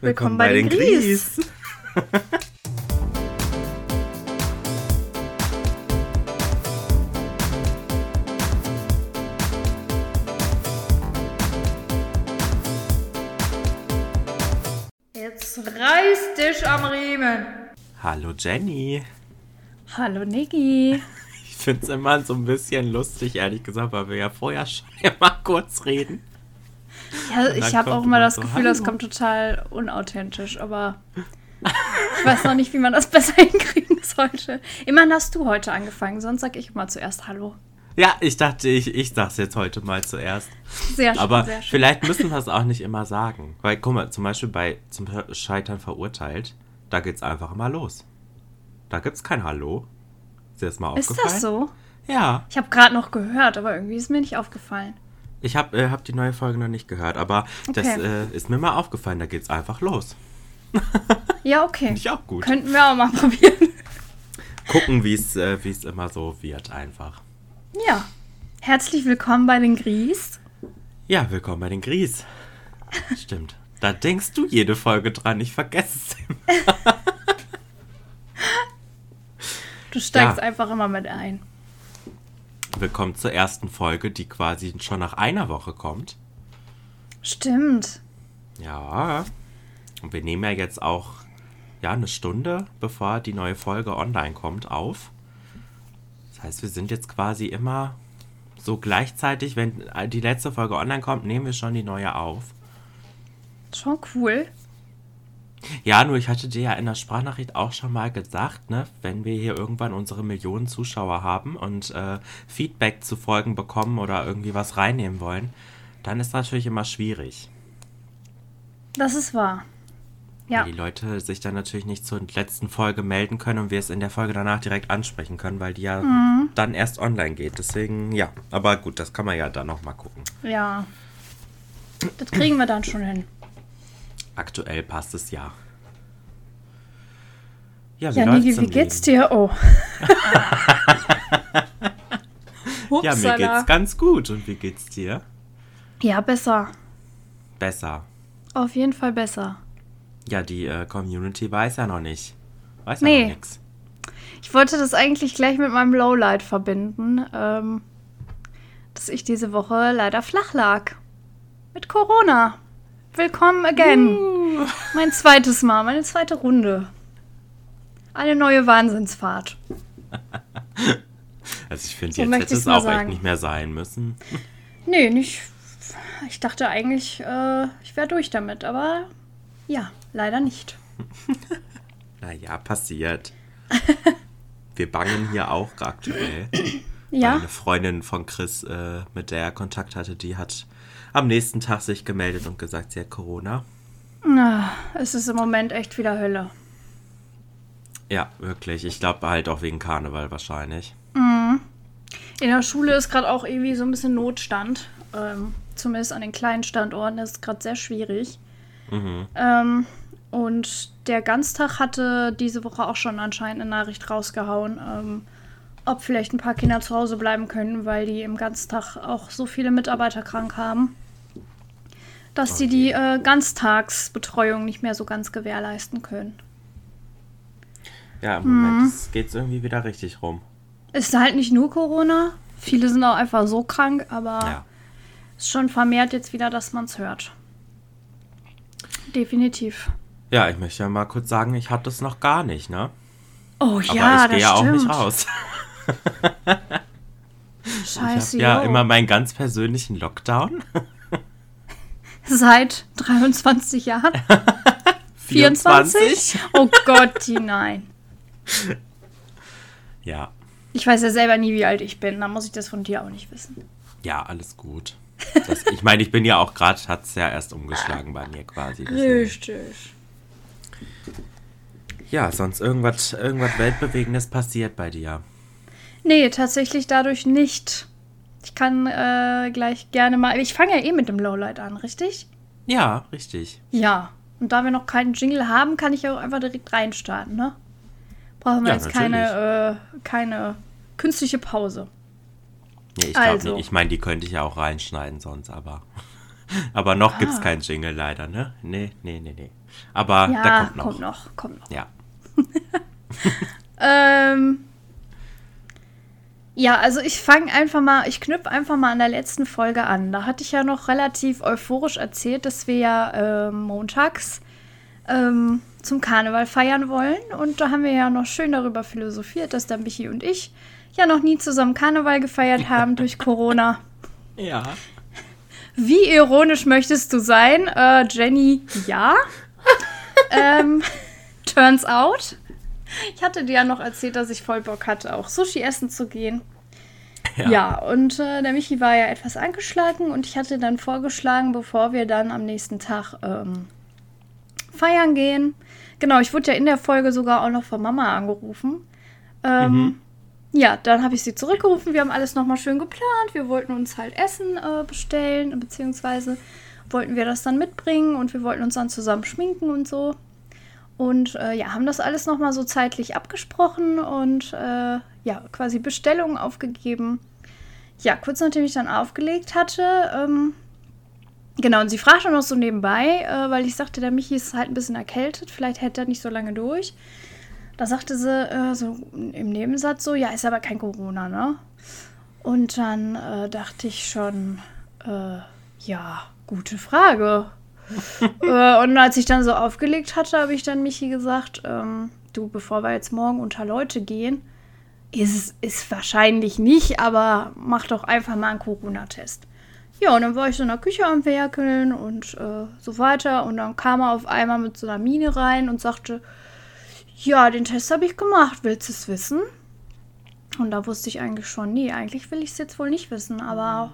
Willkommen, bei, den Gries. Jetzt reiß dich am Riemen. Hallo Jenny. Hallo Niki. Ich finde es immer so ein bisschen lustig, ehrlich gesagt, weil wir ja vorher schon mal kurz reden. Ja, ich habe auch immer das so, Gefühl, das hallo. kommt total unauthentisch, aber ich weiß noch nicht, wie man das besser hinkriegen sollte. Immerhin hast du heute angefangen, sonst sag ich immer zuerst Hallo. Ja, ich dachte, ich, ich sag's jetzt heute mal zuerst. Sehr schön, Aber sehr schön. vielleicht müssen wir es auch nicht immer sagen. Weil, guck mal, zum Beispiel bei zum Scheitern verurteilt, da geht's einfach immer los. Da gibt's kein Hallo. Ist dir das mal Ist aufgefallen? das so? Ja. Ich habe gerade noch gehört, aber irgendwie ist mir nicht aufgefallen. Ich habe äh, hab die neue Folge noch nicht gehört, aber das Okay. äh, ist mir mal aufgefallen, da geht's einfach los. Ja, okay. Finde ich auch gut. Könnten wir auch mal probieren. Gucken, wie es äh, wie's immer so wird einfach. Ja. Herzlich willkommen bei den Gries. Ja, willkommen bei den Gries. Stimmt. Da denkst du jede Folge dran, ich vergesse es immer. Du steigst Ja. einfach immer mit ein. Willkommen zur ersten Folge, die quasi schon nach einer Woche kommt. Stimmt. Ja. Und wir nehmen ja jetzt auch ja, eine Stunde, bevor die neue Folge online kommt, auf. Das heißt, wir sind jetzt quasi immer so gleichzeitig, wenn die letzte Folge online kommt, nehmen wir schon die neue auf. Schon cool. Ja, nur ich hatte dir ja in der Sprachnachricht auch schon mal gesagt, ne, wenn wir hier irgendwann unsere Millionen Zuschauer haben und äh, Feedback zu Folgen bekommen oder irgendwie was reinnehmen wollen, dann ist natürlich immer schwierig. Das ist wahr. Ja. Weil die Leute sich dann natürlich nicht zur letzten Folge melden können und wir es in der Folge danach direkt ansprechen können, weil die ja Mhm. dann erst online geht. Deswegen, ja. Aber gut, das kann man ja dann nochmal gucken. Ja. Das kriegen wir dann schon hin. Aktuell passt es ja. Ja, Ja, läuft's Niki, wie geht's dir? Oh. Ja, mir geht's ganz gut. Und wie geht's dir? Ja, besser. Besser. Auf jeden Fall besser. Ja, die äh, Community weiß ja noch nicht. Weiß ja Nee. noch nichts. Ich wollte das eigentlich gleich mit meinem Lowlight verbinden, ähm, dass ich diese Woche leider flach lag. Mit Corona. Willkommen again. Mein zweites Mal, meine zweite Runde. Eine neue Wahnsinnsfahrt. Also ich finde, So jetzt hätte es auch echt sagen. nicht mehr sein müssen. Nee, nicht. Ich dachte eigentlich, äh, ich wäre durch damit, aber ja, leider nicht. Naja, passiert. Wir bangen hier auch aktuell. Ja, Eine Freundin von Chris, äh, mit der er Kontakt hatte, die hat am nächsten Tag sich gemeldet und gesagt, sie hat Corona. Ah, es ist im Moment echt wieder Hölle. Ja, wirklich. Ich glaube halt auch wegen Karneval wahrscheinlich. In der Schule ist gerade auch irgendwie so ein bisschen Notstand. Ähm, zumindest an den kleinen Standorten ist es gerade sehr schwierig. Ähm, und der Ganztag hatte diese Woche auch schon anscheinend eine Nachricht rausgehauen, ähm, ob vielleicht ein paar Kinder zu Hause bleiben können, weil die im Ganztag auch so viele Mitarbeiter krank haben, dass sie die äh, Ganztagsbetreuung nicht mehr so ganz gewährleisten können. Ja, im Moment geht es irgendwie wieder richtig rum. Ist halt nicht nur Corona. Viele sind auch einfach so krank, aber Ja. ist schon vermehrt jetzt wieder, dass man es hört. Definitiv. Ja, ich möchte ja mal kurz sagen, ich hatte es noch gar nicht, ne? Oh Aber ja, ich gehe das ja auch nicht raus. Scheiße, Ich habe ja immer meinen ganz persönlichen Lockdown. Seit 23 Jahren? 24? Oh Gott, nein. Ja, Ich weiß ja selber nie, wie alt ich bin. Dann muss ich das von dir auch nicht wissen. ja, alles gut. Das, ich meine, ich bin ja auch gerade, hat es ja erst umgeschlagen bei mir quasi. Richtig. Ja, sonst irgendwas, irgendwas Weltbewegendes passiert bei dir. Nee, tatsächlich dadurch nicht. Ich kann äh, gleich gerne mal. Ich fange ja eh mit dem Lowlight an, richtig? Ja, richtig. Ja. Und da wir noch keinen Jingle haben, kann ich ja auch einfach direkt reinstarten, ne? Brauchen wir Ja, jetzt keine, äh, keine künstliche Pause. Nee, ich glaube Also. nicht. Ich meine, die könnte ich ja auch reinschneiden sonst, aber. Aber noch Ah. keinen Jingle leider, ne? Nee, nee, nee, nee. Aber ja, da kommt noch. kommt noch. Kommt noch. Ja. Ähm, ja, also ich fange einfach mal, ich knüpfe einfach mal an der letzten Folge an. Da hatte ich ja noch relativ euphorisch erzählt, dass wir ja ähm, montags ähm, zum Karneval feiern wollen. Und da haben wir ja noch schön darüber philosophiert, dass der Michi und ich ja noch nie zusammen Karneval gefeiert haben durch Corona. Ja. Wie ironisch möchtest du sein? Äh, Jenny, ja. ähm, turns out. Ich hatte dir ja noch erzählt, dass ich voll Bock hatte, auch Sushi essen zu gehen. Ja, ja und äh, der Michi war ja etwas angeschlagen und ich hatte dann vorgeschlagen, bevor wir dann am nächsten Tag ähm, feiern gehen. Genau, ich wurde ja in der Folge sogar auch noch von Mama angerufen. Ähm, mhm. Ja, dann habe ich sie zurückgerufen. Wir haben alles nochmal schön geplant. Wir wollten uns halt Essen äh, bestellen, beziehungsweise wollten wir das dann mitbringen und wir wollten uns dann zusammen schminken und so. Und äh, ja, haben das alles nochmal so zeitlich abgesprochen und äh, ja, quasi Bestellungen aufgegeben. Ja, kurz nachdem ich dann aufgelegt hatte, ähm, genau, und sie fragte noch so nebenbei, äh, weil ich sagte, der Michi ist halt ein bisschen erkältet, vielleicht hält er nicht so lange durch. Da sagte sie äh, so im Nebensatz so, ja, ist aber kein Corona, ne? Und dann äh, dachte ich schon, äh, ja, gute Frage. äh, und als ich dann so aufgelegt hatte, habe ich dann Michi gesagt, ähm, du, bevor wir jetzt morgen unter Leute gehen, ist es wahrscheinlich nicht, aber mach doch einfach mal einen Corona-Test. Ja, und dann war ich so in der Küche am Werkeln und äh, so weiter. Und dann kam er auf einmal mit so einer Mine rein und sagte, ja, den Test habe ich gemacht, willst du es wissen? Und da wusste ich eigentlich schon, nee, eigentlich will ich es jetzt wohl nicht wissen, aber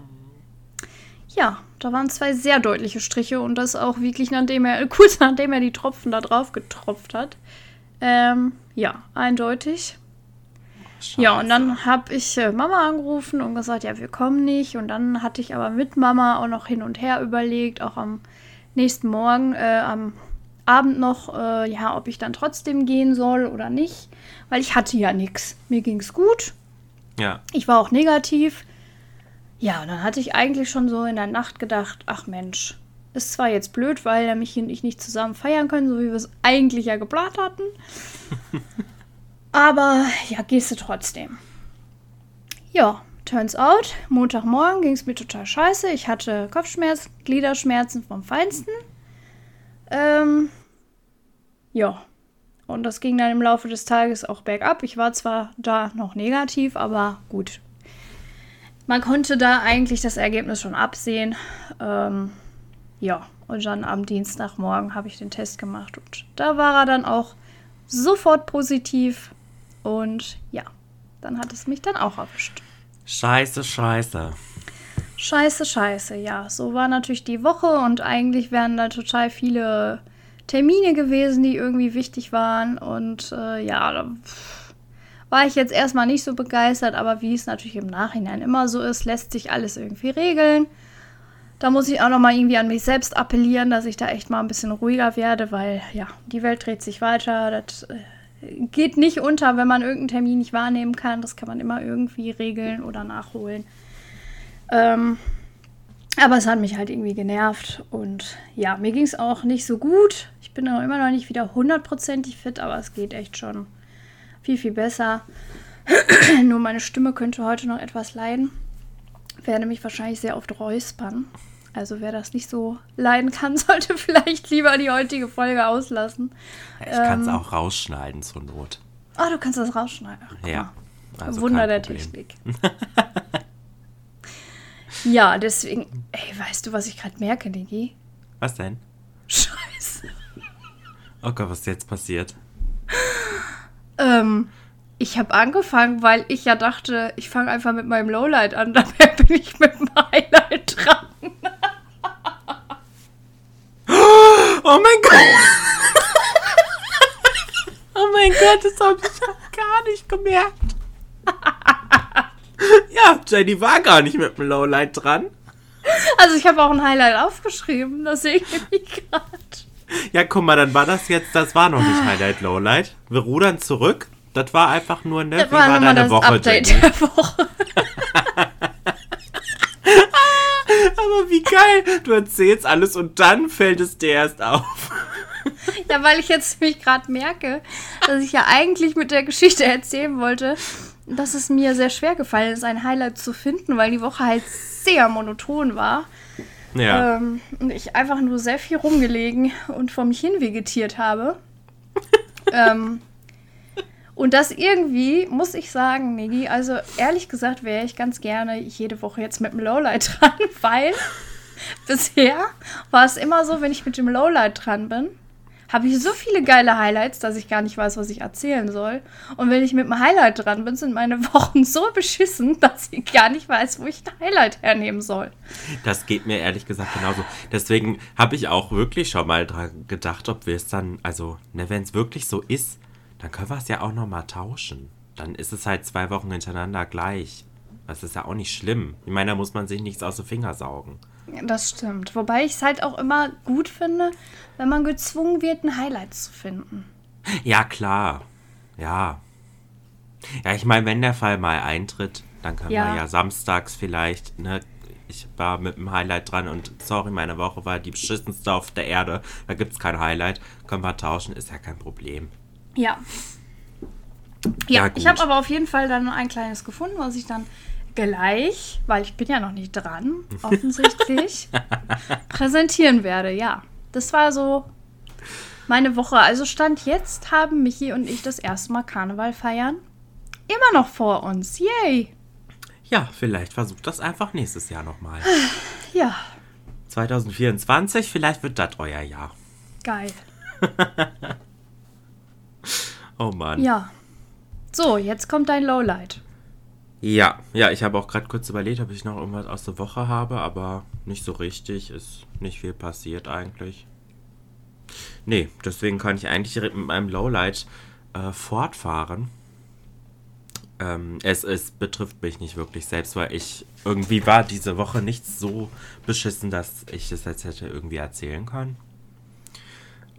ja, da waren zwei sehr deutliche Striche und das auch wirklich nachdem er, kurz nachdem er die Tropfen da drauf getropft hat. Ähm, ja, eindeutig. Scheiße. Ja, und dann habe ich äh, Mama angerufen und gesagt, ja, wir kommen nicht. Und dann hatte ich aber mit Mama auch noch hin und her überlegt, auch am nächsten Morgen, äh, am Abend noch, äh, ja, ob ich dann trotzdem gehen soll oder nicht. Weil ich hatte ja nichts. Mir ging es gut. Ja. Ich war auch negativ. Ja, und dann hatte ich eigentlich schon so in der Nacht gedacht, ach Mensch, ist zwar jetzt blöd, weil er mich und ich nicht zusammen feiern können, so wie wir es eigentlich ja geplant hatten. Aber ja, gehst du trotzdem. Ja, turns out, Montagmorgen ging es mir total scheiße. Ich hatte Kopfschmerz, Gliederschmerzen vom Feinsten. Ähm, ja. Und das ging dann im Laufe des Tages auch bergab. Ich war zwar da noch negativ, aber gut, man konnte da eigentlich das Ergebnis schon absehen. Ähm, ja, und dann am Dienstagmorgen habe ich den Test gemacht und da war er dann auch sofort positiv. Und ja, dann hat es mich dann auch erwischt. Scheiße, scheiße. Scheiße, scheiße, ja. So war natürlich die Woche und eigentlich wären da total viele Termine gewesen, die irgendwie wichtig waren. Und äh, ja, war ich jetzt erstmal nicht so begeistert, aber wie es natürlich im Nachhinein immer so ist, lässt sich alles irgendwie regeln. Da muss ich auch nochmal irgendwie an mich selbst appellieren, dass ich da echt mal ein bisschen ruhiger werde, weil ja, die Welt dreht sich weiter. Das äh, geht nicht unter, wenn man irgendeinen Termin nicht wahrnehmen kann. Das kann man immer irgendwie regeln oder nachholen. Ähm, aber es hat mich halt irgendwie genervt und ja, mir ging es auch nicht so gut. Ich bin auch immer noch nicht wieder hundertprozentig fit, aber es geht echt schon viel, viel besser. Nur meine Stimme könnte heute noch etwas leiden. Werde mich wahrscheinlich sehr oft räuspern. Also wer das nicht so leiden kann, sollte vielleicht lieber die heutige Folge auslassen. Ich ähm, kann es auch rausschneiden zur Not. Ah, du kannst das rausschneiden. Ach, ja. Also Wunder der Technik. ja, deswegen. Ey, weißt du, was ich gerade merke, Niki? Was denn? Scheiße. Oh Gott, was ist jetzt passiert? Ähm, ich habe angefangen, weil ich ja dachte, ich fange einfach mit meinem Lowlight an. Dabei bin ich mit dem Highlight dran. oh mein Gott. oh mein Gott, das habe ich gar nicht gemerkt. ja, Jenny war gar nicht mit dem Lowlight dran. Also ich habe auch ein Highlight aufgeschrieben, das sehe ich nämlich gerade. Ja, guck mal, dann war das jetzt, das war noch nicht Highlight Lowlight. Wir rudern zurück. Das war einfach nur, ne? Das war, war deine Woche, Update Jenny? der Woche. Aber wie geil. Du erzählst alles und dann fällt es dir erst auf. Ja, weil ich jetzt mich gerade merke, dass ich ja eigentlich mit der Geschichte erzählen wollte, dass es mir sehr schwer gefallen ist, ein Highlight zu finden, weil die Woche halt sehr monoton war. Ja. Ähm, und ich einfach nur sehr viel rumgelegen und vor mich hin vegetiert habe. ähm, und das irgendwie, muss ich sagen, Nigi, also ehrlich gesagt wäre ich ganz gerne jede Woche jetzt mit dem Lowlight dran, weil bisher war es immer so, wenn ich mit dem Lowlight dran bin, habe ich so viele geile Highlights, dass ich gar nicht weiß, was ich erzählen soll. Und wenn ich mit dem Highlight dran bin, sind meine Wochen so beschissen, dass ich gar nicht weiß, wo ich ein Highlight hernehmen soll. Das geht mir ehrlich gesagt genauso. Deswegen habe ich auch wirklich schon mal dran gedacht, ob wir es dann, also, ne, wenn es wirklich so ist, dann können wir es ja auch nochmal tauschen. Dann ist es halt zwei Wochen hintereinander gleich. Das ist ja auch nicht schlimm. Ich meine, da muss man sich nichts aus den Finger saugen. Das stimmt. Wobei ich es halt auch immer gut finde, wenn man gezwungen wird, ein Highlight zu finden. Ja, klar. Ja. Ja, ich meine, wenn der Fall mal eintritt, dann können Ja. wir ja samstags vielleicht, ne, ich war mit dem Highlight dran und sorry, meine Woche war die beschissenste auf der Erde. Da gibt es kein Highlight. Können wir tauschen, ist ja kein Problem. Ja. Ja, Ja, ich habe aber auf jeden Fall dann ein kleines gefunden, was ich dann gleich, weil ich bin ja noch nicht dran, offensichtlich, präsentieren werde. Ja, das war so meine Woche. Also Stand jetzt haben Michi und ich das erste Mal Karneval feiern. Immer noch vor uns. Yay! Ja, vielleicht versucht das einfach nächstes Jahr nochmal. Ja, 2024, vielleicht wird das euer Jahr. geil. Oh Mann. Ja. So, jetzt kommt dein Lowlight. Ja, ja, ich habe auch gerade kurz überlegt, ob ich noch irgendwas aus der Woche habe, aber nicht so richtig. Ist nicht viel passiert eigentlich. Nee, deswegen kann ich eigentlich direkt mit meinem Lowlight äh, fortfahren. Ähm, es, es betrifft mich nicht wirklich selbst, weil ich irgendwie war diese Woche nicht so beschissen, dass ich das jetzt hätte irgendwie erzählen können.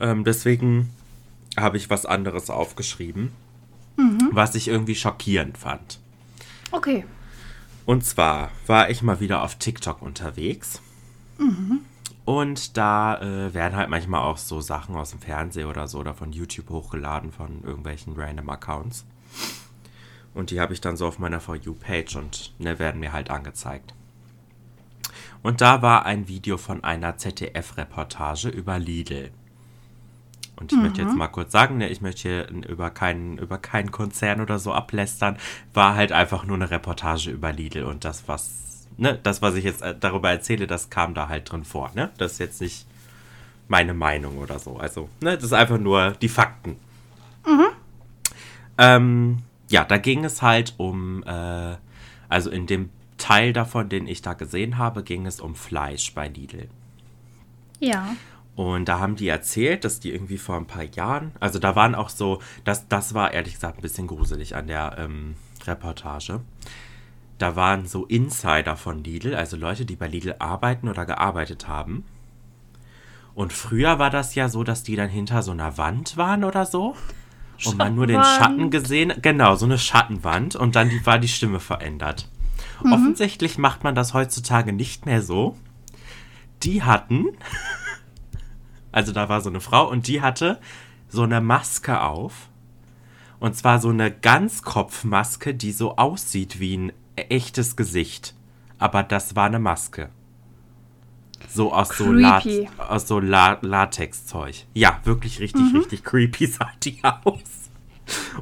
Ähm, deswegen habe ich was anderes aufgeschrieben, was ich irgendwie schockierend fand. Okay. Und zwar war ich mal wieder auf TikTok unterwegs. Und da äh, werden halt manchmal auch so Sachen aus dem Fernsehen oder so oder von YouTube hochgeladen von irgendwelchen random Accounts. Und die habe ich dann so auf meiner For You-Page und ne, werden mir halt angezeigt. Und da war ein Video von einer ZDF-Reportage über Lidl. Und ich möchte jetzt mal kurz sagen, ne, ich möchte hier über keinen, über keinen Konzern oder so ablästern. War halt einfach nur eine Reportage über Lidl und das, was, ne, das, was ich jetzt äh, darüber erzähle, das kam da halt drin vor, ne? Das ist jetzt nicht meine Meinung oder so. Also, ne, das ist einfach nur die Fakten. Ähm, ja, da ging es halt um, äh, also in dem Teil davon, den ich da gesehen habe, ging es um Fleisch bei Lidl. Ja. Und da haben die erzählt, dass die irgendwie vor ein paar Jahren, also da waren auch so, das, das war ehrlich gesagt ein bisschen gruselig an der ähm, Reportage. Da waren so Insider von Lidl, also Leute, die bei Lidl arbeiten oder gearbeitet haben. Und früher war das ja so, dass die dann hinter so einer Wand waren oder so. Und man nur den. Schatten gesehen, genau, so eine Schattenwand und dann die, war die Stimme verändert. Offensichtlich macht man das heutzutage nicht mehr so. Die hatten also da war so eine Frau und die hatte so eine Maske auf. Und zwar so eine Ganzkopfmaske, die so aussieht wie ein echtes Gesicht. Aber das war eine Maske. So aus so, Lat Creepy. aus so La Latexzeug. Ja, wirklich richtig, richtig creepy sah die aus.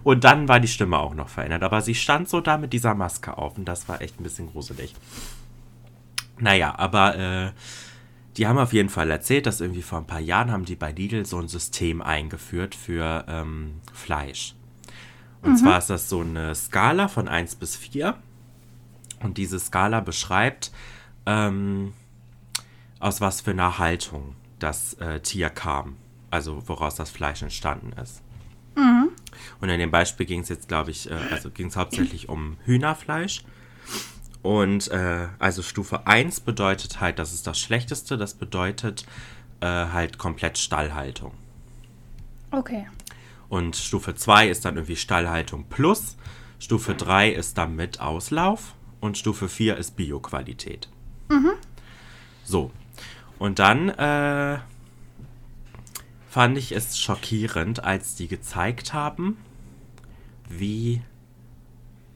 Und dann war die Stimme auch noch verändert. Aber sie stand so da mit dieser Maske auf und das war echt ein bisschen gruselig. Naja, aber äh, die haben auf jeden Fall erzählt, dass irgendwie vor ein paar Jahren haben die bei Lidl so ein System eingeführt für ähm, Fleisch. Und zwar ist das so eine Skala von 1 bis 4. Und diese Skala beschreibt, ähm, aus was für einer Haltung das äh, Tier kam. Also woraus das Fleisch entstanden ist. Und in dem Beispiel ging es jetzt, glaube ich, äh, also ging es hauptsächlich um Hühnerfleisch. Und äh, also Stufe 1 bedeutet halt, das ist das Schlechteste, das bedeutet äh, halt komplett Stallhaltung. Okay. Und Stufe 2 ist dann irgendwie Stallhaltung plus. Stufe 3 ist dann mit Auslauf. Und Stufe 4 ist Bioqualität. So. Und dann äh, fand ich es schockierend, als die gezeigt haben, wie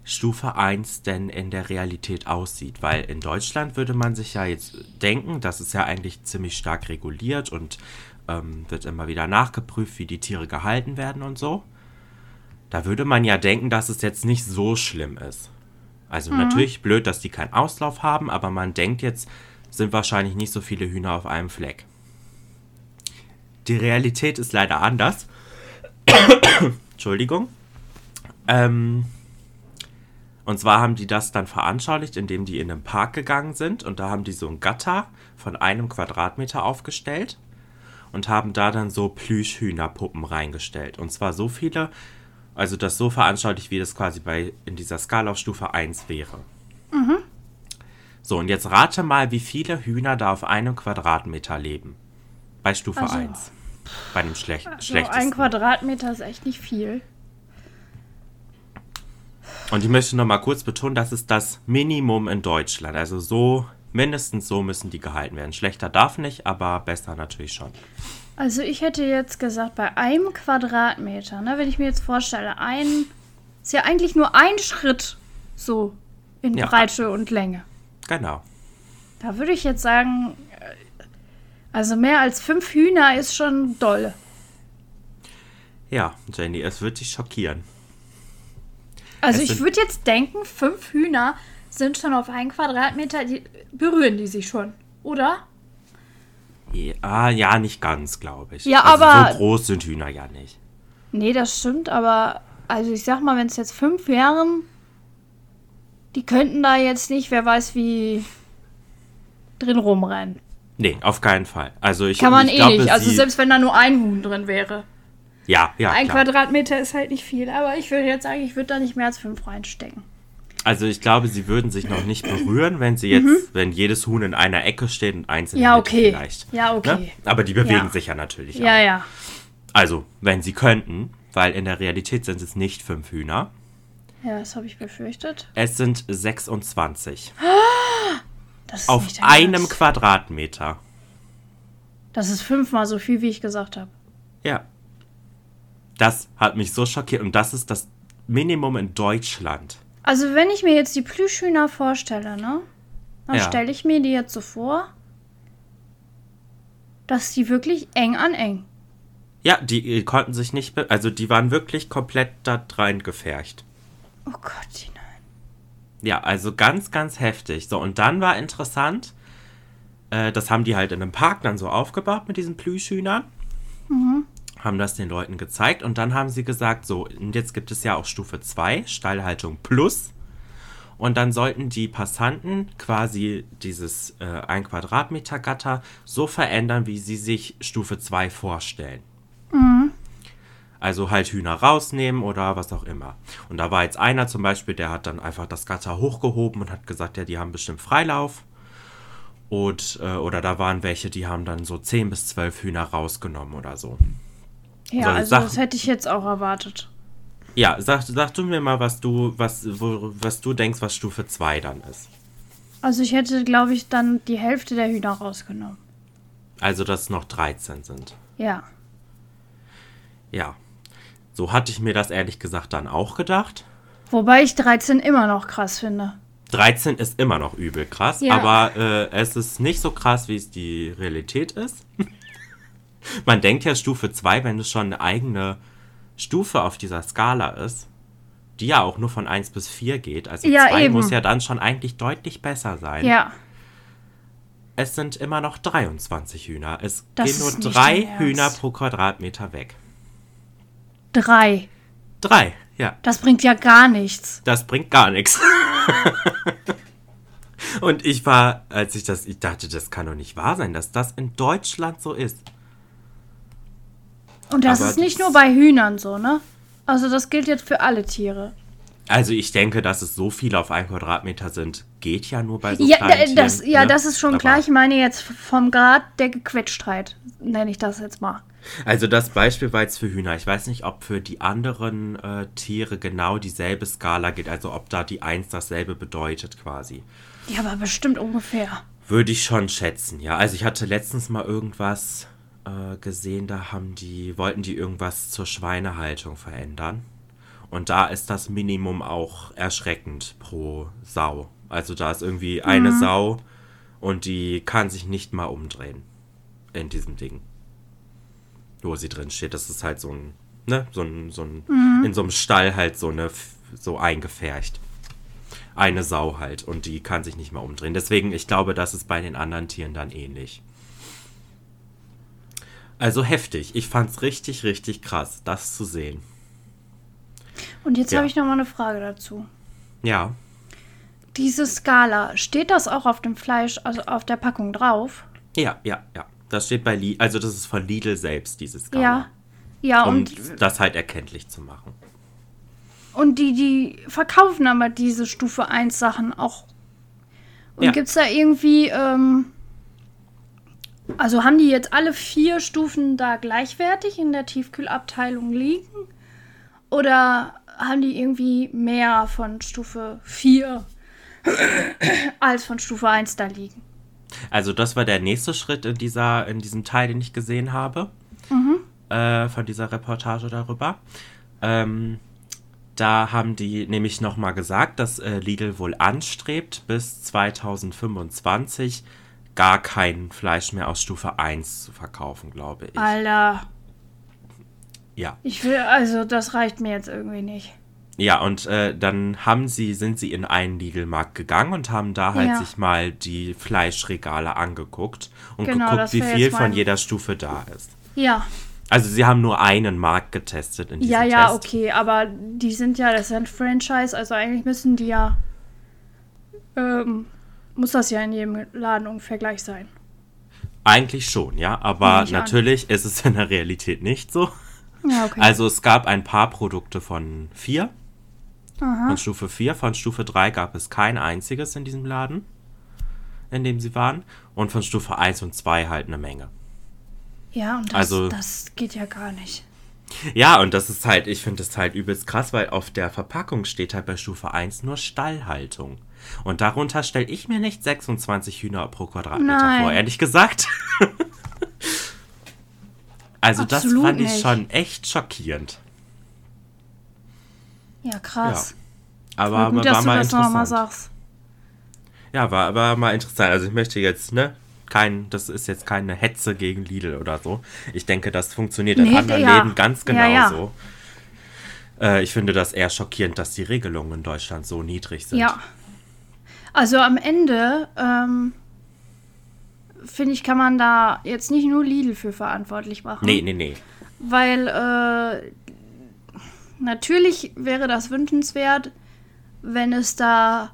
Stufe 1 denn in der Realität aussieht. Weil in Deutschland würde man sich ja jetzt denken, das ist ja eigentlich ziemlich stark reguliert und ähm, wird immer wieder nachgeprüft, wie die Tiere gehalten werden und so. Da würde man ja denken, dass es jetzt nicht so schlimm ist. Also mhm. natürlich blöd, dass die keinen Auslauf haben, aber man denkt jetzt, sind wahrscheinlich nicht so viele Hühner auf einem Fleck. Die Realität ist leider anders. Entschuldigung. Ähm, und zwar haben die das dann veranschaulicht, indem die in einen Park gegangen sind und da haben die so ein Gatter von einem Quadratmeter aufgestellt und haben da dann so Plüschhühnerpuppen reingestellt. Und zwar so viele, also das so veranschaulicht, wie das quasi bei in dieser Skala auf Stufe 1 wäre. Mhm. So, und jetzt rate mal, wie viele Hühner da auf einem Quadratmeter leben. Bei Stufe also, 1. Bei dem Schlech also schlechtesten. Ein Quadratmeter ist echt nicht viel. Und ich möchte noch mal kurz betonen, das ist das Minimum in Deutschland. Also so, mindestens so müssen die gehalten werden. Schlechter darf nicht, aber besser natürlich schon. Also ich hätte jetzt gesagt, bei einem Quadratmeter, ne, wenn ich mir jetzt vorstelle, ein, ist ja eigentlich nur ein Schritt so in ja. Breite und Länge. Genau. Da würde ich jetzt sagen, äh, also mehr als fünf Hühner ist schon doll. Ja, Jenny, es wird dich schockieren. Also es ich würde jetzt denken, fünf Hühner sind schon auf einen Quadratmeter, die berühren die sich schon, oder? Ja, ja, nicht ganz, glaube ich. Ja, also aber. So groß sind Hühner ja nicht. Nee, das stimmt, aber also ich sag mal, wenn es jetzt fünf wären, die könnten da jetzt nicht, wer weiß wie, drin rumrennen. Nee, auf keinen Fall. Also ich Kann man ich eh glaube, nicht. Also selbst wenn da nur ein Huhn drin wäre. Ja, ja. Ein klar. Quadratmeter ist halt nicht viel, aber ich würde jetzt sagen, ich würde da nicht mehr als fünf reinstecken. Also ich glaube, sie würden sich noch nicht berühren, wenn sie jetzt, mhm. wenn jedes Huhn in einer Ecke steht und einzeln ja, okay. vielleicht. Ja, okay. Ne? Aber die bewegen ja. sich ja natürlich ja, auch. Ja, ja. Also, wenn sie könnten, weil in der Realität sind es nicht fünf Hühner. Ja, das habe ich befürchtet. Es sind 26. Das ist Auf einem Quadratmeter. Das ist fünfmal so viel, wie ich gesagt habe. Ja. Das hat mich so schockiert und das ist das Minimum in Deutschland. Also wenn ich mir jetzt die Plüschhühner vorstelle, ne? Dann ja. stelle ich mir die jetzt so vor, dass die wirklich eng an eng. Ja, die konnten sich nicht, also die waren wirklich komplett da rein gefärcht. Oh Gott, nein. Ja, also ganz, ganz heftig. So, und dann war interessant, äh, das haben die halt in einem Park dann so aufgebaut mit diesen Plüschhühnern. Mhm haben das den Leuten gezeigt und dann haben sie gesagt, so, und jetzt gibt es ja auch Stufe 2, Stallhaltung Plus. Und dann sollten die Passanten quasi dieses äh, 1 Quadratmeter Gatter so verändern, wie sie sich Stufe 2 vorstellen. Mhm. Also halt Hühner rausnehmen oder was auch immer. Und da war jetzt einer zum Beispiel, der hat dann einfach das Gatter hochgehoben und hat gesagt, ja, die haben bestimmt Freilauf. Und, äh, oder da waren welche, die haben dann so 10 bis 12 Hühner rausgenommen oder so. Ja, also sag, das hätte ich jetzt auch erwartet. Ja, sag, sag du mir mal, was du, was, wo, was du denkst, was Stufe 2 dann ist. Also ich hätte, glaube ich, dann die Hälfte der Hühner rausgenommen. Also, dass es noch 13 sind. Ja. Ja. So hatte ich mir das ehrlich gesagt dann auch gedacht. Wobei ich 13 immer noch krass finde. 13 ist immer noch übel krass, ja. aber äh, es ist nicht so krass, wie es die Realität ist. Man denkt ja Stufe 2, wenn es schon eine eigene Stufe auf dieser Skala ist, die ja auch nur von 1 bis 4 geht. Also 2 ja, muss ja dann schon eigentlich deutlich besser sein. Ja. Es sind immer noch 23 Hühner. Es das gehen nur drei Hühner pro Quadratmeter weg. Drei. Drei, ja. Das bringt ja gar nichts. Das bringt gar nichts. Und ich war, als ich das, ich dachte, das kann doch nicht wahr sein, dass das in Deutschland so ist. Und das Aber ist nicht das nur bei Hühnern so, ne? Also das gilt jetzt für alle Tiere. Also ich denke, dass es so viele auf einen Quadratmeter sind, geht ja nur bei so ja, kleinen das, Tieren, Ja, ne? das ist schon Aber klar. Ich meine jetzt vom Grad der Gequetschtheit, nenne ich das jetzt mal. Also das Beispiel war jetzt für Hühner. Ich weiß nicht, ob für die anderen äh, Tiere genau dieselbe Skala gilt. Also ob da die 1 dasselbe bedeutet quasi. Ja, aber bestimmt ungefähr. Würde ich schon schätzen, ja. Also ich hatte letztens mal irgendwas äh, gesehen, da haben die, wollten die irgendwas zur Schweinehaltung verändern. Und da ist das Minimum auch erschreckend pro Sau. Also da ist irgendwie eine Mhm. Sau und die kann sich nicht mal umdrehen in diesem Ding. Wo sie drin steht. Das ist halt so ein, ne, so ein, so ein, Mhm. in so einem Stall halt so eine, so eingefärcht. Eine Sau halt und die kann sich nicht mehr umdrehen. Deswegen, ich glaube, das ist bei den anderen Tieren dann ähnlich. Also heftig. Ich fand's richtig, richtig krass, das zu sehen. Und jetzt Ja. habe ich noch mal eine Frage dazu. Ja, Diese Skala, steht das auch auf dem Fleisch, also auf der Packung drauf? ja, ja, ja. Das steht bei Lidl, also das ist von Lidl selbst, dieses Skala. Ja. Ja, um und, das halt erkenntlich zu machen. und die, die verkaufen aber diese Stufe 1 Sachen auch. Und Ja. gibt es da irgendwie, ähm, also haben die jetzt alle vier Stufen da gleichwertig in der Tiefkühlabteilung liegen? Oder haben die irgendwie mehr von Stufe 4 als von Stufe 1 da liegen? Also das war der nächste Schritt in, dieser, in diesem Teil, den ich gesehen habe. Äh, von dieser Reportage darüber. Ähm, da haben die nämlich nochmal gesagt, dass äh, Lidl wohl anstrebt, bis 2025 gar kein Fleisch mehr aus Stufe 1 zu verkaufen, glaube ich. Alter, Ja. ich will, also das reicht mir jetzt irgendwie nicht. Ja, und äh, dann haben sie, sind sie in einen Lidl-Markt gegangen und haben da halt Ja. sich mal die Fleischregale angeguckt und Genau, geguckt, wie viel von jeder Stufe da ist. Ja, Also sie haben nur einen Markt getestet in diesem ja, ja, Test. okay, aber die sind ja, das ist ein Franchise, also eigentlich müssen die ja, ähm, muss das ja in jedem Laden ungefähr gleich sein. Eigentlich schon, ja, aber Nehme ich an. natürlich ist es in der Realität nicht so. Ja, okay. Also es gab ein paar Produkte von vier, Aha. von Stufe 4, von Stufe 3 gab es kein einziges in diesem Laden, in dem sie waren. Und von Stufe 1 und 2 halt eine Menge. ja, und das, also- das geht ja gar nicht. Ja, und das ist halt, ich finde das halt übelst krass, weil auf der Verpackung steht halt bei Stufe 1 nur Stallhaltung. Und darunter stelle ich mir nicht 26 Hühner pro Quadratmeter Nein. vor, ehrlich gesagt. also das Absolut fand ich nicht. schon echt schockierend. Ja, krass. Aber, gut, aber dass war mal das interessant. Ja, war, war mal interessant. Also ich möchte jetzt, ne, kein, das ist jetzt keine Hetze gegen Lidl oder so. Ich denke, das funktioniert in Nee, anderen ja. Läden ganz Ja, genauso. ja. Äh, ich finde das eher schockierend, dass die Regelungen in Deutschland so niedrig sind. Ja. Also am Ende, ähm, finde ich, kann man da jetzt nicht nur Lidl für verantwortlich machen. Nee, nee, nee. Weil äh, natürlich wäre das wünschenswert, wenn es da,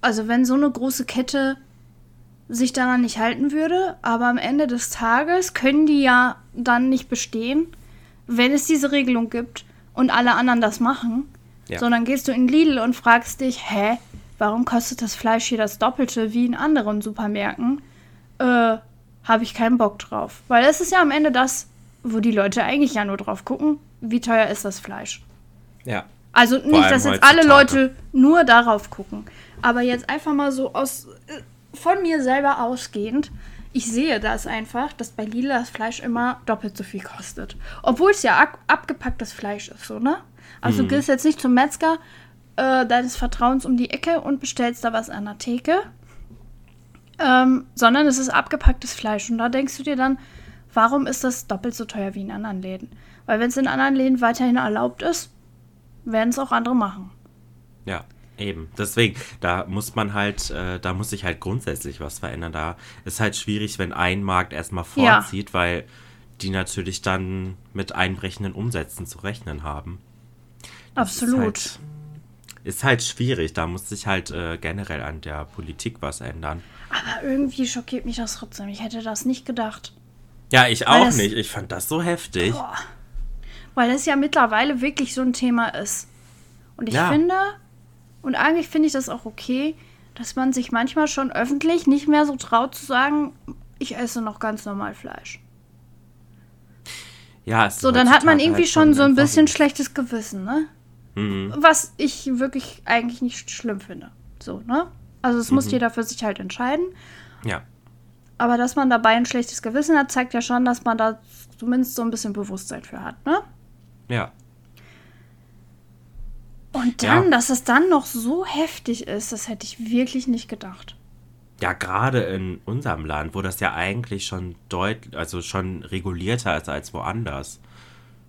also wenn so eine große Kette sich daran nicht halten würde, aber am Ende des Tages können die ja dann nicht bestehen, wenn es diese Regelung gibt und alle anderen das machen. Ja. Sondern gehst du in Lidl und fragst dich, hä, warum kostet das Fleisch hier das Doppelte wie in anderen Supermärkten? Äh, habe ich keinen Bock drauf. Weil es ist ja am Ende das, wo die Leute eigentlich ja nur drauf gucken, wie teuer ist das Fleisch. Ja. Also nicht, dass jetzt alle. Leute nur darauf gucken. Aber jetzt einfach mal so aus äh, von mir selber ausgehend, ich sehe das einfach, dass bei Lidl das Fleisch immer doppelt so viel kostet. Obwohl es ja ab abgepacktes Fleisch ist, so, ne? Also Mhm. du gehst jetzt nicht zum Metzger äh, deines Vertrauens um die Ecke und bestellst da was an der Theke. Ähm, sondern es ist abgepacktes Fleisch. Und da denkst du dir dann, warum ist das doppelt so teuer wie in anderen Läden? Weil wenn es in anderen Läden weiterhin erlaubt ist, werden es auch andere machen. Ja, eben. Deswegen, da muss man halt, äh, da muss sich halt grundsätzlich was verändern. Da ist halt schwierig, wenn ein Markt erstmal Ja. vorzieht, weil die natürlich dann mit einbrechenden Umsätzen zu rechnen haben. Das Absolut. Ist halt, schwierig. Da muss sich halt äh, generell an der Politik was ändern. Aber irgendwie schockiert mich das trotzdem. Ich hätte das nicht gedacht. Ja, ich auch das- nicht. Ich fand das so heftig. Weil es ja mittlerweile wirklich so ein Thema ist. Und ich Ja. finde, und eigentlich finde ich das auch okay, dass man sich manchmal schon öffentlich nicht mehr so traut zu sagen, ich esse noch ganz normal Fleisch. Ja, es ist So, dann hat man irgendwie halt schon so ein bisschen schlechtes Gewissen, ne? Mhm. Was ich wirklich eigentlich nicht schlimm finde. So, ne? Also es Mhm. muss jeder für sich halt entscheiden. Ja. aber dass man dabei ein schlechtes Gewissen hat, zeigt ja schon, dass man da zumindest so ein bisschen Bewusstsein für hat, ne? Ja. Und dann, Ja. dass es dann noch so heftig ist, das hätte ich wirklich nicht gedacht. Ja, gerade in unserem Land, wo das ja eigentlich schon deutlich, also schon regulierter ist als woanders.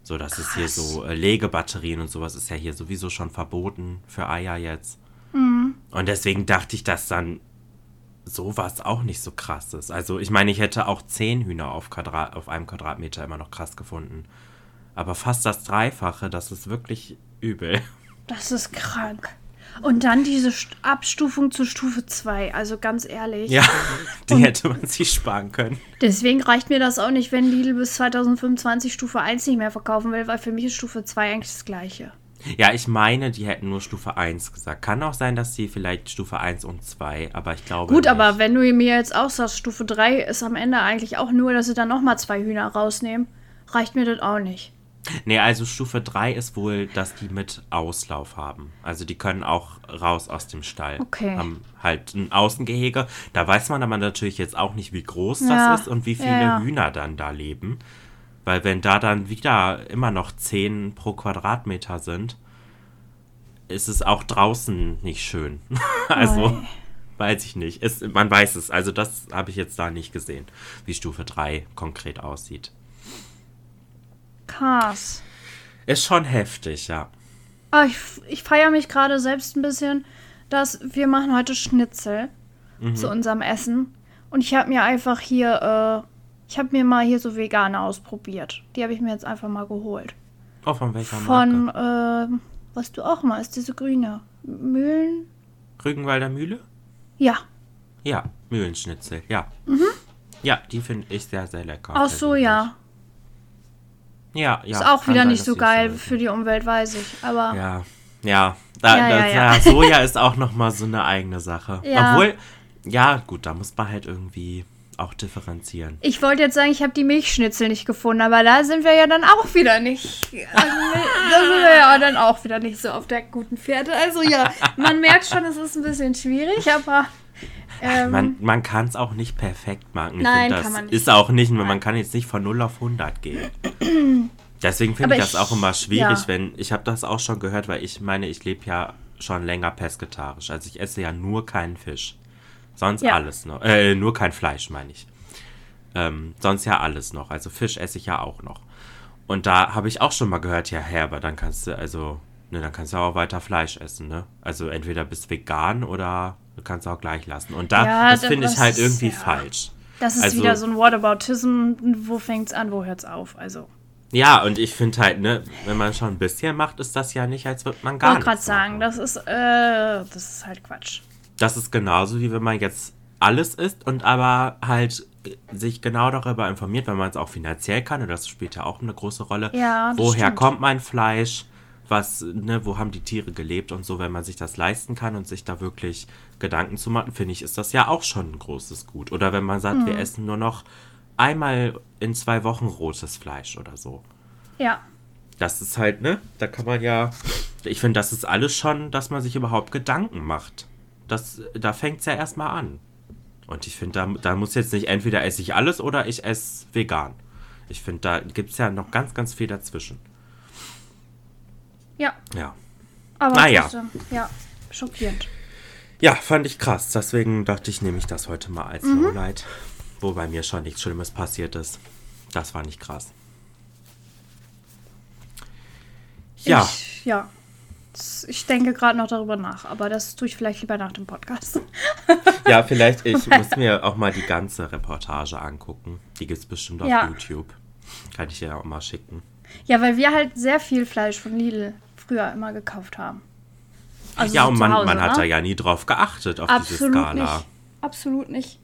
So, das ist hier Krass. so, äh, Legebatterien und sowas ist ja hier sowieso schon verboten für Eier jetzt. Mhm. Und deswegen dachte ich, dass dann sowas auch nicht so krass ist. Also, ich meine, ich hätte auch zehn Hühner auf, Quadrat, auf einem Quadratmeter immer noch krass gefunden. Aber fast das Dreifache, das ist wirklich übel. Das ist krank. Und dann diese St- Abstufung zu Stufe 2. Also ganz ehrlich. Ja, die Und- hätte man sich sparen können. Deswegen reicht mir das auch nicht, wenn Lidl bis 2025 Stufe 1 nicht mehr verkaufen will, weil für mich ist Stufe 2 eigentlich das gleiche. Ja, ich meine, die hätten nur Stufe 1 gesagt. Kann auch sein, dass sie vielleicht Stufe 1 und 2, aber ich glaube. Gut, nicht. aber wenn du mir jetzt auch sagst, Stufe 3 ist am Ende eigentlich auch nur, dass sie dann nochmal zwei Hühner rausnehmen, reicht mir das auch nicht. Nee, also Stufe 3 ist wohl, dass die mit Auslauf haben. Also die können auch raus aus dem Stall. Okay. Haben halt ein Außengehege. Da weiß man aber natürlich jetzt auch nicht, wie groß Ja, das ist und wie viele ja. Hühner dann da leben. Weil wenn da dann wieder immer noch 10 pro Quadratmeter sind, ist es auch draußen nicht schön. also, Oi. weiß ich nicht. Es, man weiß es. Also das habe ich jetzt da nicht gesehen, wie Stufe 3 konkret aussieht. Krass. Ist schon heftig, ja. Ah, ich ich feiere mich gerade selbst ein bisschen, dass wir machen heute Schnitzel zu unserem Essen. Und ich habe mir einfach hier, äh, ich habe mir mal hier so vegane ausprobiert. Die habe ich mir jetzt einfach mal geholt. Oh, von welcher Von, Marke? äh, was du auch mal ist, diese grüne. Mühlen? Rügenwalder Mühle? Ja. Ja, Mühlenschnitzel, ja. Ja, die finde ich sehr, sehr lecker. Ach so, ja. Ja, ja. Ist auch wieder sein, nicht so geil sind. für die Umwelt, weiß ich. Aber Ja, ja. Da, Ja, das, ja. ja, Soja ist auch nochmal so eine eigene Sache. Ja. Obwohl, ja, gut, da muss man halt irgendwie auch differenzieren. ich wollte jetzt sagen, ich habe die Milchschnitzel nicht gefunden, aber da sind wir ja dann auch wieder nicht. Also, da sind wir ja dann auch wieder nicht so auf der guten Fährte. Also ja, man merkt schon, es ist ein bisschen schwierig, aber. Ähm, Man, man kann es auch nicht perfekt machen. Ich Nein, das kann man nicht. ist auch nicht, man kann jetzt nicht von 0 auf 100 gehen. Deswegen finde Aber ich das ich- auch immer schwierig, ja. wenn, ich habe das auch schon gehört, weil ich meine, ich lebe ja schon länger pesketarisch. Also ich esse ja nur keinen Fisch. Sonst Ja. alles noch. Äh, nur kein Fleisch, meine ich. Ähm, sonst ja alles noch. Also Fisch esse ich ja auch noch. Und da habe ich auch schon mal gehört, ja, Herr, aber dann kannst du, also, ne, dann kannst du auch weiter Fleisch essen, ne? Also entweder bist vegan oder du kannst auch gleich lassen. Und da, Ja, das finde ich ist- halt irgendwie ja. falsch. das ist also- wieder so ein Whataboutism. Wo fängt's an, wo hört's auf? Also. Ja, und ich finde halt, ne, wenn man schon ein bisschen macht, ist das ja nicht, als würde man Ich gar wollte gerade sagen, das ist, äh, das ist halt Quatsch. Das ist genauso, wie wenn man jetzt alles isst und aber halt sich genau darüber informiert, wenn man es auch finanziell kann, und das spielt ja auch eine große Rolle. Ja, das Woher stimmt. kommt mein Fleisch? Was, ne, wo haben die Tiere gelebt und so, wenn man sich das leisten kann und sich da wirklich Gedanken zu machen, finde ich, ist das ja auch schon ein großes Gut. Oder wenn man sagt, Hm. wir essen nur noch einmal in zwei Wochen rotes Fleisch oder so. Ja. Das ist halt, ne? Da kann man ja. Ich finde, das ist alles schon, dass man sich überhaupt Gedanken macht. Das, da fängt es ja erstmal an. Und ich finde, da, da muss jetzt nicht entweder esse ich alles oder ich esse vegan. Ich finde, da gibt es ja noch ganz, ganz viel dazwischen. Ja. Ja. Aber Naja. trotzdem, ja, schockierend. Ja, fand ich krass. Deswegen dachte ich, nehme ich das heute mal als Mhm. Lowlight. Wo bei mir schon nichts Schlimmes passiert ist. Das fand ich krass. Ja. Ich, ja. Ich denke gerade noch darüber nach, aber das tue ich vielleicht lieber nach dem Podcast. Ja, vielleicht, ich muss mir auch mal die ganze Reportage angucken. Die gibt es bestimmt auf Ja. YouTube. Kann ich dir auch mal schicken. Ja, weil wir halt sehr viel Fleisch von Lidl früher immer gekauft haben. Also ja, so und man, Hause, man hat ne? da ja nie drauf geachtet, auf diese Absolut Skala. nicht. Absolut nicht.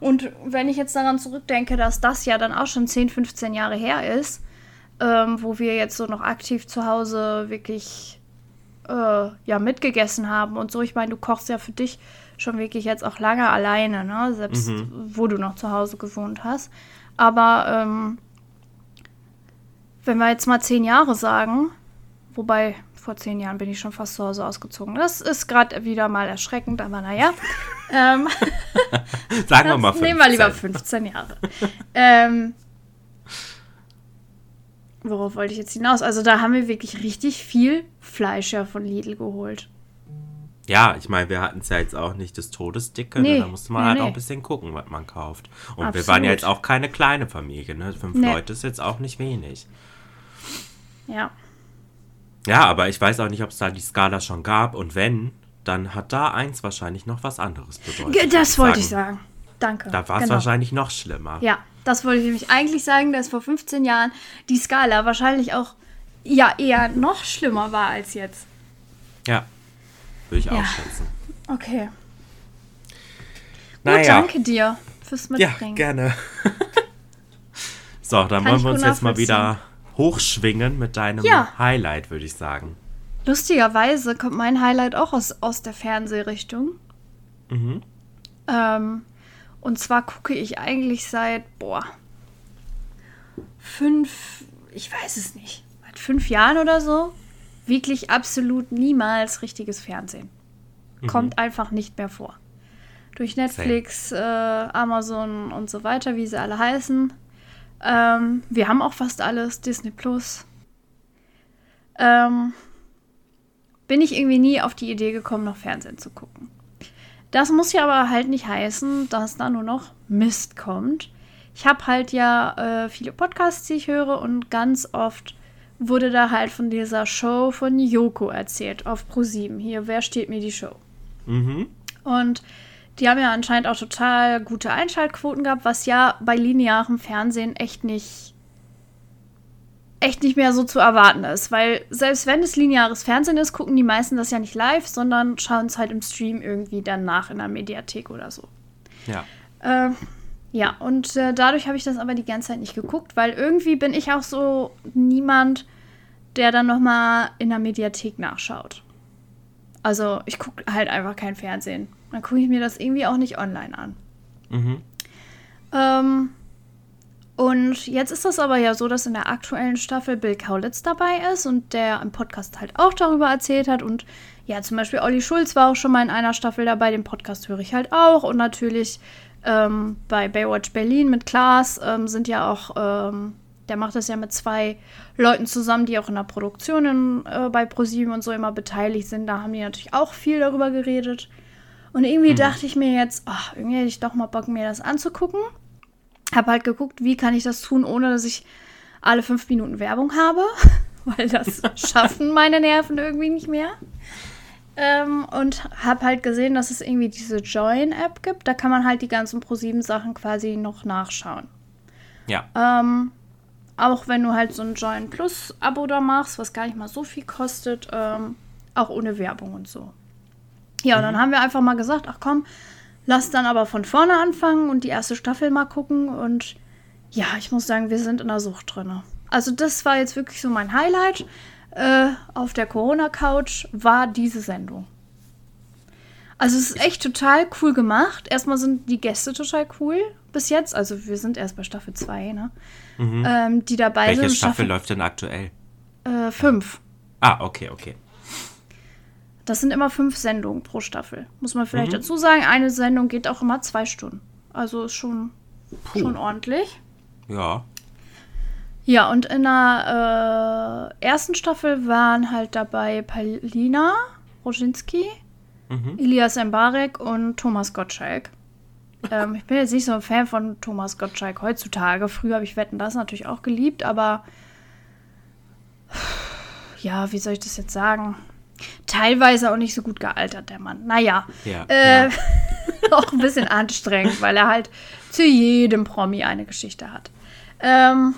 Und wenn ich jetzt daran zurückdenke, dass das ja dann auch schon 10, 15 Jahre her ist, ähm, wo wir jetzt so noch aktiv zu Hause wirklich äh, ja mitgegessen haben und so. Ich meine, du kochst ja für dich schon wirklich jetzt auch lange alleine, ne? Selbst wo du noch zu Hause gewohnt hast. Aber ähm, wenn wir jetzt mal zehn Jahre sagen, wobei vor zehn Jahren bin ich schon fast zu Hause ausgezogen. Das ist gerade wieder mal erschreckend, aber naja. ähm, Sagen wir mal 15. Nehmen wir lieber 15 Jahre. ähm, worauf wollte ich jetzt hinaus? Also da haben wir wirklich richtig viel Fleisch ja von Lidl geholt. Ja, ich meine, wir hatten es ja jetzt auch nicht das Todesdicke. Nee, ne? Da musste man nee, halt nee. auch ein bisschen gucken, was man kauft. Und wir Absolut. waren ja jetzt auch keine kleine Familie. Ne? Fünf Nee. Leute ist jetzt auch nicht wenig. Ja. Ja, aber ich weiß auch nicht, ob es da die Skala schon gab. Und wenn, dann hat da eins wahrscheinlich noch was anderes bedeutet. Das wollte ich sagen. Danke. Da war es Genau. wahrscheinlich noch schlimmer. Ja, das wollte ich nämlich eigentlich sagen, dass vor 15 Jahren die Skala wahrscheinlich auch ja eher noch schlimmer war als jetzt. Ja, würde ich Ja. auch schätzen. Okay. Gut, Naja, danke dir fürs ja, Mitbringen. gerne. so, dann Kann wollen wir gut uns jetzt mal wieder hochschwingen mit deinem Ja. Highlight, würde ich sagen. Lustigerweise kommt mein Highlight auch aus, aus der Fernsehrichtung. Mhm. Ähm, und zwar gucke ich eigentlich seit, boah, fünf, ich weiß es nicht, seit fünf Jahren oder so, wirklich absolut niemals richtiges Fernsehen. Kommt einfach nicht mehr vor. Durch Netflix, äh, Amazon und so weiter, wie sie alle heißen. Ähm, wir haben auch fast alles, Disney Plus. Ähm, bin ich irgendwie nie auf die Idee gekommen, noch Fernsehen zu gucken. Das muss ja aber halt nicht heißen, dass da nur noch Mist kommt. Ich habe halt ja äh, viele Podcasts, die ich höre und ganz oft wurde da halt von dieser Show von Yoko erzählt auf ProSieben. Hier, wer steht mir die Show? Mhm. Und die haben ja anscheinend auch total gute Einschaltquoten gehabt, was ja bei linearem Fernsehen echt nicht echt nicht mehr so zu erwarten ist, weil selbst wenn es lineares Fernsehen ist, gucken die meisten das ja nicht live, sondern schauen es halt im Stream irgendwie dann nach in der Mediathek oder so. Ja. Äh, ja, und äh, dadurch habe ich das aber die ganze Zeit nicht geguckt, weil irgendwie bin ich auch so niemand, der dann noch mal in der Mediathek nachschaut. Also ich gucke halt einfach kein Fernsehen. Dann gucke ich mir das irgendwie auch nicht online an. Mhm. Ähm, und jetzt ist das aber ja so, dass in der aktuellen Staffel Bill Kaulitz dabei ist und der im Podcast halt auch darüber erzählt hat. Und ja, zum Beispiel Olli Schulz war auch schon mal in einer Staffel dabei. Den Podcast höre ich halt auch. Und natürlich ähm, bei Baywatch Berlin mit Klaas ähm, sind ja auch, ähm, der macht das ja mit zwei Leuten zusammen, die auch in der Produktion in, äh, bei ProSieben und so immer beteiligt sind. Da haben die natürlich auch viel darüber geredet. Und irgendwie dachte ich mir jetzt, ach, irgendwie hätte ich doch mal Bock, mir das anzugucken. Hab halt geguckt, wie kann ich das tun, ohne dass ich alle fünf Minuten Werbung habe. Weil das schaffen meine Nerven irgendwie nicht mehr. Ähm, und hab halt gesehen, dass es irgendwie diese Join-App gibt. Da kann man halt die ganzen ProSieben-Sachen quasi noch nachschauen. Ja. Ähm, auch wenn du halt so ein Join Plus-Abo da machst, was gar nicht mal so viel kostet, ähm, auch ohne Werbung und so. Ja, und dann haben wir einfach mal gesagt, ach komm, lass dann aber von vorne anfangen und die erste Staffel mal gucken. Und ja, ich muss sagen, wir sind in der Sucht drin. Also das war jetzt wirklich so mein Highlight äh, auf der Corona-Couch, war diese Sendung. Also es ist echt total cool gemacht. Erstmal sind die Gäste total cool bis jetzt. Also wir sind erst bei Staffel 2, ne? Ähm, die dabei Welche sind. Staffel läuft denn aktuell? Äh, fünf. Ah, okay, okay. Das sind immer fünf Sendungen pro Staffel. Muss man vielleicht dazu sagen. Eine Sendung geht auch immer zwei Stunden. Also ist schon, schon ordentlich. Ja. Ja, und in der äh, ersten Staffel waren halt dabei Palina Roginski, Elias Mbarek und Thomas Gottschalk. ähm, ich bin jetzt nicht so ein Fan von Thomas Gottschalk heutzutage. Früher habe ich Wetten das natürlich auch geliebt, aber ja, wie soll ich das jetzt sagen? Teilweise auch nicht so gut gealtert, der Mann. Naja, Ja, äh, ja. auch ein bisschen anstrengend, weil er halt zu jedem Promi eine Geschichte hat. Ähm,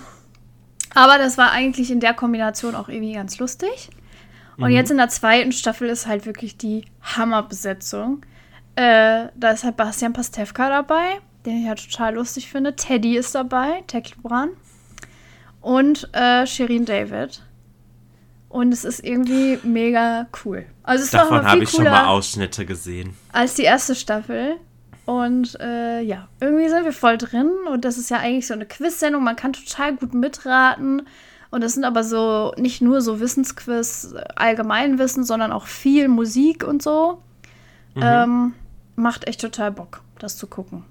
aber das war eigentlich in der Kombination auch irgendwie ganz lustig. Und jetzt in der zweiten Staffel ist halt wirklich die Hammerbesetzung. Äh, da ist halt Bastian Pastewka dabei, den ich ja total lustig finde. Teddy ist dabei, Ted Bran. Und äh, Shirin David. Und es ist irgendwie mega cool. Also es Davon habe ich schon mal Ausschnitte gesehen. als die erste Staffel. Und äh, ja, irgendwie sind wir voll drin. Und das ist ja eigentlich so eine Quiz-Sendung. Man kann total gut mitraten. Und es sind aber so nicht nur so Wissensquiz, äh, Allgemeinwissen, sondern auch viel Musik und so. Mhm. Ähm, macht echt total Bock, das zu gucken.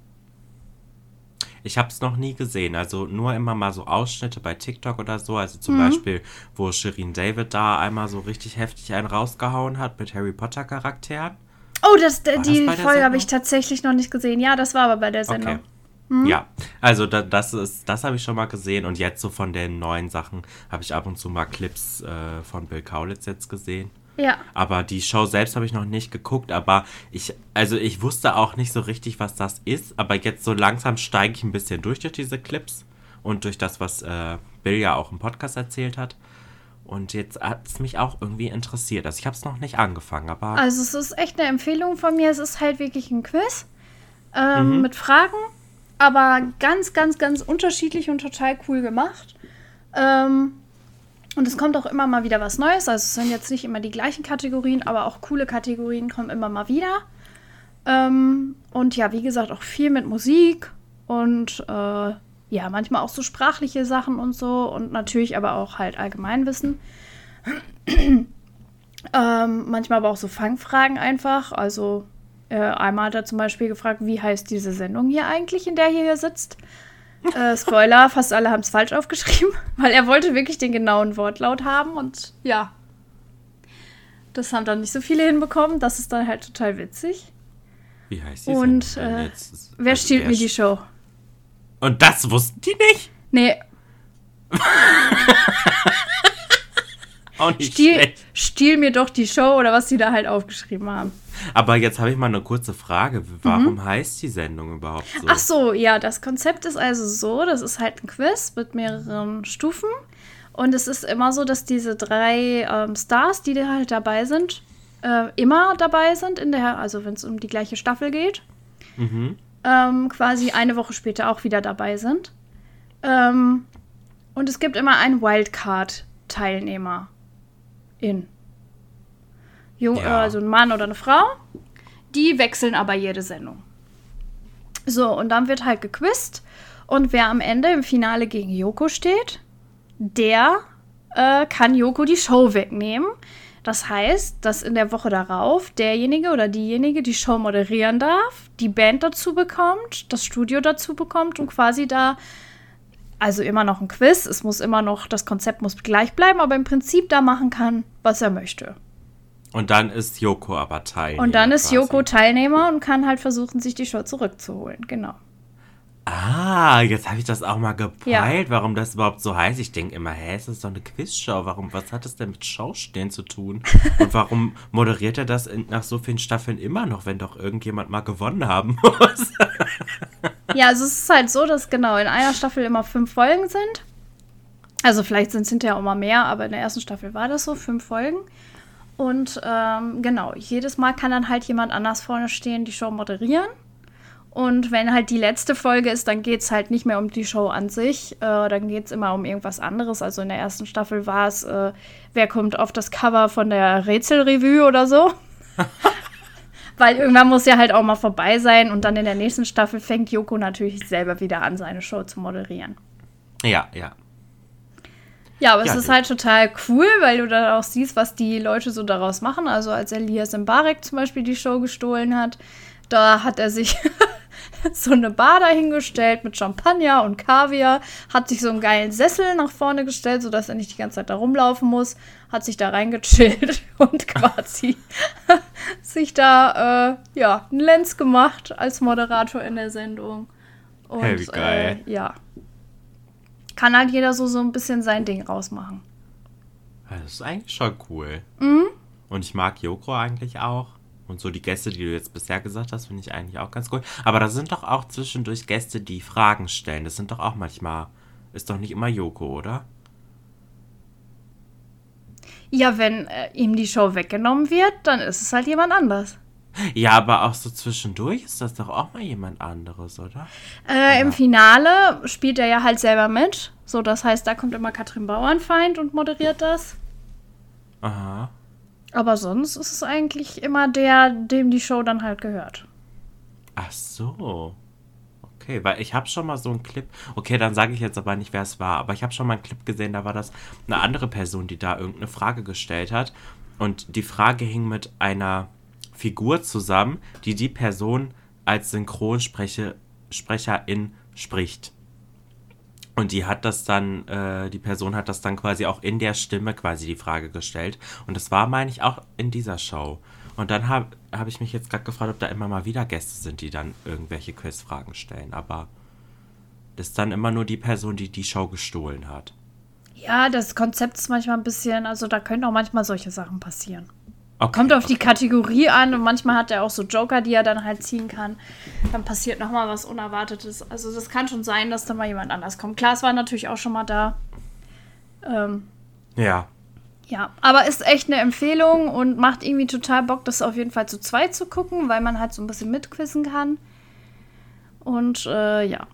Ich habe es noch nie gesehen, also nur immer mal so Ausschnitte bei TikTok oder so. Also zum mhm. Beispiel, wo Shirin David da einmal so richtig heftig einen rausgehauen hat mit Harry Potter Charakteren. Oh, das, die das Folge habe ich tatsächlich noch nicht gesehen. Ja, das war aber bei der Sendung. Okay. Mhm. Ja, also da, das ist, das habe ich schon mal gesehen und jetzt so von den neuen Sachen habe ich ab und zu mal Clips äh, von Bill Kaulitz jetzt gesehen. Ja. Aber die Show selbst habe ich noch nicht geguckt, aber ich, also ich wusste auch nicht so richtig, was das ist, aber jetzt so langsam steige ich ein bisschen durch durch diese Clips und durch das, was äh, Bill ja auch im Podcast erzählt hat. Und jetzt hat es mich auch irgendwie interessiert. Also ich habe es noch nicht angefangen, aber. Also es ist echt eine Empfehlung von mir. Es ist halt wirklich ein Quiz ähm, mhm. mit Fragen aber ganz, ganz, ganz unterschiedlich und total cool gemacht. Ähm, und es kommt auch immer mal wieder was Neues. Also es sind jetzt nicht immer die gleichen Kategorien, aber auch coole Kategorien kommen immer mal wieder. Ähm, und ja, wie gesagt, auch viel mit Musik und äh, ja, manchmal auch so sprachliche Sachen und so und natürlich aber auch halt Allgemeinwissen. ähm, manchmal aber auch so Fangfragen einfach. Also äh, einmal hat er zum Beispiel gefragt, wie heißt diese Sendung hier eigentlich, in der er hier sitzt? Äh, Spoiler, fast alle haben es falsch aufgeschrieben, weil er wollte wirklich den genauen Wortlaut haben und ja. Das haben dann nicht so viele hinbekommen. Das ist dann halt total witzig. Wie heißt die Und Sendung äh, jetzt? wer also, stiehlt mir die Show? Und das wussten die nicht? Nee. Auch nicht Stiel, Stiehl mir doch die Show oder was die da halt aufgeschrieben haben. Aber jetzt habe ich mal eine kurze Frage. Warum mhm. heißt die Sendung überhaupt so? Ach so, ja, das Konzept ist also so, das ist halt ein Quiz mit mehreren Stufen. Und es ist immer so, dass diese drei ähm, Stars, die da halt dabei sind, äh, immer dabei sind, in der, also wenn es um die gleiche Staffel geht. Mhm. Ähm, quasi eine Woche später auch wieder dabei sind. Ähm, und es gibt immer einen Wildcard-Teilnehmer in. Jung, ja. also ein Mann oder eine Frau. Die wechseln aber jede Sendung. So, und dann wird halt gequizt. Und wer am Ende im Finale gegen Joko steht, der äh, kann Joko die Show wegnehmen. Das heißt, dass in der Woche darauf derjenige oder diejenige die Show moderieren darf, die Band dazu bekommt, das Studio dazu bekommt und quasi da, also immer noch ein Quiz, es muss immer noch, das Konzept muss gleich bleiben, aber im Prinzip da machen kann, was er möchte. Und dann ist Yoko aber Teilnehmer. Und dann ist quasi. Yoko Teilnehmer und kann halt versuchen, sich die Show zurückzuholen. Genau. Ah, jetzt habe ich das auch mal gepeilt, ja. warum das überhaupt so heißt. Ich denke immer, hä, es ist doch eine Quizshow. Warum, was hat das denn mit Schauspielen zu tun? Und warum moderiert er das in, nach so vielen Staffeln immer noch, wenn doch irgendjemand mal gewonnen haben muss? ja, also es ist halt so, dass genau in einer Staffel immer fünf Folgen sind. Also vielleicht sind es hinterher auch mal mehr, aber in der ersten Staffel war das so, fünf Folgen. Und ähm, genau, jedes Mal kann dann halt jemand anders vorne stehen, die Show moderieren. Und wenn halt die letzte Folge ist, dann geht es halt nicht mehr um die Show an sich. Äh, dann geht es immer um irgendwas anderes. Also in der ersten Staffel war es, äh, wer kommt auf das Cover von der Rätselrevue oder so. Weil irgendwann muss ja halt auch mal vorbei sein. Und dann in der nächsten Staffel fängt Joko natürlich selber wieder an, seine Show zu moderieren. Ja, ja. Ja, aber ja, es ist halt total cool, weil du dann auch siehst, was die Leute so daraus machen. Also als Elias Mbarek zum Beispiel die Show gestohlen hat, da hat er sich so eine Bar dahingestellt mit Champagner und Kaviar, hat sich so einen geilen Sessel nach vorne gestellt, sodass er nicht die ganze Zeit da rumlaufen muss, hat sich da reingechillt und quasi sich da, äh, ja, einen Lenz gemacht als Moderator in der Sendung. Und, hey, wie geil. Äh, ja kann halt jeder so, so ein bisschen sein Ding rausmachen. Das ist eigentlich schon cool. Mhm. Und ich mag Joko eigentlich auch. Und so die Gäste, die du jetzt bisher gesagt hast, finde ich eigentlich auch ganz cool. Aber da sind doch auch zwischendurch Gäste, die Fragen stellen. Das sind doch auch manchmal. Ist doch nicht immer Joko, oder? Ja, wenn äh, ihm die Show weggenommen wird, dann ist es halt jemand anders. Ja, aber auch so zwischendurch ist das doch auch mal jemand anderes, oder? Äh, Im Finale spielt er ja halt selber mit. So, das heißt, da kommt immer Katrin Bauernfeind und moderiert das. Aha. Aber sonst ist es eigentlich immer der, dem die Show dann halt gehört. Ach so. Okay, weil ich habe schon mal so einen Clip. Okay, dann sage ich jetzt aber nicht, wer es war. Aber ich habe schon mal einen Clip gesehen, da war das eine andere Person, die da irgendeine Frage gestellt hat. Und die Frage hing mit einer Figur zusammen, die die Person als Synchronsprecherin spricht. Und die hat das dann, äh, die Person hat das dann quasi auch in der Stimme quasi die Frage gestellt. Und das war, meine ich, auch in dieser Show. Und dann habe hab ich mich jetzt gerade gefragt, ob da immer mal wieder Gäste sind, die dann irgendwelche Quizfragen stellen. Aber das ist dann immer nur die Person, die die Show gestohlen hat. Ja, das Konzept ist manchmal ein bisschen, also da können auch manchmal solche Sachen passieren. Okay, Kommt auf die Kategorie an und manchmal hat er auch so Joker, die er dann halt ziehen kann. Dann passiert nochmal was Unerwartetes. Also das kann schon sein, dass da mal jemand anders kommt. Klar, es war natürlich auch schon mal da. Ähm, ja. Ja, aber ist echt eine Empfehlung und macht irgendwie total Bock, das auf jeden Fall zu zweit zu gucken, weil man halt so ein bisschen mitquissen kann. Und äh, ja.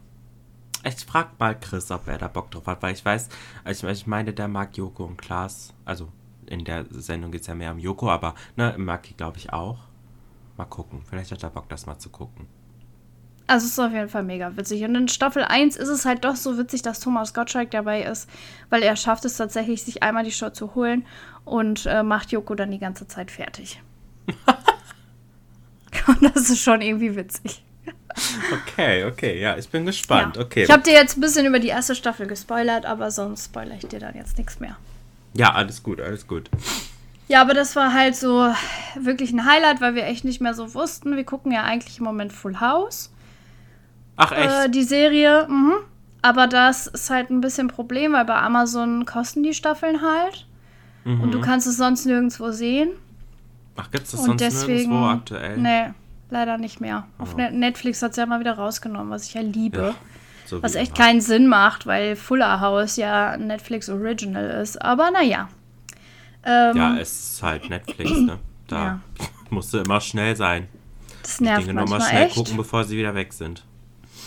Ich frag mal Chris, ob er da Bock drauf hat, weil ich weiß, ich, ich meine, der mag Joko und Klaas, also in der Sendung geht es ja mehr um Yoko, aber ne, Maki glaube ich auch. Mal gucken. Vielleicht hat er Bock, das mal zu gucken. Also es ist auf jeden Fall mega witzig. Und in Staffel 1 ist es halt doch so witzig, dass Thomas Gottschalk dabei ist, weil er schafft es tatsächlich, sich einmal die Show zu holen und äh, macht Yoko dann die ganze Zeit fertig. und das ist schon irgendwie witzig. Okay, okay, ja, ich bin gespannt. Ja. Okay. Ich habe dir jetzt ein bisschen über die erste Staffel gespoilert, aber sonst spoilere ich dir dann jetzt nichts mehr. Ja, alles gut, alles gut. Ja, aber das war halt so wirklich ein Highlight, weil wir echt nicht mehr so wussten. Wir gucken ja eigentlich im Moment Full House. Ach echt? Äh, die Serie, mhm. Aber das ist halt ein bisschen ein Problem, weil bei Amazon kosten die Staffeln halt. Mhm. Und du kannst es sonst nirgendwo sehen. Ach, gibt es das Und sonst deswegen, nirgendwo aktuell? Nee, leider nicht mehr. Oh. Auf Netflix hat es ja mal wieder rausgenommen, was ich ja liebe. Ja. So was echt keinen Sinn macht, weil Fuller House ja Netflix Original ist. Aber naja. Ähm, ja, es ist halt Netflix, ne? Da ja. musst du immer schnell sein. Das nervt Die Dinge nochmal schnell echt. gucken, bevor sie wieder weg sind.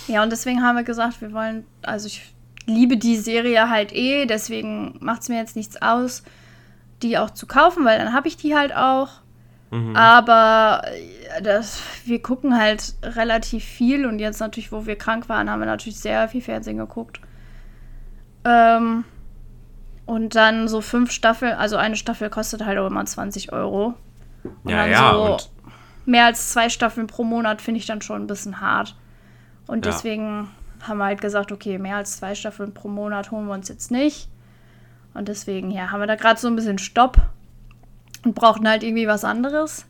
Ja, und deswegen haben wir gesagt, wir wollen, also ich liebe die Serie halt eh, deswegen macht es mir jetzt nichts aus, die auch zu kaufen, weil dann habe ich die halt auch. Mhm. Aber äh, das, wir gucken halt relativ viel und jetzt natürlich, wo wir krank waren, haben wir natürlich sehr viel Fernsehen geguckt. Ähm, und dann so fünf Staffeln, also eine Staffel kostet halt auch immer 20 Euro. Und ja, ja. So mehr als zwei Staffeln pro Monat finde ich dann schon ein bisschen hart. Und ja. deswegen haben wir halt gesagt, okay, mehr als zwei Staffeln pro Monat holen wir uns jetzt nicht. Und deswegen, ja, haben wir da gerade so ein bisschen Stopp und brauchten halt irgendwie was anderes.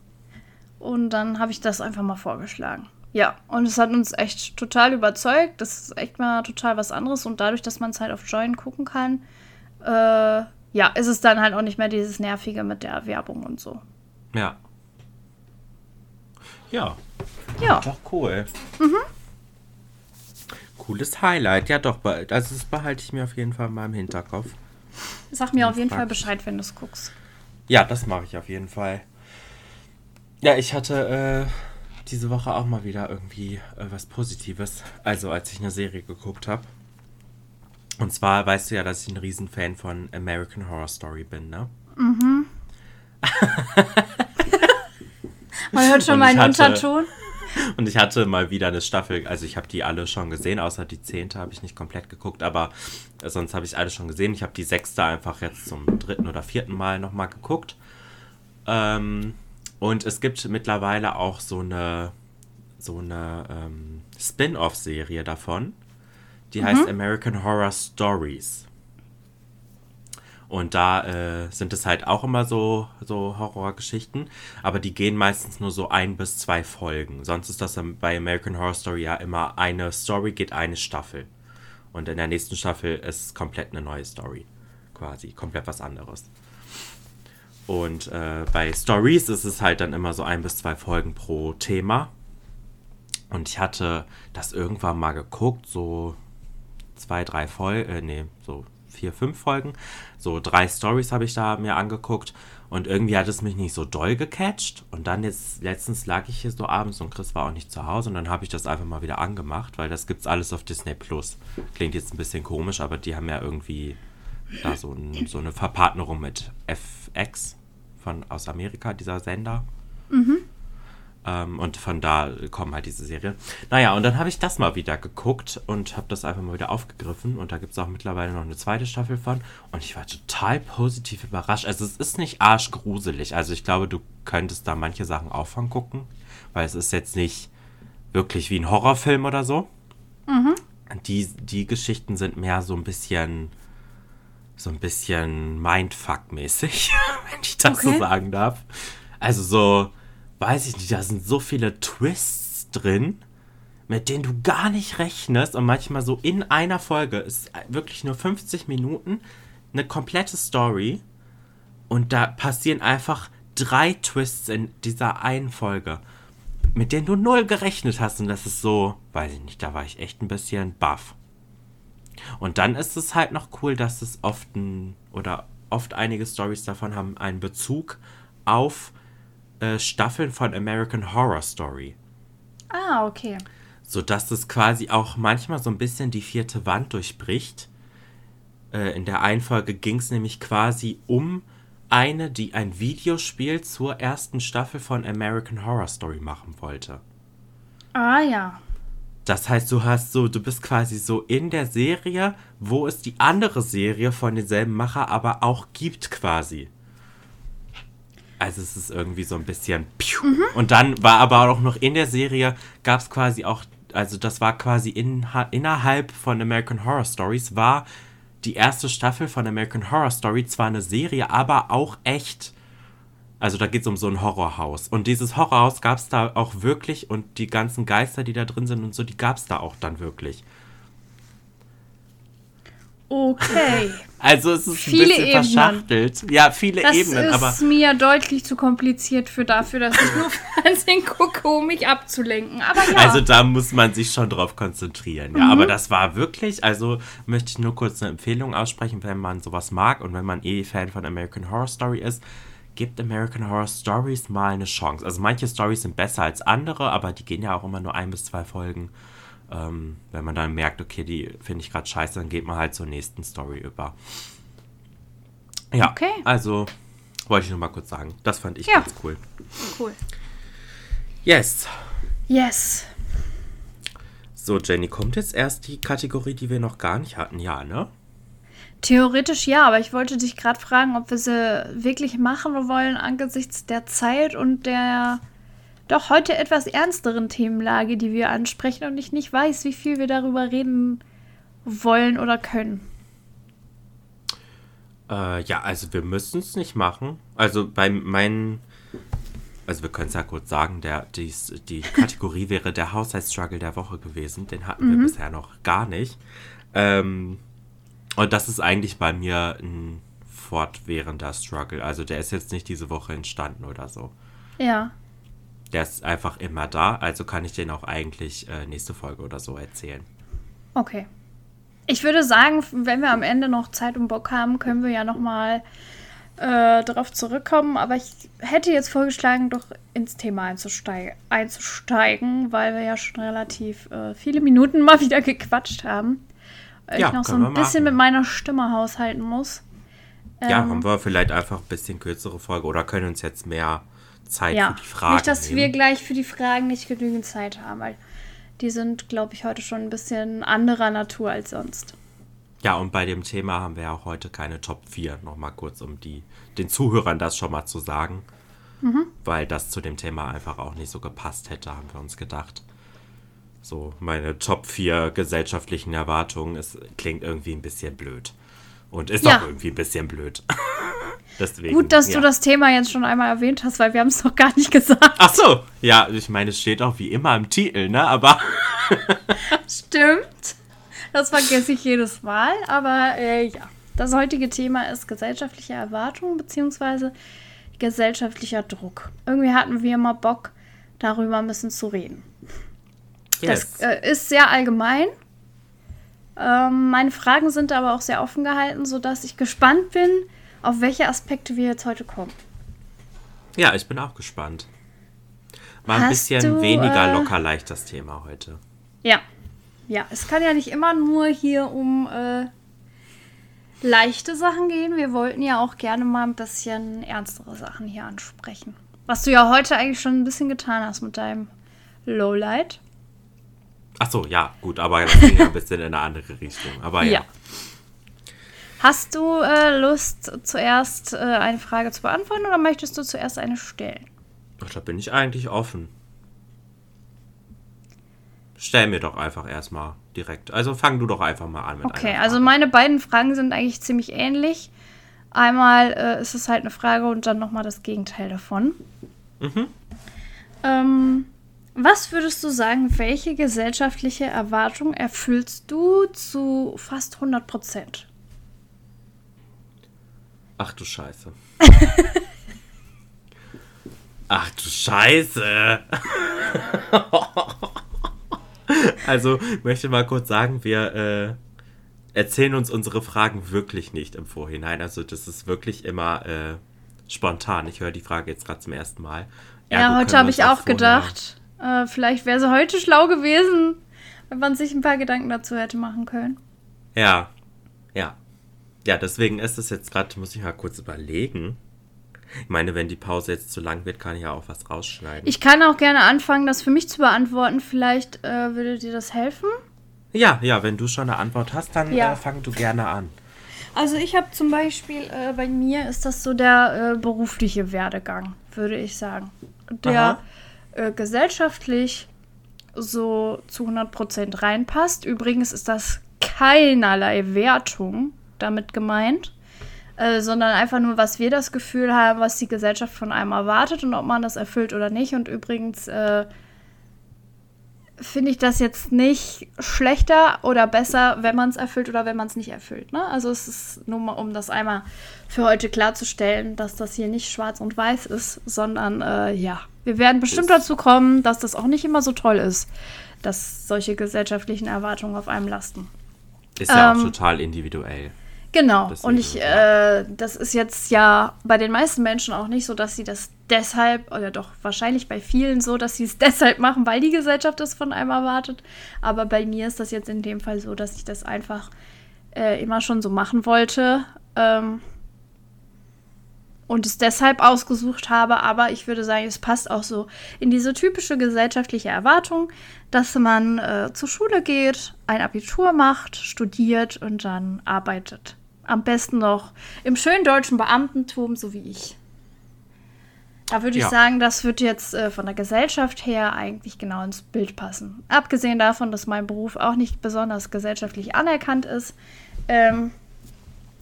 Und dann habe ich das einfach mal vorgeschlagen. Ja, und es hat uns echt total überzeugt. Das ist echt mal total was anderes. Und dadurch, dass man es halt auf Join gucken kann, äh, ja, ist es dann halt auch nicht mehr dieses Nervige mit der Werbung und so. Ja. Ja. Ja. Doch cool. Mhm. Cooles Highlight. Ja, doch, also das behalte ich mir auf jeden Fall mal im Hinterkopf. Sag mir auf jeden Fall Bescheid, wenn du es guckst. Ja, das mache ich auf jeden Fall. Ja, ich hatte äh, diese Woche auch mal wieder irgendwie äh, was Positives. Also, als ich eine Serie geguckt habe. Und zwar weißt du ja, dass ich ein Riesenfan von American Horror Story bin, ne? Mhm. Man hört schon meinen Unterton. Und ich hatte mal wieder eine Staffel, also ich habe die alle schon gesehen, außer die zehnte habe ich nicht komplett geguckt, aber sonst habe ich alle schon gesehen. Ich habe die sechste einfach jetzt zum dritten oder vierten Mal nochmal geguckt. Ähm, und es gibt mittlerweile auch so eine, so eine ähm, Spin-off-Serie davon. Die mhm. heißt American Horror Stories. Und da äh, sind es halt auch immer so, so Horrorgeschichten, aber die gehen meistens nur so ein bis zwei Folgen. Sonst ist das bei American Horror Story ja immer eine Story, geht eine Staffel. Und in der nächsten Staffel ist komplett eine neue Story. Quasi, komplett was anderes. Und äh, bei Stories ist es halt dann immer so ein bis zwei Folgen pro Thema. Und ich hatte das irgendwann mal geguckt, so zwei, drei Folgen, äh, nee, so vier, fünf Folgen. So drei Stories habe ich da mir angeguckt und irgendwie hat es mich nicht so doll gecatcht. Und dann jetzt, letztens lag ich hier so abends und Chris war auch nicht zu Hause und dann habe ich das einfach mal wieder angemacht, weil das gibt's alles auf Disney Plus. Klingt jetzt ein bisschen komisch, aber die haben ja irgendwie da so, ein, so eine Verpartnerung mit FX von aus Amerika, dieser Sender. Mhm. Ähm, und von da kommen halt diese Serien. Naja, und dann habe ich das mal wieder geguckt und habe das einfach mal wieder aufgegriffen. Und da gibt es auch mittlerweile noch eine zweite Staffel von. Und ich war total positiv überrascht. Also es ist nicht arschgruselig. Also ich glaube, du könntest da manche Sachen auch von gucken. Weil es ist jetzt nicht wirklich wie ein Horrorfilm oder so. Mhm. Die, die Geschichten sind mehr so ein bisschen so ein bisschen Mindfuck-mäßig, wenn ich das okay. so sagen darf. Also so, weiß ich nicht, da sind so viele Twists drin, mit denen du gar nicht rechnest und manchmal so in einer Folge ist wirklich nur 50 Minuten eine komplette Story und da passieren einfach drei Twists in dieser einen Folge, mit denen du null gerechnet hast und das ist so, weiß ich nicht, da war ich echt ein bisschen baff. Und dann ist es halt noch cool, dass es oft ein, oder oft einige Stories davon haben einen Bezug auf äh, Staffeln von American Horror Story. Ah, okay. So dass es quasi auch manchmal so ein bisschen die vierte Wand durchbricht. Äh, in der einen Folge ging es nämlich quasi um eine, die ein Videospiel zur ersten Staffel von American Horror Story machen wollte. Ah ja. Das heißt, du hast so, du bist quasi so in der Serie, wo es die andere Serie von denselben Macher aber auch gibt quasi. Also es ist irgendwie so ein bisschen. Mhm. Und dann war aber auch noch in der Serie, gab es quasi auch, also das war quasi in, innerhalb von American Horror Stories, war die erste Staffel von American Horror Story zwar eine Serie, aber auch echt. Also da geht es um so ein Horrorhaus. Und dieses Horrorhaus gab es da auch wirklich und die ganzen Geister, die da drin sind und so, die gab es da auch dann wirklich. Okay. Also es ist viele ein bisschen Ebenen. verschachtelt. Ja, viele das Ebenen. Das ist mir deutlich zu kompliziert für dafür, dass ich nur Fernsehen gucke, um mich abzulenken. Aber ja. Also da muss man sich schon drauf konzentrieren. Ja, mhm. aber das war wirklich, also möchte ich nur kurz eine Empfehlung aussprechen, wenn man sowas mag und wenn man eh Fan von American Horror Story ist gibt American Horror Stories mal eine Chance. Also manche Stories sind besser als andere, aber die gehen ja auch immer nur ein bis zwei Folgen. Ähm, wenn man dann merkt, okay, die finde ich gerade scheiße, dann geht man halt zur nächsten Story über. Ja, okay. also wollte ich nur mal kurz sagen. Das fand ich ja. ganz cool. Cool. Yes. Yes. So, Jenny, kommt jetzt erst die Kategorie, die wir noch gar nicht hatten, ja, ne? Theoretisch ja, aber ich wollte dich gerade fragen, ob wir sie wirklich machen wollen angesichts der Zeit und der doch heute etwas ernsteren Themenlage, die wir ansprechen und ich nicht weiß, wie viel wir darüber reden wollen oder können. Äh, ja, also wir müssen es nicht machen. Also bei meinen, also wir können es ja kurz sagen, der, dies, die Kategorie wäre der Haushaltsstruggle der Woche gewesen. Den hatten mhm. wir bisher noch gar nicht. Ähm, und das ist eigentlich bei mir ein fortwährender Struggle. Also der ist jetzt nicht diese Woche entstanden oder so. Ja. Der ist einfach immer da, also kann ich den auch eigentlich äh, nächste Folge oder so erzählen. Okay. Ich würde sagen, wenn wir am Ende noch Zeit und Bock haben, können wir ja noch mal äh, darauf zurückkommen. Aber ich hätte jetzt vorgeschlagen, doch ins Thema einzusteigen, einzusteigen weil wir ja schon relativ äh, viele Minuten mal wieder gequatscht haben ja, ich noch so ein bisschen mit meiner Stimme haushalten muss. Ja, ähm, haben wir vielleicht einfach ein bisschen kürzere Folge oder können uns jetzt mehr Zeit ja, für die Fragen Nicht, dass nehmen. wir gleich für die Fragen nicht genügend Zeit haben, weil die sind, glaube ich, heute schon ein bisschen anderer Natur als sonst. Ja, und bei dem Thema haben wir ja auch heute keine Top 4. Nochmal kurz, um die, den Zuhörern das schon mal zu sagen. Mhm. Weil das zu dem Thema einfach auch nicht so gepasst hätte, haben wir uns gedacht. So, meine Top 4 gesellschaftlichen Erwartungen, es klingt irgendwie ein bisschen blöd. Und ist ja. auch irgendwie ein bisschen blöd. Deswegen, Gut, dass ja. du das Thema jetzt schon einmal erwähnt hast, weil wir haben es noch gar nicht gesagt. Ach so, ja, ich meine, es steht auch wie immer im Titel, ne? Aber. Stimmt. Das vergesse ich jedes Mal. Aber äh, ja, das heutige Thema ist gesellschaftliche Erwartungen bzw. gesellschaftlicher Druck. Irgendwie hatten wir immer Bock, darüber ein bisschen zu reden. Yes. Das äh, ist sehr allgemein. Ähm, meine Fragen sind aber auch sehr offen gehalten, sodass ich gespannt bin, auf welche Aspekte wir jetzt heute kommen. Ja, ich bin auch gespannt. Mal ein Hast bisschen du, weniger äh, locker leicht das Thema heute. Ja. Ja, es kann ja nicht immer nur hier um äh, leichte Sachen gehen. Wir wollten ja auch gerne mal ein bisschen ernstere Sachen hier ansprechen. Was du ja heute eigentlich schon ein bisschen getan hast mit deinem Lowlight. Ach so, ja, gut, aber das ging ja ein bisschen in eine andere Richtung. Aber ja. ja. Hast du äh, Lust, zuerst äh, eine Frage zu beantworten oder möchtest du zuerst eine stellen? Ach, da bin ich eigentlich offen. Stell mir doch einfach erstmal direkt. Also fang du doch einfach mal an mit Okay, also meine beiden Fragen sind eigentlich ziemlich ähnlich. Einmal äh, ist es halt eine Frage und dann nochmal das Gegenteil davon. Mhm. Ähm, was würdest du sagen, welche gesellschaftliche Erwartung erfüllst du zu fast 100 Prozent? Ach du Scheiße. Ach du Scheiße. also, möchte mal kurz sagen, wir äh, erzählen uns unsere Fragen wirklich nicht im Vorhinein. Also, das ist wirklich immer äh, spontan. Ich höre die Frage jetzt gerade zum ersten Mal. Ergo ja, heute habe ich auch gedacht, äh, vielleicht wäre sie heute schlau gewesen, wenn man sich ein paar Gedanken dazu hätte machen können. Ja, ja. Ja, deswegen ist es jetzt gerade, muss ich mal kurz überlegen. Ich meine, wenn die Pause jetzt zu lang wird, kann ich ja auch was rausschneiden. Ich kann auch gerne anfangen, das für mich zu beantworten. Vielleicht äh, würde dir das helfen? Ja, ja, wenn du schon eine Antwort hast, dann ja. äh, fang du gerne an. Also ich habe zum Beispiel, äh, bei mir ist das so der äh, berufliche Werdegang, würde ich sagen. Der äh, gesellschaftlich so zu 100% reinpasst. Übrigens ist das keinerlei Wertung damit gemeint, äh, sondern einfach nur, was wir das Gefühl haben, was die Gesellschaft von einem erwartet und ob man das erfüllt oder nicht. Und übrigens äh, finde ich das jetzt nicht schlechter oder besser, wenn man es erfüllt oder wenn man es nicht erfüllt. Ne? Also es ist nur mal, um das einmal für heute klarzustellen, dass das hier nicht schwarz und weiß ist, sondern äh, ja, wir werden bestimmt dazu kommen, dass das auch nicht immer so toll ist, dass solche gesellschaftlichen Erwartungen auf einem lasten. Ist ja ähm, auch total individuell. Genau. Deswegen, und ich, äh, das ist jetzt ja bei den meisten Menschen auch nicht so, dass sie das deshalb, oder doch wahrscheinlich bei vielen so, dass sie es deshalb machen, weil die Gesellschaft es von einem erwartet. Aber bei mir ist das jetzt in dem Fall so, dass ich das einfach äh, immer schon so machen wollte. Ähm, und es deshalb ausgesucht habe, aber ich würde sagen, es passt auch so in diese typische gesellschaftliche Erwartung, dass man äh, zur Schule geht, ein Abitur macht, studiert und dann arbeitet. Am besten noch im schönen deutschen Beamtentum, so wie ich. Da würde ich ja. sagen, das wird jetzt äh, von der Gesellschaft her eigentlich genau ins Bild passen. Abgesehen davon, dass mein Beruf auch nicht besonders gesellschaftlich anerkannt ist, ähm,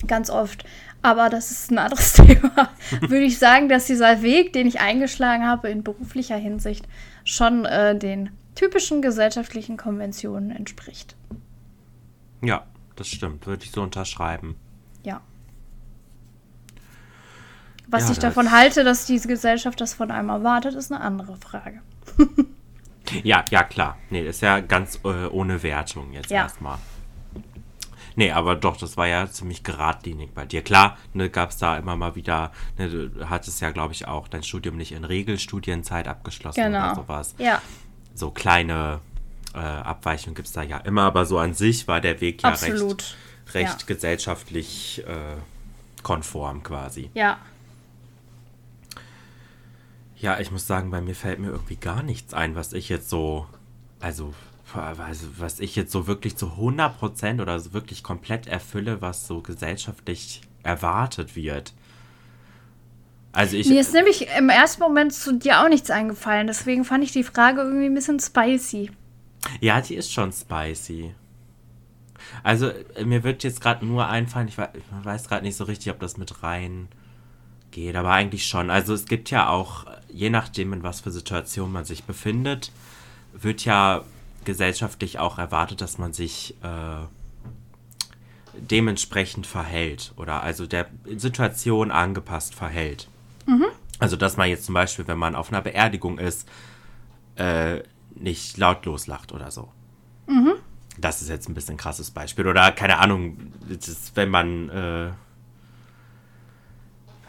ganz oft. Aber das ist ein anderes Thema. würde ich sagen, dass dieser Weg, den ich eingeschlagen habe in beruflicher Hinsicht, schon äh, den typischen gesellschaftlichen Konventionen entspricht. Ja, das stimmt. Würde ich so unterschreiben. Ja. Was ja, ich davon halte, dass diese Gesellschaft das von einem erwartet, ist eine andere Frage. ja, ja, klar. Nee, ist ja ganz äh, ohne Wertung jetzt ja. erstmal. Nee, aber doch, das war ja ziemlich geradlinig bei dir. Klar, ne, gab es da immer mal wieder, ne, du hattest ja, glaube ich, auch dein Studium nicht in Regelstudienzeit abgeschlossen genau. oder sowas. Ja. So kleine äh, Abweichungen gibt es da ja immer, aber so an sich war der Weg ja Absolut. recht recht ja. gesellschaftlich äh, konform quasi. Ja. Ja, ich muss sagen, bei mir fällt mir irgendwie gar nichts ein, was ich jetzt so, also, was ich jetzt so wirklich zu 100% oder so wirklich komplett erfülle, was so gesellschaftlich erwartet wird. Also ich, Mir ist nämlich im ersten Moment zu dir auch nichts eingefallen, deswegen fand ich die Frage irgendwie ein bisschen spicy. Ja, die ist schon spicy. Also äh, mir wird jetzt gerade nur einfallen, ich weiß gerade nicht so richtig, ob das mit rein geht, aber eigentlich schon. Also es gibt ja auch, je nachdem, in was für Situation man sich befindet, wird ja gesellschaftlich auch erwartet, dass man sich äh, dementsprechend verhält oder also der Situation angepasst verhält. Mhm. Also dass man jetzt zum Beispiel, wenn man auf einer Beerdigung ist, äh, nicht lautlos lacht oder so. Mhm das ist jetzt ein bisschen ein krasses Beispiel. Oder keine Ahnung, ist, wenn man. Äh,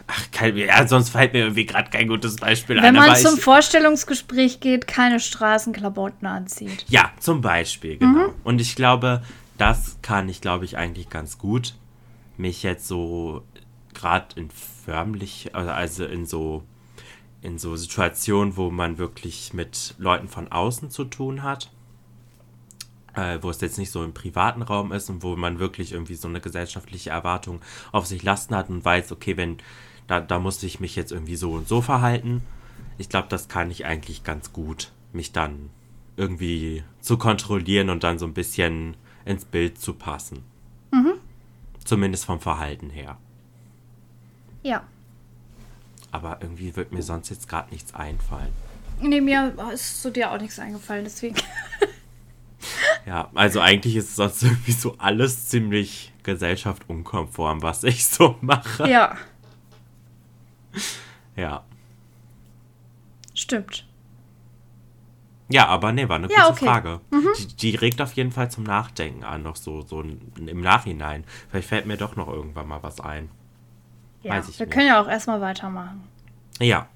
ach, kein, ja, sonst fällt mir irgendwie gerade kein gutes Beispiel wenn ein. Wenn man zum ich, Vorstellungsgespräch geht, keine Straßenklamotten anzieht. Ja, zum Beispiel, genau. Mhm. Und ich glaube, das kann ich, glaube ich, eigentlich ganz gut. Mich jetzt so gerade in förmlich, also in so in so Situationen, wo man wirklich mit Leuten von außen zu tun hat, äh, wo es jetzt nicht so im privaten Raum ist und wo man wirklich irgendwie so eine gesellschaftliche Erwartung auf sich lasten hat und weiß, okay, wenn da, da muss ich mich jetzt irgendwie so und so verhalten. Ich glaube, das kann ich eigentlich ganz gut, mich dann irgendwie zu kontrollieren und dann so ein bisschen ins Bild zu passen. Mhm. Zumindest vom Verhalten her. Ja. Aber irgendwie wird mir sonst jetzt gerade nichts einfallen. Nee, mir ist zu dir auch nichts eingefallen, deswegen. ja, also eigentlich ist sonst irgendwie so alles ziemlich gesellschaftsunkonform, was ich so mache. Ja. Ja. Stimmt. Ja, aber nee, war eine ja, gute okay. Frage. Mhm. Die, die, regt auf jeden Fall zum Nachdenken an, noch so, so im Nachhinein. Vielleicht fällt mir doch noch irgendwann mal was ein. Ja, Weiß ich wir nicht. können ja auch erstmal weitermachen. Ja.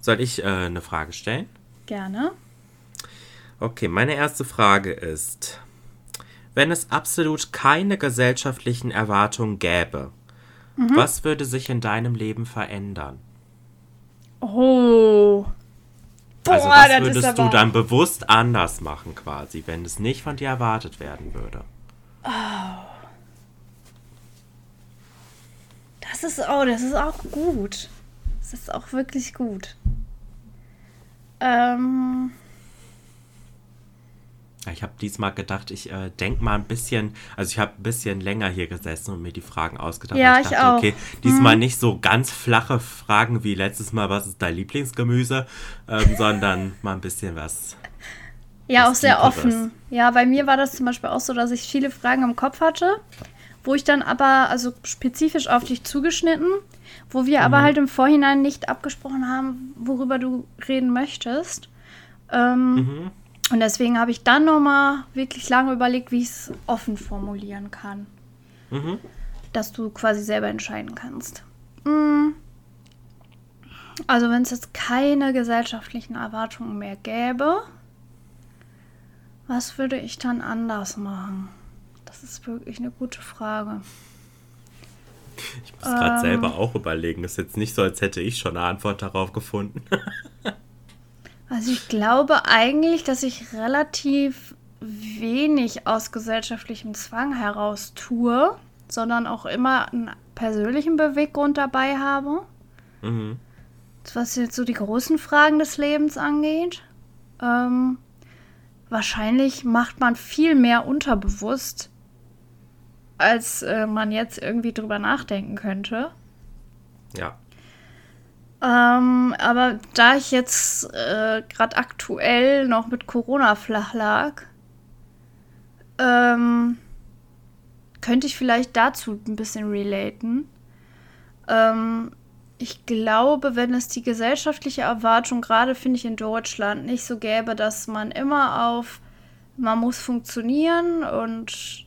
Soll ich äh, eine Frage stellen? Gerne. Okay, meine erste Frage ist, wenn es absolut keine gesellschaftlichen Erwartungen gäbe, mhm. was würde sich in deinem Leben verändern? Oh. Boah, also was würdest du dann bewusst anders machen quasi, wenn es nicht von dir erwartet werden würde? Oh. Das ist, oh, das ist auch gut. Das ist auch wirklich gut. Ähm. Ich habe diesmal gedacht, ich äh, denke mal ein bisschen, also ich habe ein bisschen länger hier gesessen und mir die Fragen ausgedacht. Ja, ich, dachte, ich auch. Okay, diesmal hm. nicht so ganz flache Fragen wie letztes Mal, was ist dein Lieblingsgemüse, ähm, sondern mal ein bisschen was. Ja, was auch sehr offen. Ja, bei mir war das zum Beispiel auch so, dass ich viele Fragen im Kopf hatte, wo ich dann aber, also spezifisch auf dich zugeschnitten, wo wir mhm. aber halt im Vorhinein nicht abgesprochen haben, worüber du reden möchtest. Ähm, mhm. Und deswegen habe ich dann nochmal wirklich lange überlegt, wie ich es offen formulieren kann. Mhm. Dass du quasi selber entscheiden kannst. Mhm. Also wenn es jetzt keine gesellschaftlichen Erwartungen mehr gäbe, was würde ich dann anders machen? Das ist wirklich eine gute Frage. Ich muss gerade ähm, selber auch überlegen. Das ist jetzt nicht so, als hätte ich schon eine Antwort darauf gefunden. Also ich glaube eigentlich, dass ich relativ wenig aus gesellschaftlichem Zwang heraus tue, sondern auch immer einen persönlichen Beweggrund dabei habe. Mhm. Was jetzt so die großen Fragen des Lebens angeht. Ähm, wahrscheinlich macht man viel mehr unterbewusst, als äh, man jetzt irgendwie drüber nachdenken könnte. Ja. Ähm, aber da ich jetzt äh, gerade aktuell noch mit Corona flach lag, ähm, könnte ich vielleicht dazu ein bisschen relaten. Ähm, ich glaube, wenn es die gesellschaftliche Erwartung, gerade finde ich in Deutschland, nicht so gäbe, dass man immer auf, man muss funktionieren und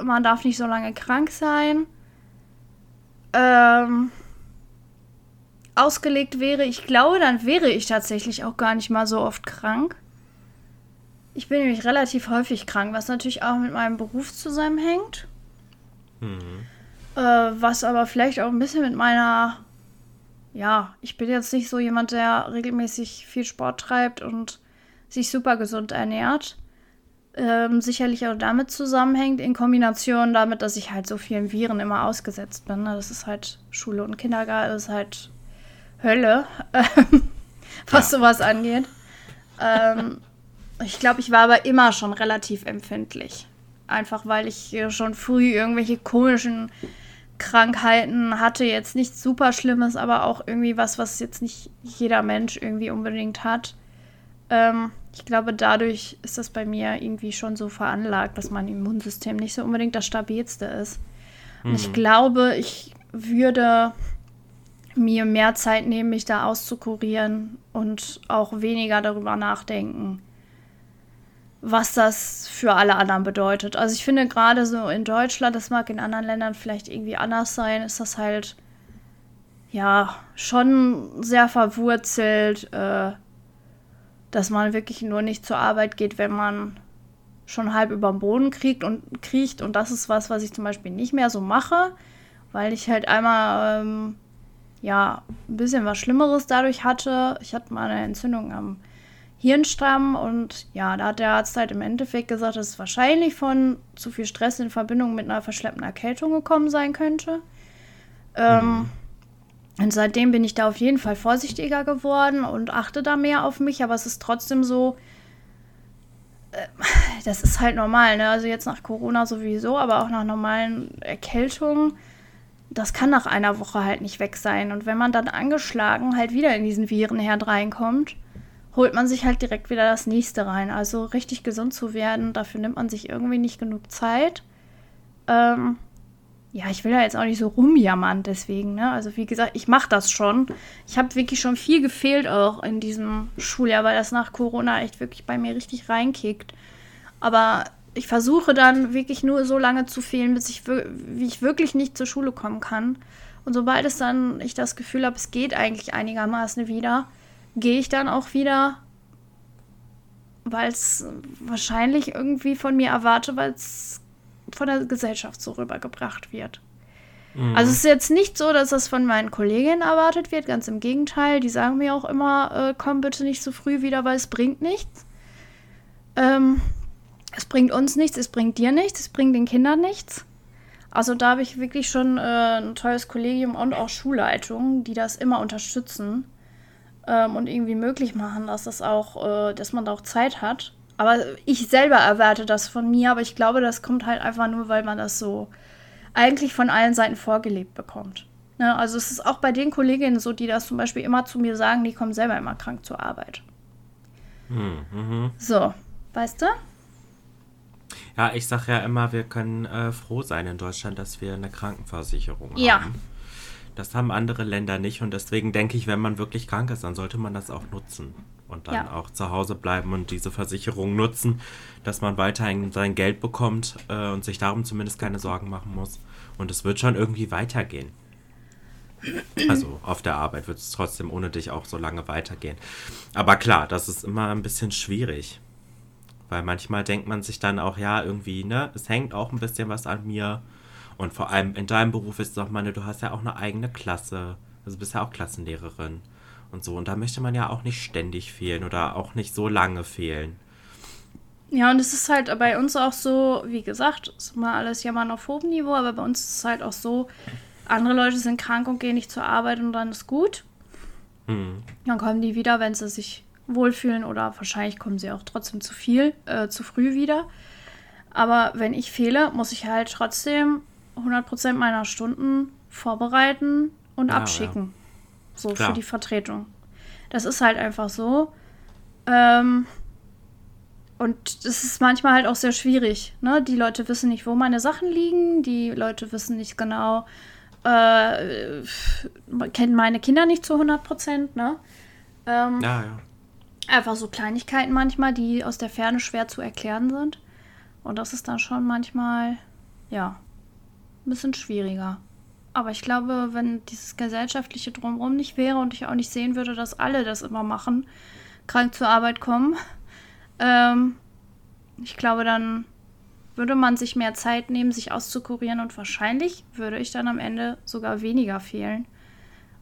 man darf nicht so lange krank sein, ähm, ausgelegt wäre, ich glaube, dann wäre ich tatsächlich auch gar nicht mal so oft krank. Ich bin nämlich relativ häufig krank, was natürlich auch mit meinem Beruf zusammenhängt. Mhm. Äh, was aber vielleicht auch ein bisschen mit meiner. Ja, ich bin jetzt nicht so jemand, der regelmäßig viel Sport treibt und sich super gesund ernährt. Ähm, sicherlich auch damit zusammenhängt, in Kombination damit, dass ich halt so vielen Viren immer ausgesetzt bin. Ne? Das ist halt Schule und Kindergarten, das ist halt Hölle, ähm, was ja. sowas angeht. Ähm, ich glaube, ich war aber immer schon relativ empfindlich. Einfach weil ich schon früh irgendwelche komischen Krankheiten hatte. Jetzt nichts super Schlimmes, aber auch irgendwie was, was jetzt nicht jeder Mensch irgendwie unbedingt hat. Ähm, ich glaube, dadurch ist das bei mir irgendwie schon so veranlagt, dass mein Immunsystem nicht so unbedingt das stabilste ist. Und mhm. ich glaube, ich würde mir mehr Zeit nehmen, mich da auszukurieren und auch weniger darüber nachdenken, was das für alle anderen bedeutet. Also ich finde gerade so in Deutschland, das mag in anderen Ländern vielleicht irgendwie anders sein, ist das halt ja schon sehr verwurzelt, äh, dass man wirklich nur nicht zur Arbeit geht, wenn man schon halb über den Boden kriegt und kriecht. Und das ist was, was ich zum Beispiel nicht mehr so mache, weil ich halt einmal ähm, ja, ein bisschen was Schlimmeres dadurch hatte. Ich hatte mal eine Entzündung am Hirnstamm und ja, da hat der Arzt halt im Endeffekt gesagt, dass es wahrscheinlich von zu viel Stress in Verbindung mit einer verschleppten Erkältung gekommen sein könnte. Ähm, mhm. Und seitdem bin ich da auf jeden Fall vorsichtiger geworden und achte da mehr auf mich, aber es ist trotzdem so, äh, das ist halt normal, ne? Also jetzt nach Corona sowieso, aber auch nach normalen Erkältungen das kann nach einer Woche halt nicht weg sein. Und wenn man dann angeschlagen halt wieder in diesen Virenherd reinkommt, holt man sich halt direkt wieder das nächste rein. Also richtig gesund zu werden, dafür nimmt man sich irgendwie nicht genug Zeit. Ähm, ja, ich will ja jetzt auch nicht so rumjammern deswegen, ne? Also wie gesagt, ich mache das schon. Ich habe wirklich schon viel gefehlt auch in diesem Schuljahr, weil das nach Corona echt wirklich bei mir richtig reinkickt. Aber ich versuche dann wirklich nur so lange zu fehlen, bis ich, wie ich wirklich nicht zur Schule kommen kann. Und sobald es dann ich das Gefühl habe, es geht eigentlich einigermaßen wieder, gehe ich dann auch wieder, weil es wahrscheinlich irgendwie von mir erwarte, weil es von der Gesellschaft so rübergebracht wird. Mhm. Also es ist jetzt nicht so, dass das von meinen Kolleginnen erwartet wird, ganz im Gegenteil. Die sagen mir auch immer, äh, komm bitte nicht so früh wieder, weil es bringt nichts. Ähm, es bringt uns nichts, es bringt dir nichts, es bringt den Kindern nichts. Also da habe ich wirklich schon äh, ein tolles Kollegium und auch Schulleitungen, die das immer unterstützen ähm, und irgendwie möglich machen, dass das auch, äh, dass man da auch Zeit hat. Aber ich selber erwarte das von mir, aber ich glaube, das kommt halt einfach nur, weil man das so eigentlich von allen Seiten vorgelebt bekommt. Ne? Also es ist auch bei den Kolleginnen so, die das zum Beispiel immer zu mir sagen, die kommen selber immer krank zur Arbeit. Hm, mhm. So, weißt du? Ja, ich sage ja immer, wir können äh, froh sein in Deutschland, dass wir eine Krankenversicherung ja. haben. Das haben andere Länder nicht und deswegen denke ich, wenn man wirklich krank ist, dann sollte man das auch nutzen und dann ja. auch zu Hause bleiben und diese Versicherung nutzen, dass man weiterhin sein Geld bekommt äh, und sich darum zumindest keine Sorgen machen muss. Und es wird schon irgendwie weitergehen. Also auf der Arbeit wird es trotzdem ohne dich auch so lange weitergehen. Aber klar, das ist immer ein bisschen schwierig. Weil manchmal denkt man sich dann auch, ja, irgendwie, ne, es hängt auch ein bisschen was an mir. Und vor allem in deinem Beruf ist es doch, meine, du hast ja auch eine eigene Klasse. Also bist ja auch Klassenlehrerin und so. Und da möchte man ja auch nicht ständig fehlen oder auch nicht so lange fehlen. Ja, und es ist halt bei uns auch so, wie gesagt, ist mal alles ja mal auf hohem Niveau, aber bei uns ist es halt auch so, andere Leute sind krank und gehen nicht zur Arbeit und dann ist gut. Hm. Dann kommen die wieder, wenn sie sich wohlfühlen oder wahrscheinlich kommen sie auch trotzdem zu viel, äh, zu früh wieder. Aber wenn ich fehle, muss ich halt trotzdem 100% meiner Stunden vorbereiten und ja, abschicken. Ja. So Klar. für die Vertretung. Das ist halt einfach so. Ähm, und das ist manchmal halt auch sehr schwierig. Ne? Die Leute wissen nicht, wo meine Sachen liegen. Die Leute wissen nicht genau, äh, kennen meine Kinder nicht zu 100% Ne? Ähm, ja, ja. Einfach so Kleinigkeiten manchmal, die aus der Ferne schwer zu erklären sind. Und das ist dann schon manchmal, ja, ein bisschen schwieriger. Aber ich glaube, wenn dieses gesellschaftliche Drumherum nicht wäre und ich auch nicht sehen würde, dass alle das immer machen, krank zur Arbeit kommen, ähm, ich glaube, dann würde man sich mehr Zeit nehmen, sich auszukurieren und wahrscheinlich würde ich dann am Ende sogar weniger fehlen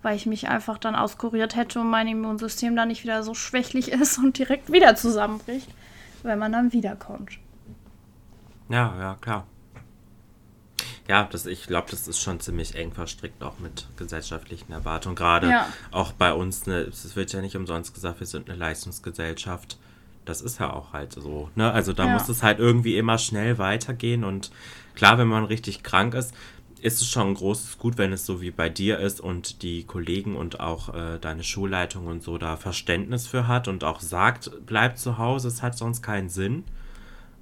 weil ich mich einfach dann auskuriert hätte und mein Immunsystem dann nicht wieder so schwächlich ist und direkt wieder zusammenbricht, wenn man dann wiederkommt. Ja, ja, klar. Ja, das, ich glaube, das ist schon ziemlich eng verstrickt, auch mit gesellschaftlichen Erwartungen. Gerade ja. auch bei uns, ne, es wird ja nicht umsonst gesagt, wir sind eine Leistungsgesellschaft. Das ist ja auch halt so. Ne? Also da ja. muss es halt irgendwie immer schnell weitergehen. Und klar, wenn man richtig krank ist, ist es schon ein großes Gut, wenn es so wie bei dir ist und die Kollegen und auch äh, deine Schulleitung und so da Verständnis für hat und auch sagt, bleib zu Hause, es hat sonst keinen Sinn.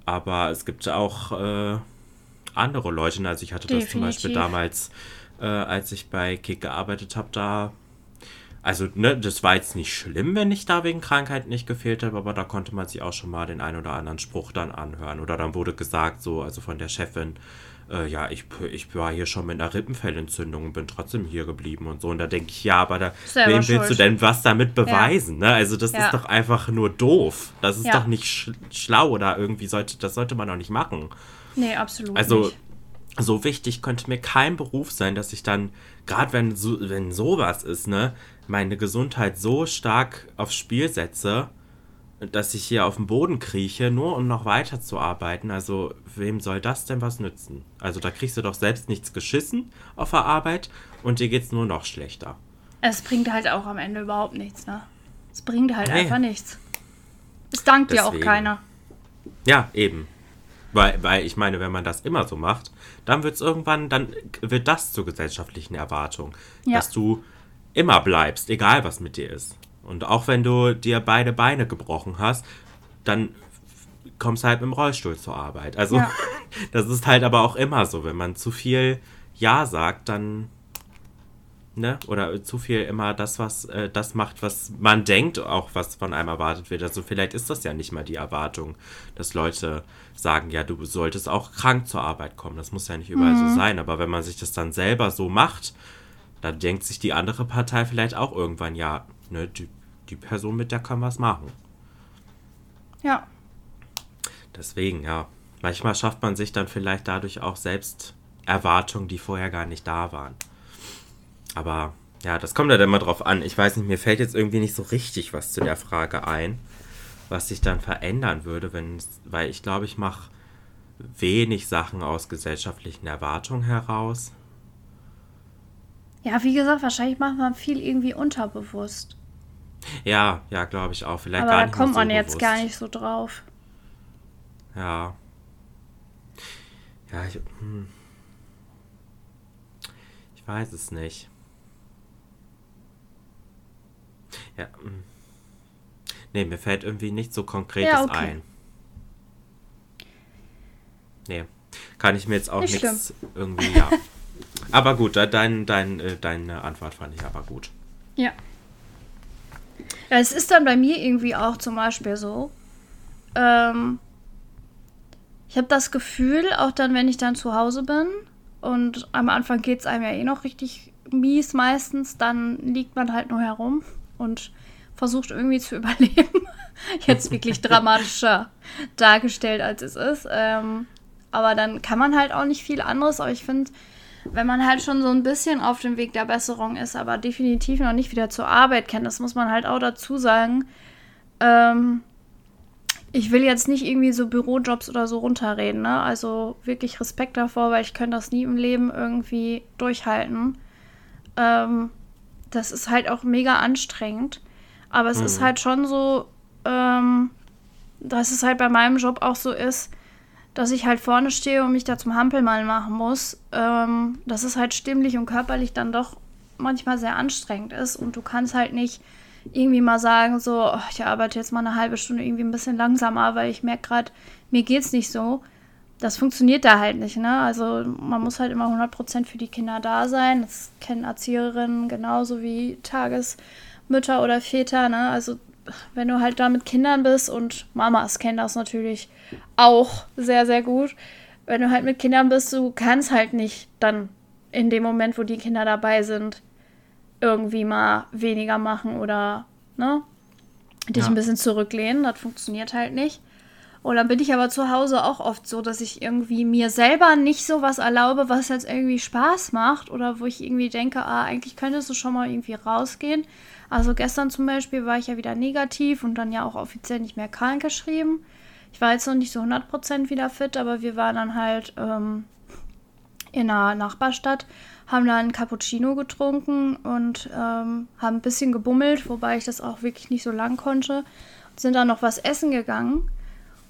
Aber es gibt auch äh, andere Leute, also ich hatte Definitiv. das zum Beispiel damals, äh, als ich bei Kick gearbeitet habe, da also, ne, das war jetzt nicht schlimm, wenn ich da wegen Krankheit nicht gefehlt habe, aber da konnte man sich auch schon mal den einen oder anderen Spruch dann anhören. Oder dann wurde gesagt, so, also von der Chefin, äh, ja, ich, ich war hier schon mit einer Rippenfellentzündung und bin trotzdem hier geblieben und so. Und da denke ich, ja, aber da, wem willst schuld. du denn was damit beweisen? Ja. Ne? Also das ja. ist doch einfach nur doof. Das ist ja. doch nicht sch schlau oder irgendwie sollte, das sollte man doch nicht machen. Nee, absolut also, nicht. so wichtig könnte mir kein Beruf sein, dass ich dann, gerade wenn, so, wenn sowas ist, ne, meine Gesundheit so stark aufs Spiel setze, dass ich hier auf dem Boden krieche, nur um noch weiter zu arbeiten. Also, wem soll das denn was nützen? Also, da kriegst du doch selbst nichts geschissen auf der Arbeit und dir geht's nur noch schlechter. Es bringt halt auch am Ende überhaupt nichts, ne? Es bringt halt nee. einfach nichts. Es dankt dir auch keiner. Ja, eben. Weil, weil ich meine, wenn man das immer so macht, dann wird es irgendwann, dann wird das zur gesellschaftlichen Erwartung. Ja. Dass du immer bleibst, egal was mit dir ist. Und auch wenn du dir beide Beine gebrochen hast, dann kommst du halt mit dem Rollstuhl zur Arbeit. Also ja. das ist halt aber auch immer so, wenn man zu viel Ja sagt, dann ne? Oder zu viel immer das, was äh, das macht, was man denkt, auch was von einem erwartet wird. Also vielleicht ist das ja nicht mal die Erwartung, dass Leute sagen, ja, du solltest auch krank zur Arbeit kommen. Das muss ja nicht überall mhm. so sein. Aber wenn man sich das dann selber so macht, dann denkt sich die andere Partei vielleicht auch irgendwann, ja, ne, die, die Person, mit der kann was machen. Ja. Deswegen, ja. Manchmal schafft man sich dann vielleicht dadurch auch selbst Erwartungen, die vorher gar nicht da waren. Aber ja, das kommt ja dann mal drauf an. Ich weiß nicht, mir fällt jetzt irgendwie nicht so richtig was zu der Frage ein, was sich dann verändern würde, wenn, weil ich glaube, ich mache wenig Sachen aus gesellschaftlichen Erwartungen heraus. Ja, wie gesagt, wahrscheinlich macht man viel irgendwie unterbewusst. Ja, ja, glaube ich auch. Vielleicht Aber da kommt man so jetzt bewusst. gar nicht so drauf. Ja. Ja, ich, hm. ich weiß es nicht. Ja. Mm. Nee, mir fällt irgendwie nicht so Konkretes ja, okay. ein. Nee. Kann ich mir jetzt auch nichts irgendwie, ja. aber gut, dein, dein, äh, deine Antwort fand ich aber gut. Ja. Ja. Es ist dann bei mir irgendwie auch zum Beispiel so, ähm, ich habe das Gefühl, auch dann, wenn ich dann zu Hause bin und am Anfang geht es einem ja eh noch richtig mies meistens, dann liegt man halt nur herum und versucht irgendwie zu überleben. Jetzt wirklich dramatischer dargestellt, als es ist. Ähm, aber dann kann man halt auch nicht viel anderes. Aber ich finde, wenn man halt schon so ein bisschen auf dem Weg der Besserung ist, aber definitiv noch nicht wieder zur Arbeit kennt, das muss man halt auch dazu sagen. Ähm, ich will jetzt nicht irgendwie so Bürojobs oder so runterreden, ne? Also wirklich Respekt davor, weil ich könnte das nie im Leben irgendwie durchhalten. Ähm, das ist halt auch mega anstrengend. Aber es mhm. ist halt schon so, ähm, dass es halt bei meinem Job auch so ist, dass ich halt vorne stehe und mich da zum Hampelmann machen muss. Ähm, dass es halt stimmlich und körperlich dann doch manchmal sehr anstrengend ist und du kannst halt nicht irgendwie mal sagen, so, oh, ich arbeite jetzt mal eine halbe Stunde irgendwie ein bisschen langsamer, weil ich merke gerade, mir geht's nicht so das funktioniert da halt nicht, ne? Also man muss halt immer 100% für die Kinder da sein. Das kennen Erzieherinnen genauso wie Tagesmütter oder Väter, ne? Also wenn du halt da mit Kindern bist und Mamas kennen das natürlich auch sehr, sehr gut. Wenn du halt mit Kindern bist, du kannst halt nicht dann in dem Moment, wo die Kinder dabei sind, irgendwie mal weniger machen oder, ne? Dich ja. ein bisschen zurücklehnen. Das funktioniert halt nicht. Und dann bin ich aber zu Hause auch oft so, dass ich irgendwie mir selber nicht so was erlaube, was jetzt irgendwie Spaß macht oder wo ich irgendwie denke, ah, eigentlich könntest du schon mal irgendwie rausgehen. Also gestern zum Beispiel war ich ja wieder negativ und dann ja auch offiziell nicht mehr krank geschrieben. Ich war jetzt noch nicht so 100% wieder fit, aber wir waren dann halt ähm, in einer Nachbarstadt, haben dann einen Cappuccino getrunken und ähm, haben ein bisschen gebummelt, wobei ich das auch wirklich nicht so lang konnte. sind dann noch was essen gegangen.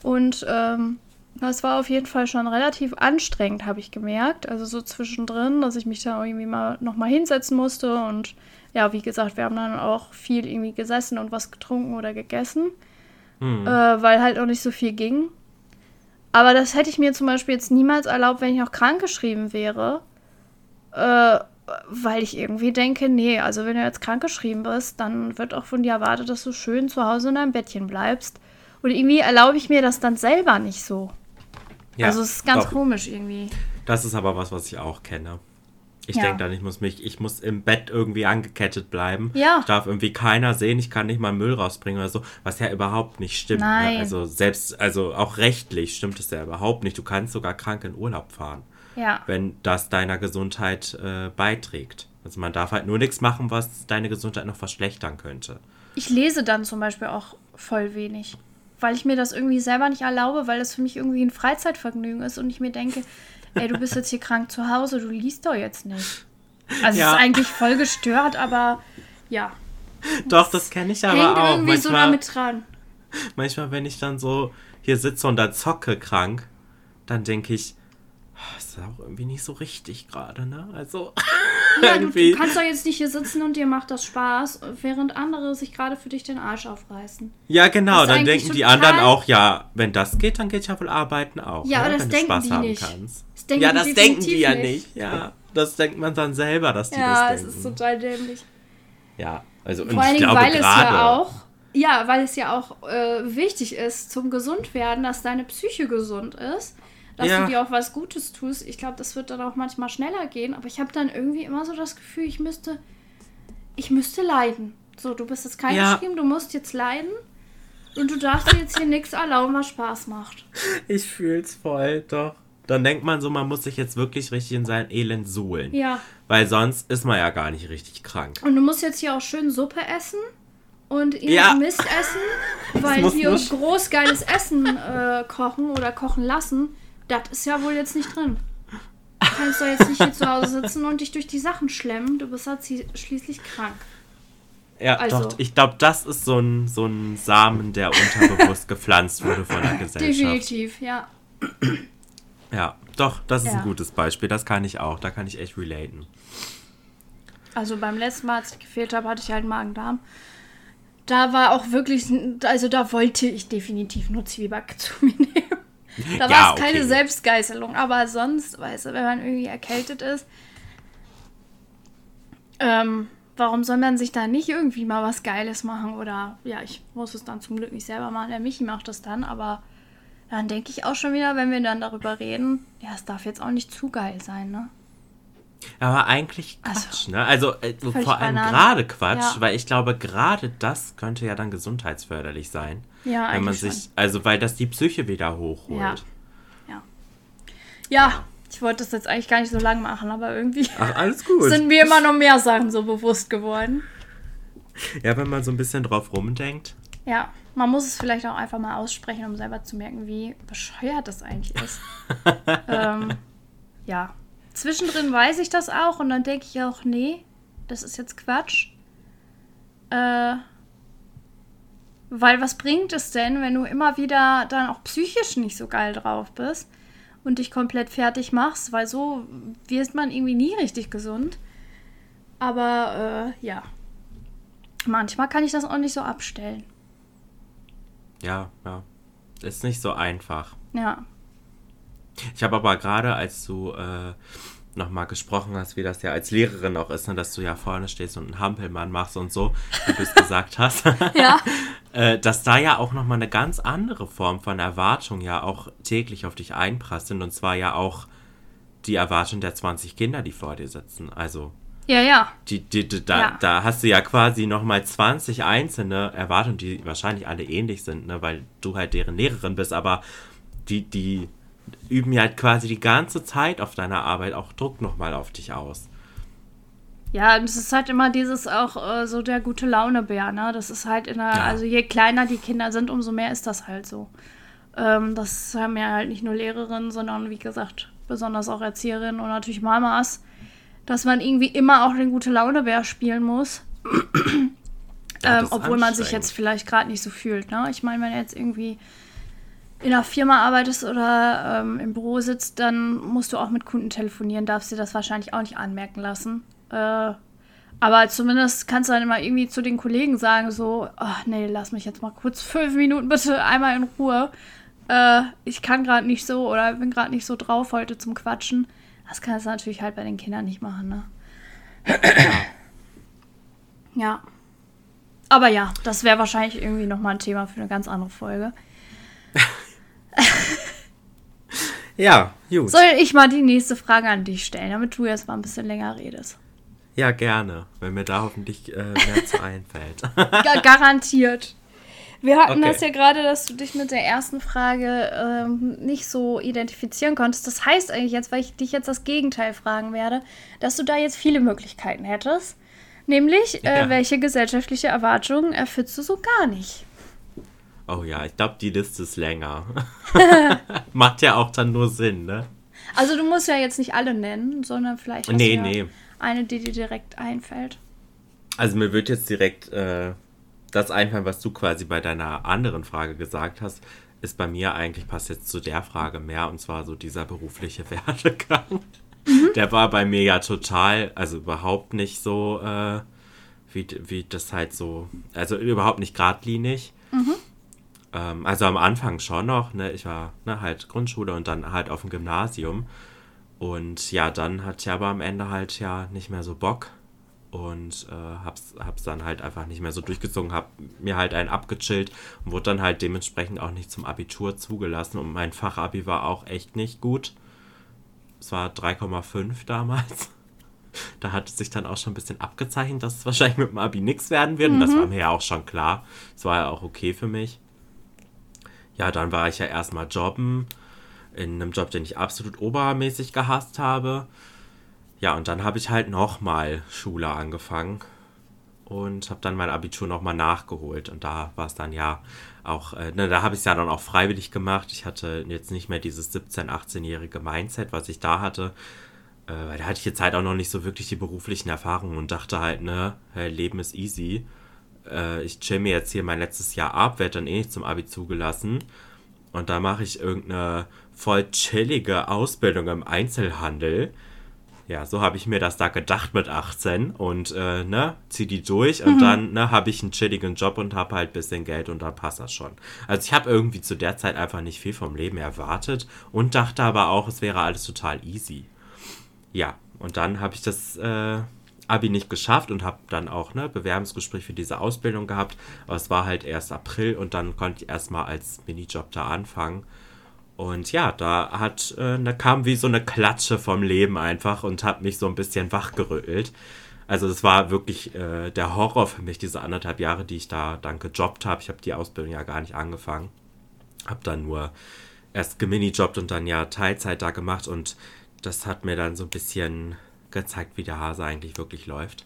Und ähm, das war auf jeden Fall schon relativ anstrengend, habe ich gemerkt. Also so zwischendrin, dass ich mich da irgendwie mal nochmal hinsetzen musste. Und ja, wie gesagt, wir haben dann auch viel irgendwie gesessen und was getrunken oder gegessen. Mhm. Äh, weil halt auch nicht so viel ging. Aber das hätte ich mir zum Beispiel jetzt niemals erlaubt, wenn ich noch krankgeschrieben wäre. Äh, weil ich irgendwie denke, nee, also wenn du jetzt krankgeschrieben bist, dann wird auch von dir erwartet, dass du schön zu Hause in deinem Bettchen bleibst und irgendwie erlaube ich mir das dann selber nicht so. Ja, also es ist ganz doch. komisch irgendwie. Das ist aber was, was ich auch kenne. Ich ja. denke dann, ich muss mich, ich muss im Bett irgendwie angekettet bleiben. Ja. Ich darf irgendwie keiner sehen, ich kann nicht mal Müll rausbringen oder so, was ja überhaupt nicht stimmt. Ne? Nein. Ne? Also selbst, also auch rechtlich stimmt es ja überhaupt nicht. Du kannst sogar krank in Urlaub fahren. Ja. wenn das deiner Gesundheit äh, beiträgt. Also man darf halt nur nichts machen, was deine Gesundheit noch verschlechtern könnte. Ich lese dann zum Beispiel auch voll wenig. Weil ich mir das irgendwie selber nicht erlaube, weil das für mich irgendwie ein Freizeitvergnügen ist und ich mir denke, ey, du bist jetzt hier krank zu Hause, du liest doch jetzt nicht. Also Ja. es ist eigentlich voll gestört, aber ja. Doch, das kenne ich aber Hängt auch. irgendwie so Manchmal, damit dran. manchmal, wenn ich dann so hier sitze und da zocke krank, dann denke ich, "Ah, ist auch irgendwie nicht so richtig gerade, ne? Also Ja, du, du kannst doch jetzt nicht hier sitzen und dir macht das Spaß, während andere sich gerade für dich den Arsch aufreißen. Ja, genau, dann denken die anderen auch, ja, wenn das geht, dann geht ja wohl arbeiten auch. Ja, ne? aber das wenn denken du Spaß die haben nicht. kannst. Das denken ja, die das denken die ja nicht. Ja, das denkt man dann selber, dass die Ja, das es denken. ist total dämlich. ja, also und Vor allen ich Dingen, glaube weil es gerade. ja auch, ja, weil es ja auch äh, wichtig ist zum Gesundwerden, dass deine Psyche gesund ist, dass Ja. du dir auch was Gutes tust. Ich glaube, das wird dann auch manchmal schneller gehen, aber ich habe dann irgendwie immer so das Gefühl, ich müsste, ich müsste leiden. So, du bist jetzt kein Ja. geschrieben, du musst jetzt leiden und du darfst dir jetzt hier nichts erlauben, was Spaß macht. Ich fühl's voll, doch. Dann denkt man so, man muss sich jetzt wirklich richtig in sein Elend suhlen. Ja. Weil sonst ist man ja gar nicht richtig krank. Und du musst jetzt hier auch schön Suppe essen und ihr Ja. Mist essen, weil hier nur- groß geiles Essen äh, kochen oder kochen lassen. Das ist ja wohl jetzt nicht drin. Du kannst doch jetzt nicht hier zu Hause sitzen und dich durch die Sachen schlemmen. Du bist ja zie- schließlich krank. Ja, Also- doch. Ich glaube, das ist so ein, so ein Samen, der unterbewusst gepflanzt wurde von der Gesellschaft. Definitiv, ja. Ja, doch, das ist Ja. ein gutes Beispiel. Das kann ich auch. Da kann ich echt relaten. Also beim letzten Mal, als ich gefehlt habe, hatte ich halt Magen-Darm. Da war auch wirklich, also da wollte ich definitiv nur Zwieback zu mir nehmen. Da Ja, war es keine okay. Selbstgeißelung, aber sonst, weißt du, wenn man irgendwie erkältet ist, ähm, warum soll man sich da nicht irgendwie mal was Geiles machen? Oder ja, ich muss es dann zum Glück nicht selber machen. Der Michi macht das dann, aber dann denke ich auch schon wieder, wenn wir dann darüber reden, ja, es darf jetzt auch nicht zu geil sein, ne? Aber eigentlich Quatsch, Also, ne? Also äh, vor allem gerade Quatsch, Ja. weil ich glaube, gerade das könnte ja dann gesundheitsförderlich sein. Ja, wenn man sich, also weil das die Psyche wieder hochholt. Ja. Ja. Ja, ich wollte das jetzt eigentlich gar nicht so lang machen, aber irgendwie Ach, sind mir immer noch mehr Sachen so bewusst geworden. ja, wenn man so ein bisschen drauf rumdenkt. Ja, man muss es vielleicht auch einfach mal aussprechen, um selber zu merken, wie bescheuert das eigentlich ist. ähm, ja. Zwischendrin weiß ich das auch und dann denke ich auch, nee, das ist jetzt Quatsch. Äh, weil was bringt es denn, wenn du immer wieder dann auch psychisch nicht so geil drauf bist und dich komplett fertig machst, weil so wird man irgendwie nie richtig gesund. Aber äh, ja, manchmal kann ich das auch nicht so abstellen. Ja, ja. Ist nicht so einfach. Ja. Ich habe aber gerade, als du äh, nochmal gesprochen hast, wie das ja als Lehrerin auch ist, ne, dass du ja vorne stehst und einen Hampelmann machst und so, wie du es gesagt hast, Ja. äh, dass da ja auch nochmal eine ganz andere Form von Erwartung ja auch täglich auf dich einprasseln und zwar ja auch die Erwartung der 20 Kinder, die vor dir sitzen. Also Ja, ja. die, die, die, da, Ja. da hast du ja quasi nochmal 20 einzelne Erwartungen, die wahrscheinlich alle ähnlich sind, ne, weil du halt deren Lehrerin bist, aber die, die üben ja halt quasi die ganze Zeit auf deiner Arbeit auch Druck nochmal auf dich aus. Ja, und es ist halt immer dieses auch äh, so der gute Launebär, ne? Das ist halt in der, Ja. also je kleiner die Kinder sind, umso mehr ist das halt so. Ähm, das haben ja halt nicht nur Lehrerinnen, sondern wie gesagt, besonders auch Erzieherinnen und natürlich Mamas, dass man irgendwie immer auch den gute Launebär spielen muss. Ähm, obwohl man sich jetzt vielleicht gerade nicht so fühlt, ne? Ich meine, wenn jetzt irgendwie in einer Firma arbeitest oder ähm, im Büro sitzt, dann musst du auch mit Kunden telefonieren, darfst dir das wahrscheinlich auch nicht anmerken lassen. Äh, aber zumindest kannst du dann immer irgendwie zu den Kollegen sagen, so, ach nee, lass mich jetzt mal kurz fünf Minuten bitte einmal in Ruhe. Äh, ich kann gerade nicht so oder bin gerade nicht so drauf heute zum Quatschen. Das kannst du natürlich halt bei den Kindern nicht machen, ne? ja. Aber ja, das wäre wahrscheinlich irgendwie nochmal ein Thema für eine ganz andere Folge. Ja, gut. Soll ich mal die nächste Frage an dich stellen, damit du jetzt mal ein bisschen länger redest? Ja, gerne, wenn mir da hoffentlich äh, mehr zu einfällt. Ga garantiert. Wir hatten okay. das ja gerade, dass du dich mit der ersten Frage ähm, nicht so identifizieren konntest. Das heißt eigentlich jetzt, weil ich dich jetzt das Gegenteil fragen werde, dass du da jetzt viele Möglichkeiten hättest. Nämlich, äh, ja. welche gesellschaftliche Erwartungen erfüllst du so gar nicht? Oh ja, ich glaube, die Liste ist länger. Macht ja auch dann nur Sinn, ne? Also du musst ja jetzt nicht alle nennen, sondern vielleicht nee, nee. eine, die dir direkt einfällt. Also mir wird jetzt direkt äh, das einfallen, was du quasi bei deiner anderen Frage gesagt hast, ist bei mir eigentlich, passt jetzt zu der Frage mehr, und zwar so dieser berufliche Werdegang. Mhm. Der war bei mir ja total, also überhaupt nicht so, äh, wie, wie das halt so, also überhaupt nicht geradlinig. Mhm. Ähm, also am Anfang schon noch, ne, ich war ne, halt Grundschule und dann halt auf dem Gymnasium. Und ja, dann hatte ich aber am Ende halt ja nicht mehr so Bock und äh, hab's, hab's dann halt einfach nicht mehr so durchgezogen, hab mir halt einen abgechillt und wurde dann halt dementsprechend auch nicht zum Abitur zugelassen und mein Fachabi war auch echt nicht gut. Es war 3,5 damals. Da hat es sich dann auch schon ein bisschen abgezeichnet, dass es wahrscheinlich mit dem Abi nichts werden wird. Mhm. Und das war mir ja auch schon klar. Es war ja auch okay für mich. Ja, dann war ich ja erstmal jobben. In einem Job, den ich absolut obermäßig gehasst habe. Ja, und dann habe ich halt nochmal Schule angefangen und habe dann mein Abitur nochmal nachgeholt. Und da war es dann ja auch, äh, ne, da habe ich es ja dann auch freiwillig gemacht. Ich hatte jetzt nicht mehr dieses 17-, 18-jährige Mindset, was ich da hatte. Äh, weil da hatte ich jetzt halt auch noch nicht so wirklich die beruflichen Erfahrungen und dachte halt, ne, Leben ist easy. Äh, ich chill mir jetzt hier mein letztes Jahr ab, werde dann eh nicht zum Abi zugelassen. Und da mache ich irgendeine voll chillige Ausbildung im Einzelhandel ja, so habe ich mir das da gedacht mit 18 und äh, ne, zieh die durch und mhm. dann ne, habe ich einen chilligen Job und habe halt ein bisschen Geld und dann passt das schon. Also ich habe irgendwie zu der Zeit einfach nicht viel vom Leben erwartet und dachte aber auch, es wäre alles total easy. Ja, und dann habe ich das äh, Abi nicht geschafft und habe dann auch ne Bewerbungsgespräch für diese Ausbildung gehabt, aber es war halt erst April und dann konnte ich erstmal als Minijob da anfangen. Und ja, da hat, äh, da kam wie so eine Klatsche vom Leben einfach und hat mich so ein bisschen wachgerüttelt. Also das war wirklich äh, der Horror für mich, diese anderthalb Jahre, die ich da dann gejobbt habe. Ich habe die Ausbildung ja gar nicht angefangen. Habe dann nur erst geminijobbt und dann ja Teilzeit da gemacht und das hat mir dann so ein bisschen gezeigt, wie der Hase eigentlich wirklich läuft.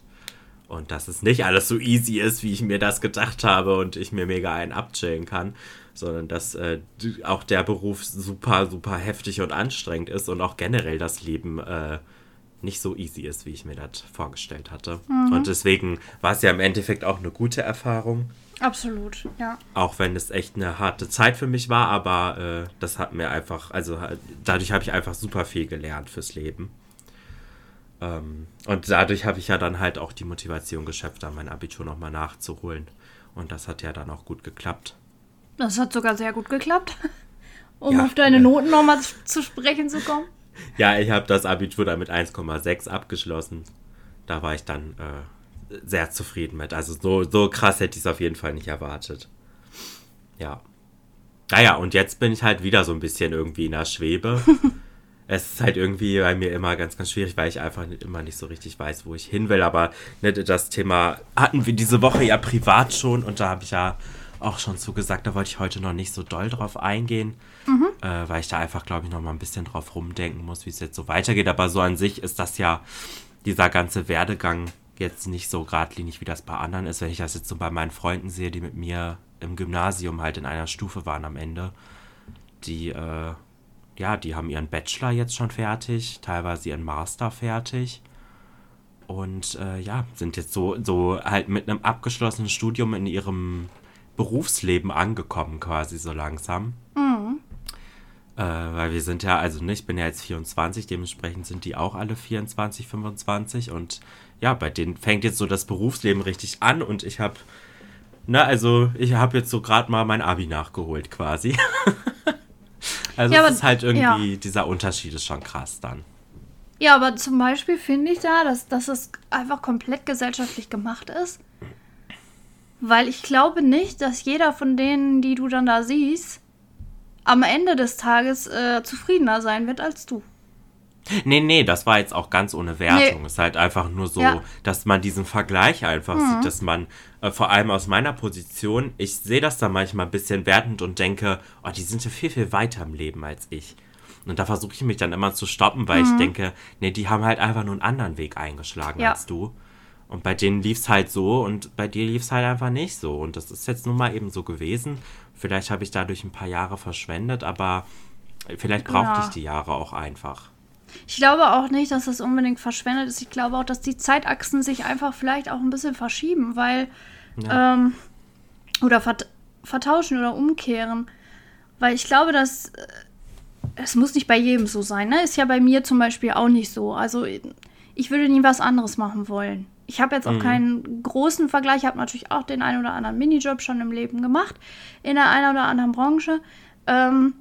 Und dass es nicht alles so easy ist, wie ich mir das gedacht habe und ich mir mega einen abchillen kann, sondern dass äh, auch der Beruf super, super heftig und anstrengend ist und auch generell das Leben äh, nicht so easy ist, wie ich mir das vorgestellt hatte. Mhm. Und deswegen war es ja im Endeffekt auch eine gute Erfahrung. Absolut, ja. Auch wenn es echt eine harte Zeit für mich war, aber äh, das hat mir einfach, also dadurch habe ich einfach super viel gelernt fürs Leben. Ähm, und dadurch habe ich ja dann halt auch die Motivation geschöpft, da mein Abitur nochmal nachzuholen. Und das hat ja dann auch gut geklappt. Das hat sogar sehr gut geklappt, um ja, auf deine Noten nochmal zu sprechen zu kommen. Ja, ich habe das Abitur dann mit 1,6 abgeschlossen. Da war ich dann äh, sehr zufrieden mit. Also so, so krass hätte ich es auf jeden Fall nicht erwartet. Ja. Naja, und jetzt bin ich halt wieder so ein bisschen irgendwie in der Schwebe. es ist halt irgendwie bei mir immer ganz, ganz schwierig, weil ich einfach nicht, immer nicht so richtig weiß, wo ich hin will. Aber ne, das Thema hatten wir diese Woche ja privat schon und da habe ich ja auch schon zugesagt, da wollte ich heute noch nicht so doll drauf eingehen, mhm. äh, weil ich da einfach, glaube ich, noch mal ein bisschen drauf rumdenken muss, wie es jetzt so weitergeht. Aber so an sich ist das ja dieser ganze Werdegang jetzt nicht so geradlinig, wie das bei anderen ist. Wenn ich das jetzt so bei meinen Freunden sehe, die mit mir im Gymnasium halt in einer Stufe waren am Ende, die, äh, ja, die haben ihren Bachelor jetzt schon fertig, teilweise ihren Master fertig und äh, ja, sind jetzt so, so halt mit einem abgeschlossenen Studium in ihrem Berufsleben angekommen, quasi so langsam. Mhm. Äh, weil wir sind ja, also ne, ich bin ja jetzt 24, dementsprechend sind die auch alle 24, 25 und ja, bei denen fängt jetzt so das Berufsleben richtig an und ich habe, ne, also ich habe jetzt so gerade mal mein Abi nachgeholt quasi. also ja, es ist halt irgendwie, ja. dieser Unterschied ist schon krass dann. Ja, aber zum Beispiel finde ich da, dass, dass es einfach komplett gesellschaftlich gemacht ist. Weil ich glaube nicht, dass jeder von denen, die du dann da siehst, am Ende des Tages äh, zufriedener sein wird als du. Nee, nee, das war jetzt auch ganz ohne Wertung. Nee. Es ist halt einfach nur so, ja. dass man diesen Vergleich einfach mhm. sieht, dass man, äh, vor allem aus meiner Position, ich sehe das da manchmal ein bisschen wertend und denke, oh, die sind ja viel, viel weiter im Leben als ich. Und da versuche ich mich dann immer zu stoppen, weil mhm. ich denke, nee, die haben halt einfach nur einen anderen Weg eingeschlagen ja. als du. Und bei denen lief es halt so und bei dir lief es halt einfach nicht so. Und das ist jetzt nun mal eben so gewesen. Vielleicht habe ich dadurch ein paar Jahre verschwendet, aber vielleicht brauchte ja. ich die Jahre auch einfach. Ich glaube auch nicht, dass das unbedingt verschwendet ist. Ich glaube auch, dass die Zeitachsen sich einfach vielleicht auch ein bisschen verschieben, weil ja. ähm, oder vert vertauschen oder umkehren. Weil ich glaube, dass äh, es muss nicht bei jedem so sein. Ne? Ist ja bei mir zum Beispiel auch nicht so. Also ich würde nie was anderes machen wollen. Ich habe jetzt auch mhm. keinen großen Vergleich. Ich habe natürlich auch den einen oder anderen Minijob schon im Leben gemacht, in der einen oder anderen Branche. Ähm,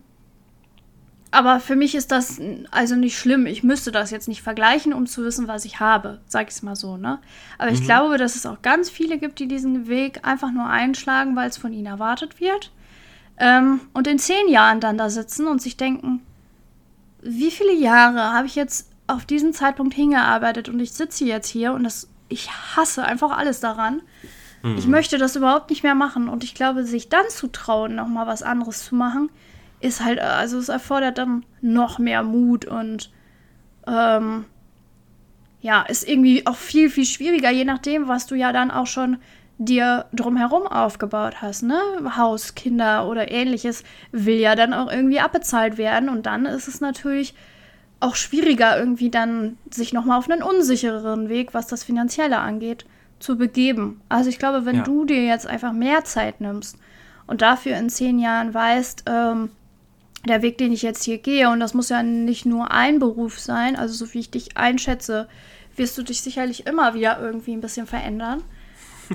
aber für mich ist das also nicht schlimm. Ich müsste das jetzt nicht vergleichen, um zu wissen, was ich habe, sag ich es mal so, ne? Aber mhm. ich glaube, dass es auch ganz viele gibt, die diesen Weg einfach nur einschlagen, weil es von ihnen erwartet wird. Ähm, und in zehn Jahren dann da sitzen und sich denken, wie viele Jahre habe ich jetzt auf diesen Zeitpunkt hingearbeitet und ich sitze jetzt hier und das, ich hasse einfach alles daran. Mhm. Ich möchte das überhaupt nicht mehr machen. Und ich glaube, sich dann zu trauen, nochmal was anderes zu machen, ist halt, also es erfordert dann noch mehr Mut und ähm, ja, ist irgendwie auch viel, viel schwieriger, je nachdem, was du ja dann auch schon dir drumherum aufgebaut hast, ne? Haus, Kinder oder ähnliches, will ja dann auch irgendwie abbezahlt werden und dann ist es natürlich auch schwieriger, irgendwie dann sich nochmal auf einen unsichereren Weg, was das Finanzielle angeht, zu begeben. Also ich glaube, wenn ja. du dir jetzt einfach mehr Zeit nimmst und dafür in zehn Jahren weißt, ähm, der Weg, den ich jetzt hier gehe, und das muss ja nicht nur ein Beruf sein, also so wie ich dich einschätze, wirst du dich sicherlich immer wieder irgendwie ein bisschen verändern.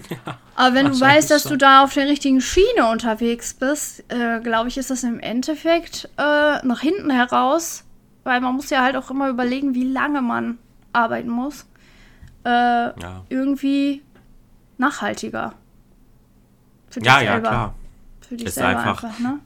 Ja, Aber wenn du weißt, dass schon. du da auf der richtigen Schiene unterwegs bist, äh, glaube ich, ist das im Endeffekt äh, nach hinten heraus, weil man muss ja halt auch immer überlegen, wie lange man arbeiten muss, äh, ja. irgendwie nachhaltiger. Für dich ja, selber. ja, klar. Für dich ist selber einfach, einfach ne?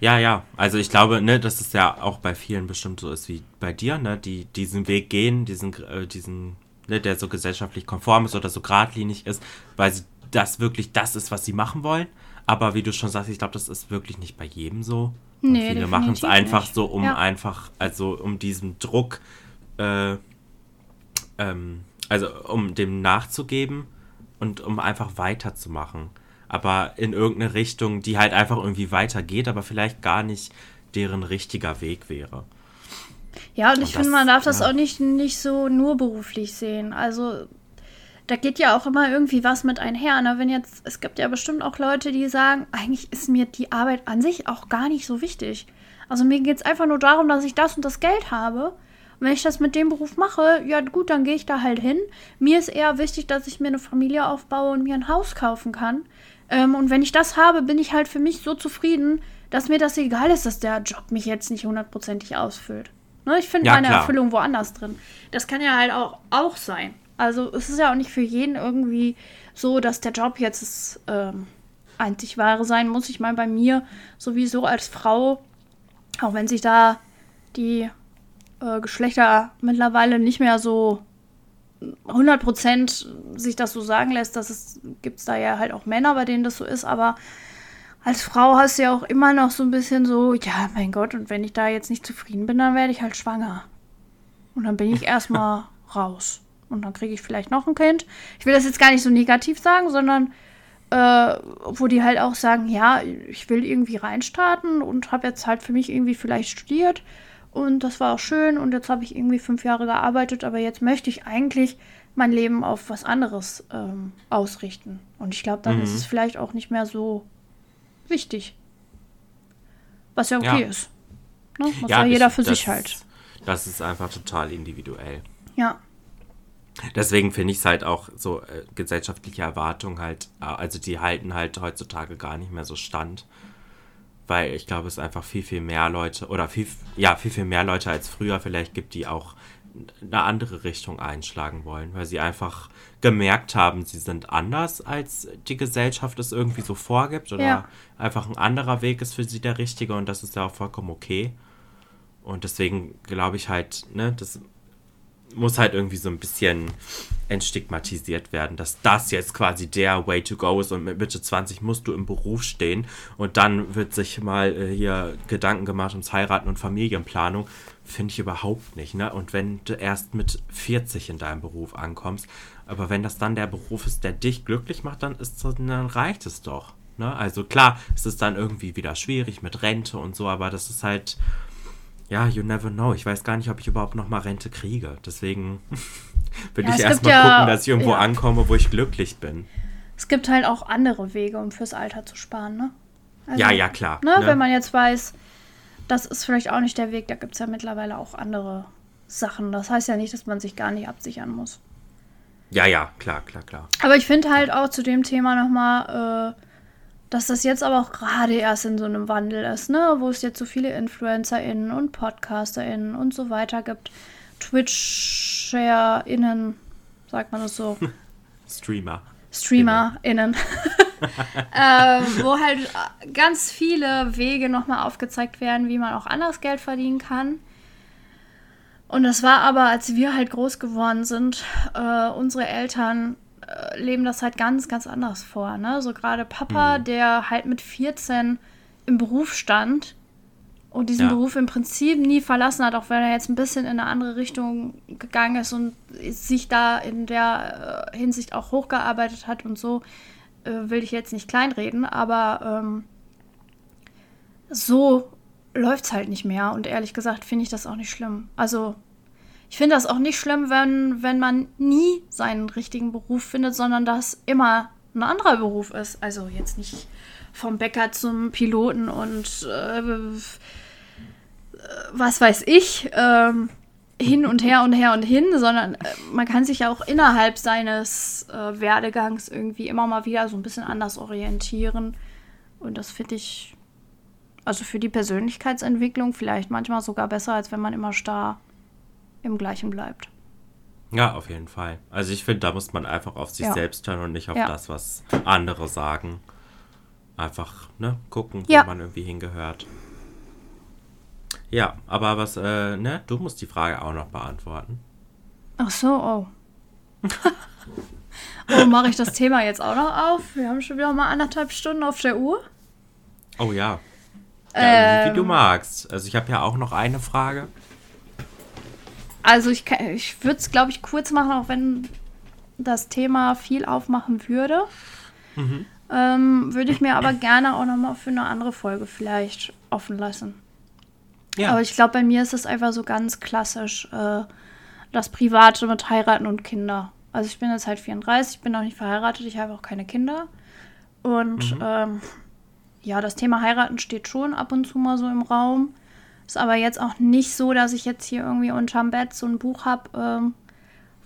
Ja, ja. Also ich glaube, ne, dass es ja auch bei vielen bestimmt so ist wie bei dir, ne, die diesen Weg gehen, diesen, äh, diesen, ne, der so gesellschaftlich konform ist oder so geradlinig ist, weil sie das wirklich das ist, was sie machen wollen. Aber wie du schon sagst, ich glaube, das ist wirklich nicht bei jedem so. Und nee, viele machen es einfach nicht. so, um ja. einfach, also um diesem Druck, äh, ähm, also um dem nachzugeben und um einfach weiterzumachen aber in irgendeine Richtung, die halt einfach irgendwie weitergeht, aber vielleicht gar nicht deren richtiger Weg wäre. Ja, und, ich finde, man darf das ja. auch nicht, nicht so nur beruflich sehen. Also da geht ja auch immer irgendwie was mit einher. Ne? Wenn jetzt, es gibt ja bestimmt auch Leute, die sagen, eigentlich ist mir die Arbeit an sich auch gar nicht so wichtig. Also mir geht es einfach nur darum, dass ich das und das Geld habe. Und wenn ich das mit dem Beruf mache, ja gut, dann gehe ich da halt hin. Mir ist eher wichtig, dass ich mir eine Familie aufbaue und mir ein Haus kaufen kann. Ähm, und wenn ich das habe, bin ich halt für mich so zufrieden, dass mir das egal ist, dass der Job mich jetzt nicht hundertprozentig ausfüllt. Ne, ich finde ja, meine klar. Erfüllung woanders drin. Das kann ja halt auch, auch sein. Also es ist ja auch nicht für jeden irgendwie so, dass der Job jetzt das ähm, einzig wahre sein muss. Ich meine, bei mir sowieso als Frau, auch wenn sich da die äh, Geschlechter mittlerweile nicht mehr so 100% sich das so sagen lässt, dass es gibt es da ja halt auch Männer, bei denen das so ist, aber als Frau hast du ja auch immer noch so ein bisschen so, ja, mein Gott, und wenn ich da jetzt nicht zufrieden bin, dann werde ich halt schwanger. Und dann bin ich erstmal raus. Und dann kriege ich vielleicht noch ein Kind. Ich will das jetzt gar nicht so negativ sagen, sondern äh, wo die halt auch sagen, ja, ich will irgendwie reinstarten und habe jetzt halt für mich irgendwie vielleicht studiert und das war auch schön und jetzt habe ich irgendwie fünf Jahre gearbeitet, aber jetzt möchte ich eigentlich mein Leben auf was anderes ähm, ausrichten. Und ich glaube, dann mhm. ist es vielleicht auch nicht mehr so wichtig. Was ja okay ja. ist. Ne? Muss ja, ja jeder für das, sich halt. Das ist einfach total individuell. Ja. Deswegen finde ich es halt auch so äh, gesellschaftliche Erwartungen halt, äh, also die halten halt heutzutage gar nicht mehr so stand weil ich glaube, es einfach viel, viel mehr Leute oder viel, ja, viel, viel mehr Leute als früher vielleicht gibt, die auch eine andere Richtung einschlagen wollen, weil sie einfach gemerkt haben, sie sind anders, als die Gesellschaft es irgendwie so vorgibt oder ja. einfach ein anderer Weg ist für sie der richtige und das ist ja auch vollkommen okay. Und deswegen glaube ich halt, ne, das muss halt irgendwie so ein bisschen entstigmatisiert werden, dass das jetzt quasi der Way to go ist und mit Mitte 20 musst du im Beruf stehen und dann wird sich mal äh, hier Gedanken gemacht ums Heiraten und Familienplanung. Finde ich überhaupt nicht, ne? Und wenn du erst mit 40 in deinem Beruf ankommst, aber wenn das dann der Beruf ist, der dich glücklich macht, dann, ist, dann reicht es doch. Ne? Also klar, es ist dann irgendwie wieder schwierig mit Rente und so, aber das ist halt, ja, you never know. Ich weiß gar nicht, ob ich überhaupt noch mal Rente kriege. Deswegen will ja, ich erstmal ja, gucken, dass ich irgendwo ja. ankomme, wo ich glücklich bin. Es gibt halt auch andere Wege, um fürs Alter zu sparen, ne? Also, ja, ja, klar. Ne, ne? Wenn man jetzt weiß, das ist vielleicht auch nicht der Weg, da gibt es ja mittlerweile auch andere Sachen. Das heißt ja nicht, dass man sich gar nicht absichern muss. Ja, ja, klar, klar, klar. Aber ich finde halt auch zu dem Thema nochmal, äh, dass das jetzt aber auch gerade erst in so einem Wandel ist, ne? Wo es jetzt so viele InfluencerInnen und PodcasterInnen und so weiter gibt. Twitch-ShareInnen, sagt man das so? Streamer. StreamerInnen. äh, wo halt ganz viele Wege nochmal aufgezeigt werden, wie man auch anders Geld verdienen kann. Und das war aber, als wir halt groß geworden sind, äh, unsere Eltern äh, leben das halt ganz, ganz anders vor. Ne? So gerade Papa, mhm. der halt mit 14 im Beruf stand und diesen ja. Beruf im Prinzip nie verlassen hat, auch wenn er jetzt ein bisschen in eine andere Richtung gegangen ist und sich da in der äh, Hinsicht auch hochgearbeitet hat und so, äh, will ich jetzt nicht kleinreden, aber ähm, so läuft es halt nicht mehr und ehrlich gesagt finde ich das auch nicht schlimm. Also ich finde das auch nicht schlimm, wenn, wenn man nie seinen richtigen Beruf findet, sondern dass immer ein anderer Beruf ist. Also jetzt nicht vom Bäcker zum Piloten und äh, was weiß ich, äh, hin und her und her und hin, sondern äh, man kann sich ja auch innerhalb seines äh, Werdegangs irgendwie immer mal wieder so ein bisschen anders orientieren. Und das finde ich, also für die Persönlichkeitsentwicklung vielleicht manchmal sogar besser, als wenn man immer starr im Gleichen bleibt. Ja, auf jeden Fall. Also ich finde, da muss man einfach auf sich ja. selbst hören und nicht auf ja. das, was andere sagen. Einfach, ne, gucken, wo ja. man irgendwie hingehört. Ja, aber was, äh, ne, du musst die Frage auch noch beantworten. Ach so, oh. oh, mache ich das Thema jetzt auch noch auf? Wir haben schon wieder mal anderthalb Stunden auf der Uhr. Oh ja. ja ähm, wie du magst. Also ich habe ja auch noch eine Frage. Also ich, ich würde es, glaube ich, kurz machen, auch wenn das Thema viel aufmachen würde. Mhm. Ähm, würde ich mir aber gerne auch nochmal für eine andere Folge vielleicht offen lassen. Ja. Aber ich glaube, bei mir ist es einfach so ganz klassisch, äh, das Private mit Heiraten und Kinder. Also ich bin jetzt halt 34, ich bin noch nicht verheiratet, ich habe auch keine Kinder. Und mhm. ähm, ja, das Thema Heiraten steht schon ab und zu mal so im Raum. Ist aber jetzt auch nicht so, dass ich jetzt hier irgendwie unterm Bett so ein Buch habe, ähm,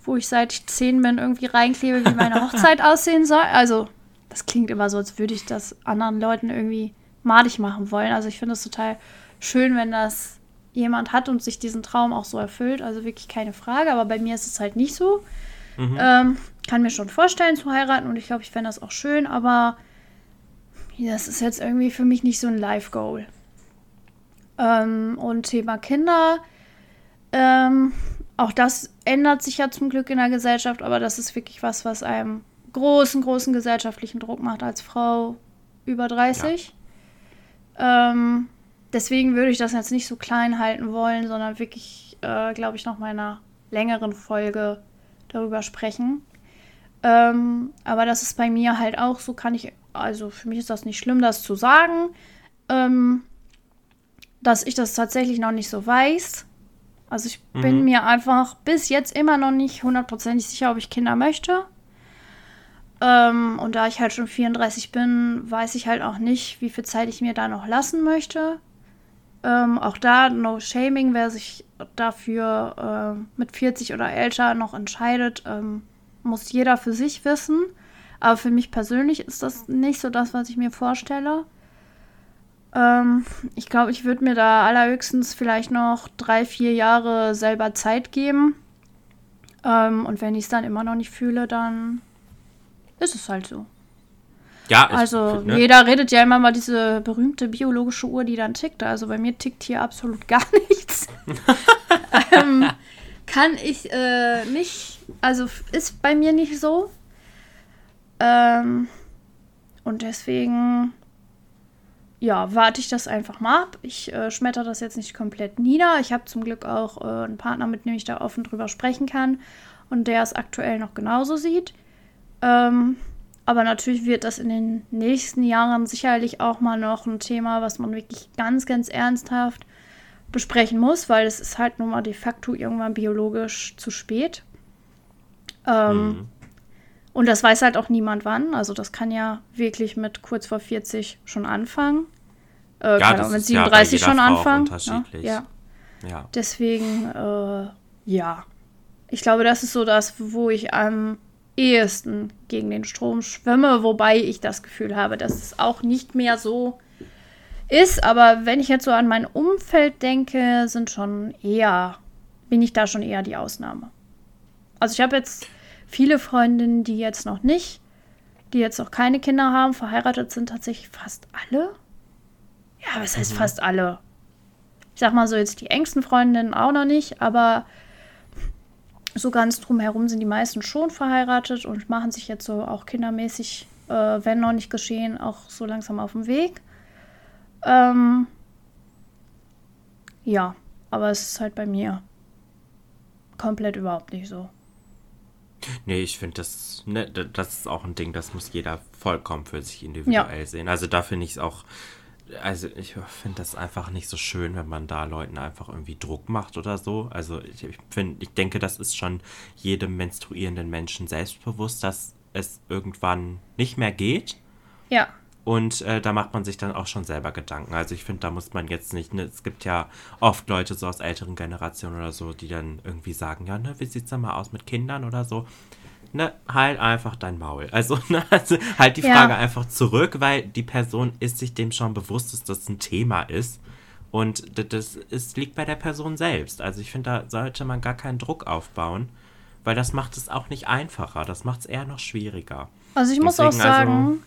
wo ich seit ich zehn bin irgendwie reinklebe, wie meine Hochzeit aussehen soll. Also, das klingt immer so, als würde ich das anderen Leuten irgendwie madig machen wollen. Also, ich finde es total schön, wenn das jemand hat und sich diesen Traum auch so erfüllt. Also, wirklich keine Frage. Aber bei mir ist es halt nicht so. Mhm. Ähm, kann mir schon vorstellen zu heiraten und ich glaube, ich fände das auch schön, aber das ist jetzt irgendwie für mich nicht so ein Life-Goal. Ähm, und Thema Kinder, ähm, auch das ändert sich ja zum Glück in der Gesellschaft, aber das ist wirklich was, was einem großen, großen gesellschaftlichen Druck macht als Frau über 30. Ja. Ähm, deswegen würde ich das jetzt nicht so klein halten wollen, sondern wirklich, äh, glaube ich, noch mal in einer längeren Folge darüber sprechen. Ähm, aber das ist bei mir halt auch so, kann ich, also für mich ist das nicht schlimm, das zu sagen. Ähm, dass ich das tatsächlich noch nicht so weiß. Also ich mhm. bin mir einfach bis jetzt immer noch nicht hundertprozentig sicher, ob ich Kinder möchte. Ähm, und da ich halt schon 34 bin, weiß ich halt auch nicht, wie viel Zeit ich mir da noch lassen möchte. Ähm, auch da, no shaming, wer sich dafür äh, mit 40 oder älter noch entscheidet, ähm, muss jeder für sich wissen. Aber für mich persönlich ist das nicht so das, was ich mir vorstelle. Ähm, ich glaube, ich würde mir da allerhöchstens vielleicht noch drei, vier Jahre selber Zeit geben. Ähm, und wenn ich es dann immer noch nicht fühle, dann ist es halt so. Ja, also ne? jeder redet ja immer mal diese berühmte biologische Uhr, die dann tickt. Also bei mir tickt hier absolut gar nichts. ähm, kann ich äh, nicht, also ist bei mir nicht so. Ähm, und deswegen, ja, warte ich das einfach mal ab. Ich äh, schmetter das jetzt nicht komplett nieder. Ich habe zum Glück auch äh, einen Partner, mit dem ich da offen drüber sprechen kann und der es aktuell noch genauso sieht. Ähm, aber natürlich wird das in den nächsten Jahren sicherlich auch mal noch ein Thema, was man wirklich ganz, ganz ernsthaft besprechen muss, weil es ist halt nun mal de facto irgendwann biologisch zu spät. Ähm, mhm. Und das weiß halt auch niemand wann. Also das kann ja wirklich mit kurz vor 40 schon anfangen. Äh, ja, kann auch mit 37 ja schon Frau anfangen. Ne? Ja. ja. Deswegen, äh, ja. Ich glaube, das ist so das, wo ich am ehesten gegen den Strom schwimme, wobei ich das Gefühl habe, dass es auch nicht mehr so ist. Aber wenn ich jetzt so an mein Umfeld denke, sind schon eher, bin ich da schon eher die Ausnahme. Also ich habe jetzt viele Freundinnen, die jetzt noch nicht, die jetzt noch keine Kinder haben, verheiratet sind tatsächlich fast alle. Ja, was heißt mhm. fast alle? Ich sag mal so jetzt die engsten Freundinnen auch noch nicht, aber so ganz drumherum sind die meisten schon verheiratet und machen sich jetzt so auch kindermäßig, äh, wenn noch nicht geschehen, auch so langsam auf dem Weg. Ähm, ja, aber es ist halt bei mir komplett überhaupt nicht so. Nee, ich finde das, ne, das ist auch ein Ding, das muss jeder vollkommen für sich individuell ja. sehen. Also da finde ich es auch also ich finde das einfach nicht so schön, wenn man da Leuten einfach irgendwie Druck macht oder so. Also ich, ich finde, ich denke, das ist schon jedem menstruierenden Menschen selbstbewusst, dass es irgendwann nicht mehr geht. Ja. Und äh, da macht man sich dann auch schon selber Gedanken. Also ich finde, da muss man jetzt nicht, ne, es gibt ja oft Leute so aus älteren Generationen oder so, die dann irgendwie sagen, ja, ne, wie sieht's denn mal aus mit Kindern oder so ne, halt einfach dein Maul. Also, ne, also halt die Frage ja. einfach zurück, weil die Person ist sich dem schon bewusst, dass das ein Thema ist. Und das ist, liegt bei der Person selbst. Also ich finde, da sollte man gar keinen Druck aufbauen, weil das macht es auch nicht einfacher. Das macht es eher noch schwieriger. Also ich muss Deswegen, auch sagen, also,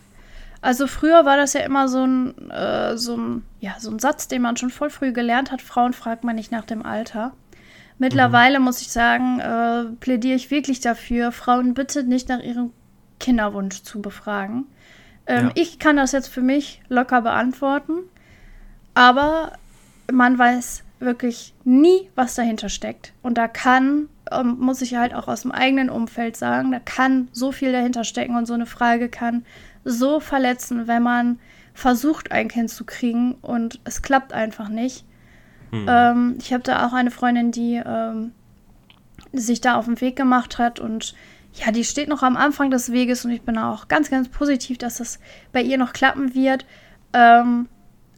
also, früher war das ja immer so ein, äh, so, ein, ja, so ein Satz, den man schon voll früh gelernt hat. Frauen fragt man nicht nach dem Alter. Mittlerweile mhm. muss ich sagen, äh, plädiere ich wirklich dafür, Frauen bitte nicht nach ihrem Kinderwunsch zu befragen. Ähm, ja. Ich kann das jetzt für mich locker beantworten, aber man weiß wirklich nie, was dahinter steckt. Und da kann, ähm, muss ich halt auch aus dem eigenen Umfeld sagen, da kann so viel dahinter stecken und so eine Frage kann so verletzen, wenn man versucht, ein Kind zu kriegen und es klappt einfach nicht. Mhm. Ähm, ich habe da auch eine Freundin, die ähm, sich da auf den Weg gemacht hat und ja, die steht noch am Anfang des Weges und ich bin auch ganz, ganz positiv, dass das bei ihr noch klappen wird. Ähm,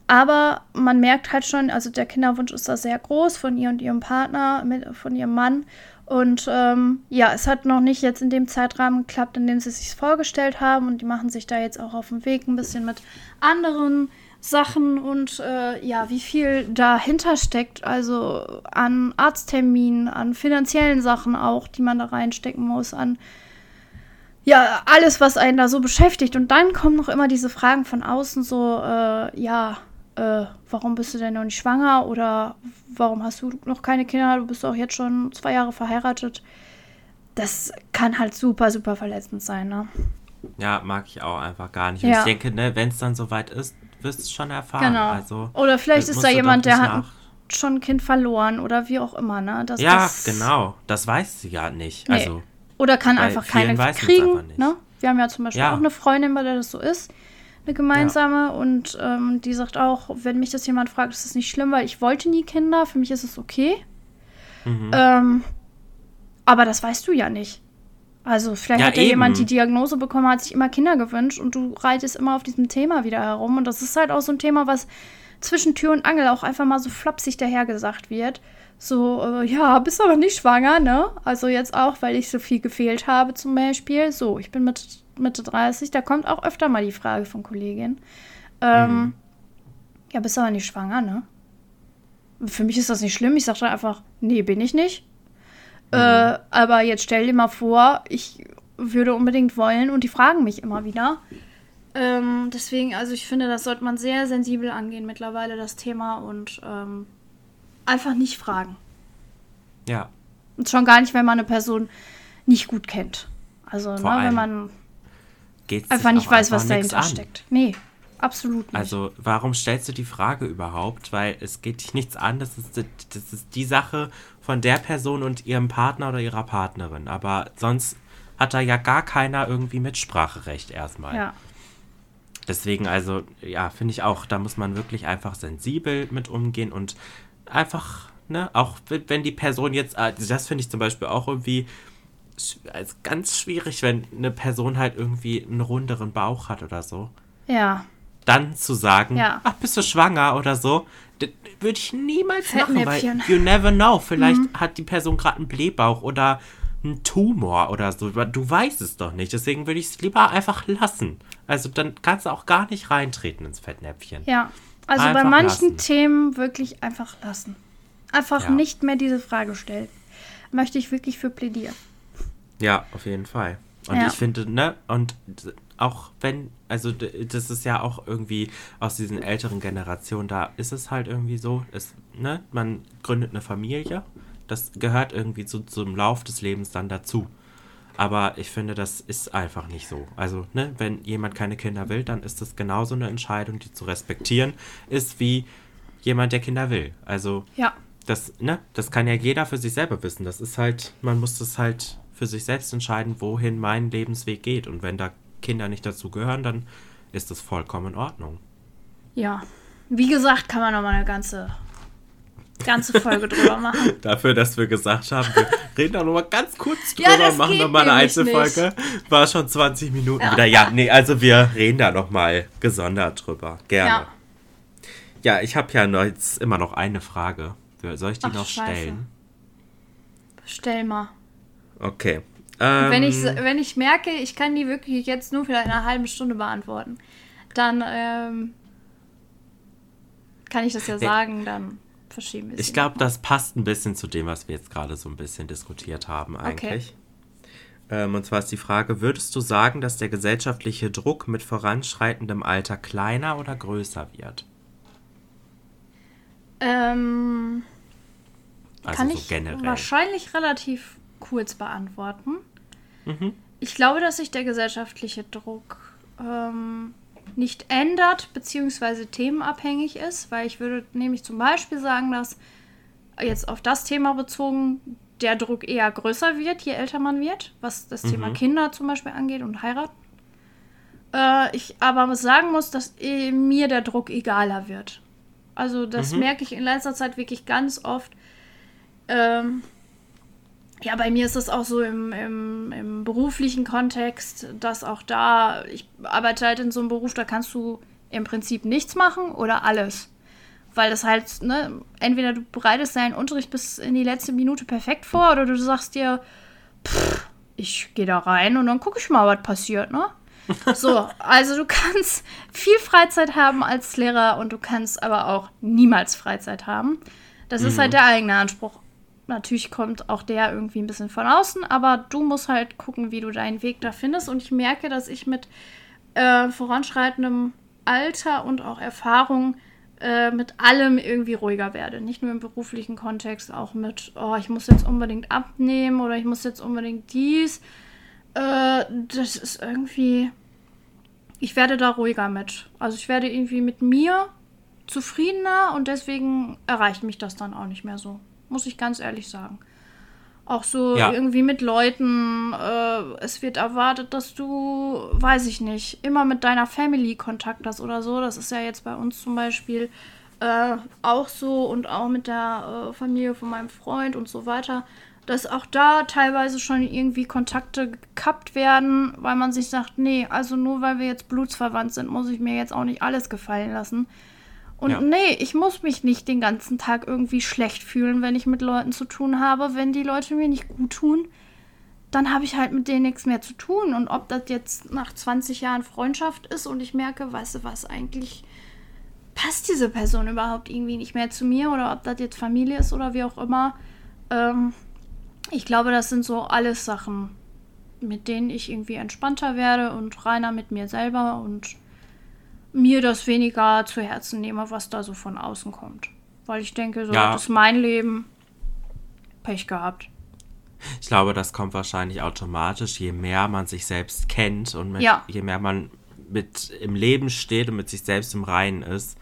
aber man merkt halt schon, also der Kinderwunsch ist da sehr groß von ihr und ihrem Partner, mit, von ihrem Mann. Und ähm, ja, es hat noch nicht jetzt in dem Zeitrahmen geklappt, in dem sie sich vorgestellt haben. Und die machen sich da jetzt auch auf den Weg ein bisschen mit anderen Sachen und äh, ja, wie viel dahinter steckt, also an Arztterminen, an finanziellen Sachen auch, die man da reinstecken muss, an ja, alles, was einen da so beschäftigt. Und dann kommen noch immer diese Fragen von außen, so, äh, ja, äh, warum bist du denn noch nicht schwanger oder warum hast du noch keine Kinder, du bist auch jetzt schon zwei Jahre verheiratet. Das kann halt super, super verletzend sein, ne? Ja, mag ich auch einfach gar nicht. Und ja. ich denke, ne, wenn es dann soweit ist, wirst es schon erfahren. Genau. Also, oder vielleicht ist da jemand, der hat schon ein Kind verloren oder wie auch immer, ne? Das, ja, das, genau. Das weiß sie ja nicht. Nee. Also, oder kann einfach keine kriegen. Ne? Wir haben ja zum Beispiel ja. auch eine Freundin, bei der das so ist. Eine gemeinsame. Ja. Und ähm, die sagt auch, wenn mich das jemand fragt, ist das nicht schlimm, weil ich wollte nie Kinder. Für mich ist es okay. Mhm. Ähm, aber das weißt du ja nicht. Also vielleicht ja, hat ja eben. jemand die Diagnose bekommen, hat sich immer Kinder gewünscht und du reitest immer auf diesem Thema wieder herum. Und das ist halt auch so ein Thema, was zwischen Tür und Angel auch einfach mal so flapsig dahergesagt wird. So, äh, ja, bist aber nicht schwanger, ne? Also jetzt auch, weil ich so viel gefehlt habe zum Beispiel. So, ich bin mit Mitte 30, da kommt auch öfter mal die Frage von Kolleginnen. Ähm, mhm. Ja, bist aber nicht schwanger, ne? Für mich ist das nicht schlimm. Ich sage dann einfach, nee, bin ich nicht. Mhm. Äh, aber jetzt stell dir mal vor, ich würde unbedingt wollen und die fragen mich immer wieder. Ähm, deswegen, also ich finde, das sollte man sehr sensibel angehen mittlerweile, das Thema. Und ähm, einfach nicht fragen. Ja. Und schon gar nicht, wenn man eine Person nicht gut kennt. Also, ne, wenn man Geht's einfach nicht weiß, einfach was dahinter an. steckt. Nee, absolut nicht. Also, warum stellst du die Frage überhaupt? Weil es geht dich nichts an. Das ist, die- das ist die Sache von der Person und ihrem Partner oder ihrer Partnerin. Aber sonst hat da ja gar keiner irgendwie Mitspracherecht erstmal. ja. Deswegen, also, ja, finde ich auch, da muss man wirklich einfach sensibel mit umgehen und einfach, ne, auch wenn wenn die Person jetzt, äh, das finde ich zum Beispiel auch irgendwie sch- als ganz schwierig, wenn eine Person halt irgendwie einen runderen Bauch hat oder so. Ja. Dann zu sagen, Ja. ach, bist du schwanger oder so, würde ich niemals machen, weil you never know. Vielleicht hat die Person gerade einen Blähbauch oder einen Tumor oder so. Du weißt es doch nicht. Deswegen würde ich es lieber einfach lassen. Also dann kannst du auch gar nicht reintreten ins Fettnäpfchen. Ja. Also bei Einfach manchen lassen. Themen wirklich einfach lassen. Einfach Ja. nicht mehr diese Frage stellen. Möchte ich wirklich für plädieren. Ja, auf jeden Fall. Und Ja. ich finde, ne, und auch wenn, also das ist ja auch irgendwie aus diesen älteren Generationen, da ist es halt irgendwie so, es, ne, man gründet eine Familie, das gehört irgendwie zu, zum Lauf des Lebens dann dazu. Aber ich finde, das ist einfach nicht so. Also, ne, wenn jemand keine Kinder will, dann ist das genauso eine Entscheidung, die zu respektieren ist, wie jemand, der Kinder will. Also, Ja. das, ne, das kann ja jeder für sich selber wissen. Das ist halt, man muss das halt für sich selbst entscheiden, wohin mein Lebensweg geht. Und wenn da Kinder nicht dazu gehören, dann ist das vollkommen in Ordnung. Ja. Wie gesagt, kann man noch mal eine ganze, ganze Folge drüber machen. Dafür, dass wir gesagt haben, wir reden da nochmal ganz kurz Ja, drüber, das machen nochmal eine Einzelfolge. War schon 20 Minuten Ja. wieder. Ja, nee, also wir reden da nochmal gesondert drüber. Gerne. Ja. Ja, ich habe ja jetzt immer noch eine Frage. Soll ich die Ach, noch Scheiße. stellen? Stell mal. Okay. Wenn, ich, Ähm, wenn ich merke, ich kann die wirklich jetzt nur für eine halbe Stunde beantworten, dann ähm, kann ich das ja sagen, dann verschieben wir es. Ich glaube, das passt ein bisschen zu dem, was wir jetzt gerade so ein bisschen diskutiert haben eigentlich. Ähm, und zwar ist die Frage, würdest du sagen, dass der gesellschaftliche Druck mit voranschreitendem Alter kleiner oder größer wird? Ähm, Also kann so ich generell. wahrscheinlich relativ kurz beantworten. Mhm. Ich glaube, dass sich der gesellschaftliche Druck ähm, nicht ändert, beziehungsweise themenabhängig ist, weil ich würde nämlich zum Beispiel sagen, dass jetzt auf das Thema bezogen der Druck eher größer wird, je älter man wird, was das Thema Mhm. Kinder zum Beispiel angeht und heiraten. Äh, ich aber sagen muss, dass eh mir der Druck egaler wird. Also das Mhm. merke ich in letzter Zeit wirklich ganz oft. Ähm, ja, bei mir ist es auch so im, im, im beruflichen Kontext, dass auch da, ich arbeite halt in so einem Beruf, da kannst du im Prinzip nichts machen oder alles. Weil das halt, ne, entweder du bereitest deinen Unterricht bis in die letzte Minute perfekt vor oder du sagst dir, pff, ich gehe da rein und dann gucke ich mal, was passiert, ne? So, also du kannst viel Freizeit haben als Lehrer und du kannst aber auch niemals Freizeit haben. Das ist halt der eigene Anspruch. Natürlich kommt auch der irgendwie ein bisschen von außen, aber du musst halt gucken, wie du deinen Weg da findest. Und ich merke, dass ich mit äh, voranschreitendem Alter und auch Erfahrung äh, mit allem irgendwie ruhiger werde. Nicht nur im beruflichen Kontext, auch mit, oh, ich muss jetzt unbedingt abnehmen oder ich muss jetzt unbedingt dies. Äh, das ist irgendwie. Ich werde da ruhiger mit. Also ich werde irgendwie mit mir zufriedener und deswegen erreicht mich das dann auch nicht mehr so. Muss ich ganz ehrlich sagen. Auch so Ja. irgendwie mit Leuten, äh, es wird erwartet, dass du, weiß ich nicht, immer mit deiner Family Kontakt hast oder so. Das ist ja jetzt bei uns zum Beispiel äh, auch so und auch mit der äh, Familie von meinem Freund und so weiter, dass auch da teilweise schon irgendwie Kontakte gekappt werden, weil man sich sagt, nee, also nur weil wir jetzt blutsverwandt sind, muss ich mir jetzt auch nicht alles gefallen lassen. Und Ja. nee, ich muss mich nicht den ganzen Tag irgendwie schlecht fühlen, wenn ich mit Leuten zu tun habe. Wenn die Leute mir nicht gut tun, dann habe ich halt mit denen nichts mehr zu tun. Und ob das jetzt nach 20 Jahren Freundschaft ist und ich merke, weißt du was, eigentlich passt diese Person überhaupt irgendwie nicht mehr zu mir oder ob das jetzt Familie ist oder wie auch immer. Ähm, ich glaube, das sind so alles Sachen, mit denen ich irgendwie entspannter werde und reiner mit mir selber und mir das weniger zu Herzen nehme, was da so von außen kommt. Weil ich denke, so Ja. das ist mein Leben. Pech gehabt. Ich glaube, das kommt wahrscheinlich automatisch, je mehr man sich selbst kennt und mit, Ja. je mehr man mit im Leben steht und mit sich selbst im Reinen ist,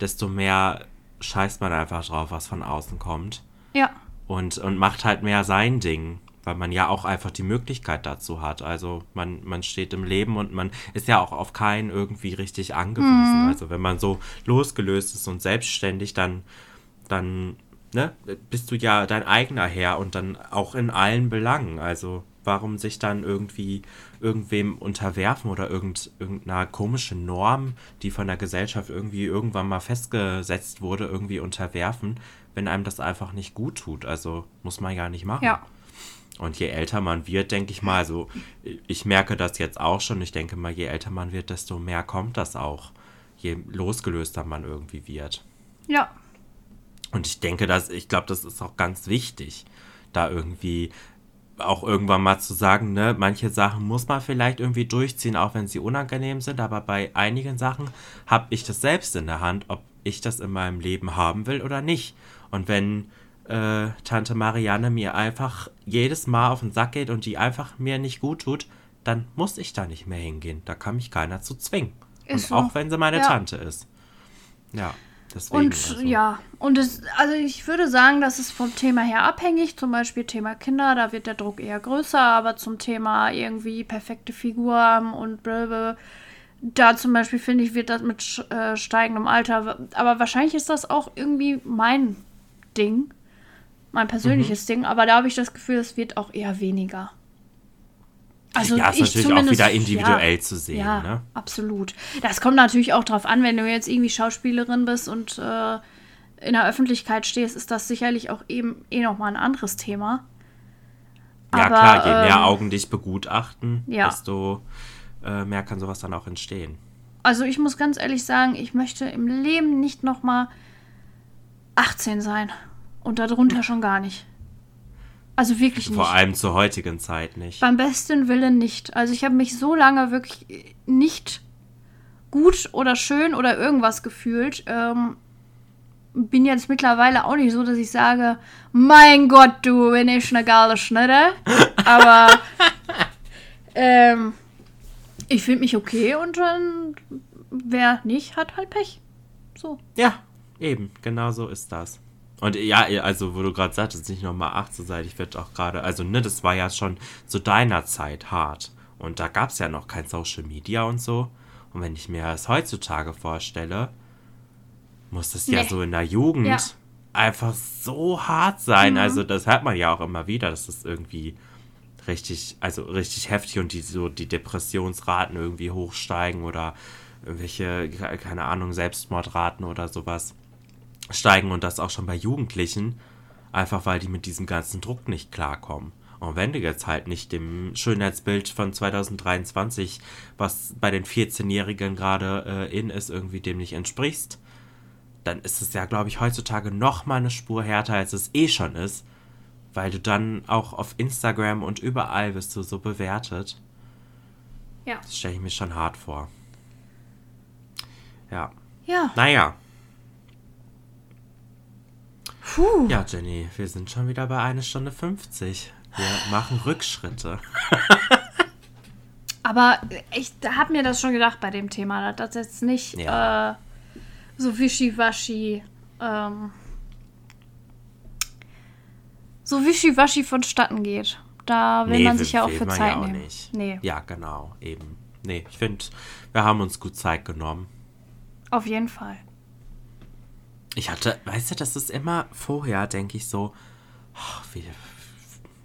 desto mehr scheißt man einfach drauf, was von außen kommt. Ja. Und, und macht halt mehr sein Ding, weil man ja auch einfach die Möglichkeit dazu hat. Also man, man steht im Leben und man ist ja auch auf keinen irgendwie richtig angewiesen. Also wenn man so losgelöst ist und selbstständig, dann, dann ne, bist du ja dein eigener Herr und dann auch in allen Belangen. Also warum sich dann irgendwie irgendwem unterwerfen oder irgend, irgendeiner komischen Norm, die von der Gesellschaft irgendwie irgendwann mal festgesetzt wurde, irgendwie unterwerfen, wenn einem das einfach nicht gut tut. Also muss man ja nicht machen. Ja. Und je älter man wird, denke ich mal, also ich merke das jetzt auch schon, ich denke mal, je älter man wird, desto mehr kommt das auch. Je losgelöster man irgendwie wird. Ja. Und ich denke, dass, ich glaube, das ist auch ganz wichtig, da irgendwie auch irgendwann mal zu sagen, ne, manche Sachen muss man vielleicht irgendwie durchziehen, auch wenn sie unangenehm sind, aber bei einigen Sachen habe ich das selbst in der Hand, ob ich das in meinem Leben haben will oder nicht. Und wenn äh, Tante Marianne mir einfach jedes Mal auf den Sack geht und die einfach mir nicht gut tut, dann muss ich da nicht mehr hingehen. Da kann mich keiner zu zwingen. Ist und so. auch wenn sie meine Ja. Tante ist. Ja, deswegen. Und also. ja, und es, also ich würde sagen, das ist vom Thema her abhängig. Zum Beispiel Thema Kinder, da wird der Druck eher größer, aber zum Thema irgendwie perfekte Figur und blablabla, da zum Beispiel finde ich, wird das mit äh, steigendem Alter, aber wahrscheinlich ist das auch irgendwie mein Ding, mein Mhm. persönliches Ding, aber da habe ich das Gefühl, es wird auch eher weniger. Also ja, ist ich natürlich auch wieder individuell ja, zu sehen, ja, ne? absolut. Das kommt natürlich auch drauf an, wenn du jetzt irgendwie Schauspielerin bist und äh, in der Öffentlichkeit stehst, ist das sicherlich auch eben eh nochmal ein anderes Thema. Ja, Aber, klar, je mehr ähm, Augen dich begutachten, ja. desto äh, mehr kann sowas dann auch entstehen. Also ich muss ganz ehrlich sagen, ich möchte im Leben nicht nochmal 18 sein. Und darunter schon gar nicht. Also wirklich nicht. Vor allem zur heutigen Zeit nicht. Beim besten Willen nicht. Also ich habe mich so lange wirklich nicht gut oder schön oder irgendwas gefühlt. Ähm, bin jetzt mittlerweile auch nicht so, dass ich sage, mein Gott, du bin ich eine geile Schnitte. Aber ähm, ich finde mich okay und dann wer nicht, hat halt Pech. So. Ja, eben, genau so ist das. Und ja, also wo du gerade sagtest, nicht nochmal 18 sein, ich werde auch gerade, also ne, das war ja schon zu deiner Zeit hart. Und da gab es ja noch kein Social Media und so. Und wenn ich mir das heutzutage vorstelle, muss das ja Nee. so in der Jugend Ja. einfach so hart sein. Also das hört man ja auch immer wieder, dass das irgendwie richtig, also richtig heftig und die so die Depressionsraten irgendwie hochsteigen oder irgendwelche, ke- keine Ahnung, Selbstmordraten oder sowas steigen und das auch schon bei Jugendlichen, einfach weil die mit diesem ganzen Druck nicht klarkommen. Und wenn du jetzt halt nicht dem Schönheitsbild von 2023, was bei den 14-Jährigen gerade äh, in ist, irgendwie dem nicht entsprichst, dann ist es ja, glaube ich, heutzutage noch mal eine Spur härter, als es eh schon ist, weil du dann auch auf Instagram und überall wirst du so bewertet. Ja. Das stelle ich mir schon hart vor. Ja. Ja. Naja. Puh. Ja, Jenny, wir sind schon wieder bei 1 Stunde 50. Wir machen Rückschritte. Aber ich habe mir das schon gedacht bei dem Thema, dass das jetzt nicht Ja. äh, so wischiwaschi, ähm, so wischiwaschi vonstatten geht. Da will man will- sich ja auch für man Zeit auch nehmen. Nicht. Nee, Ja, genau, eben. Nee, ich finde, wir haben uns gut Zeit genommen. auf jeden Fall. Ich hatte, weißt du, das ist immer vorher, denke ich so, ach, wir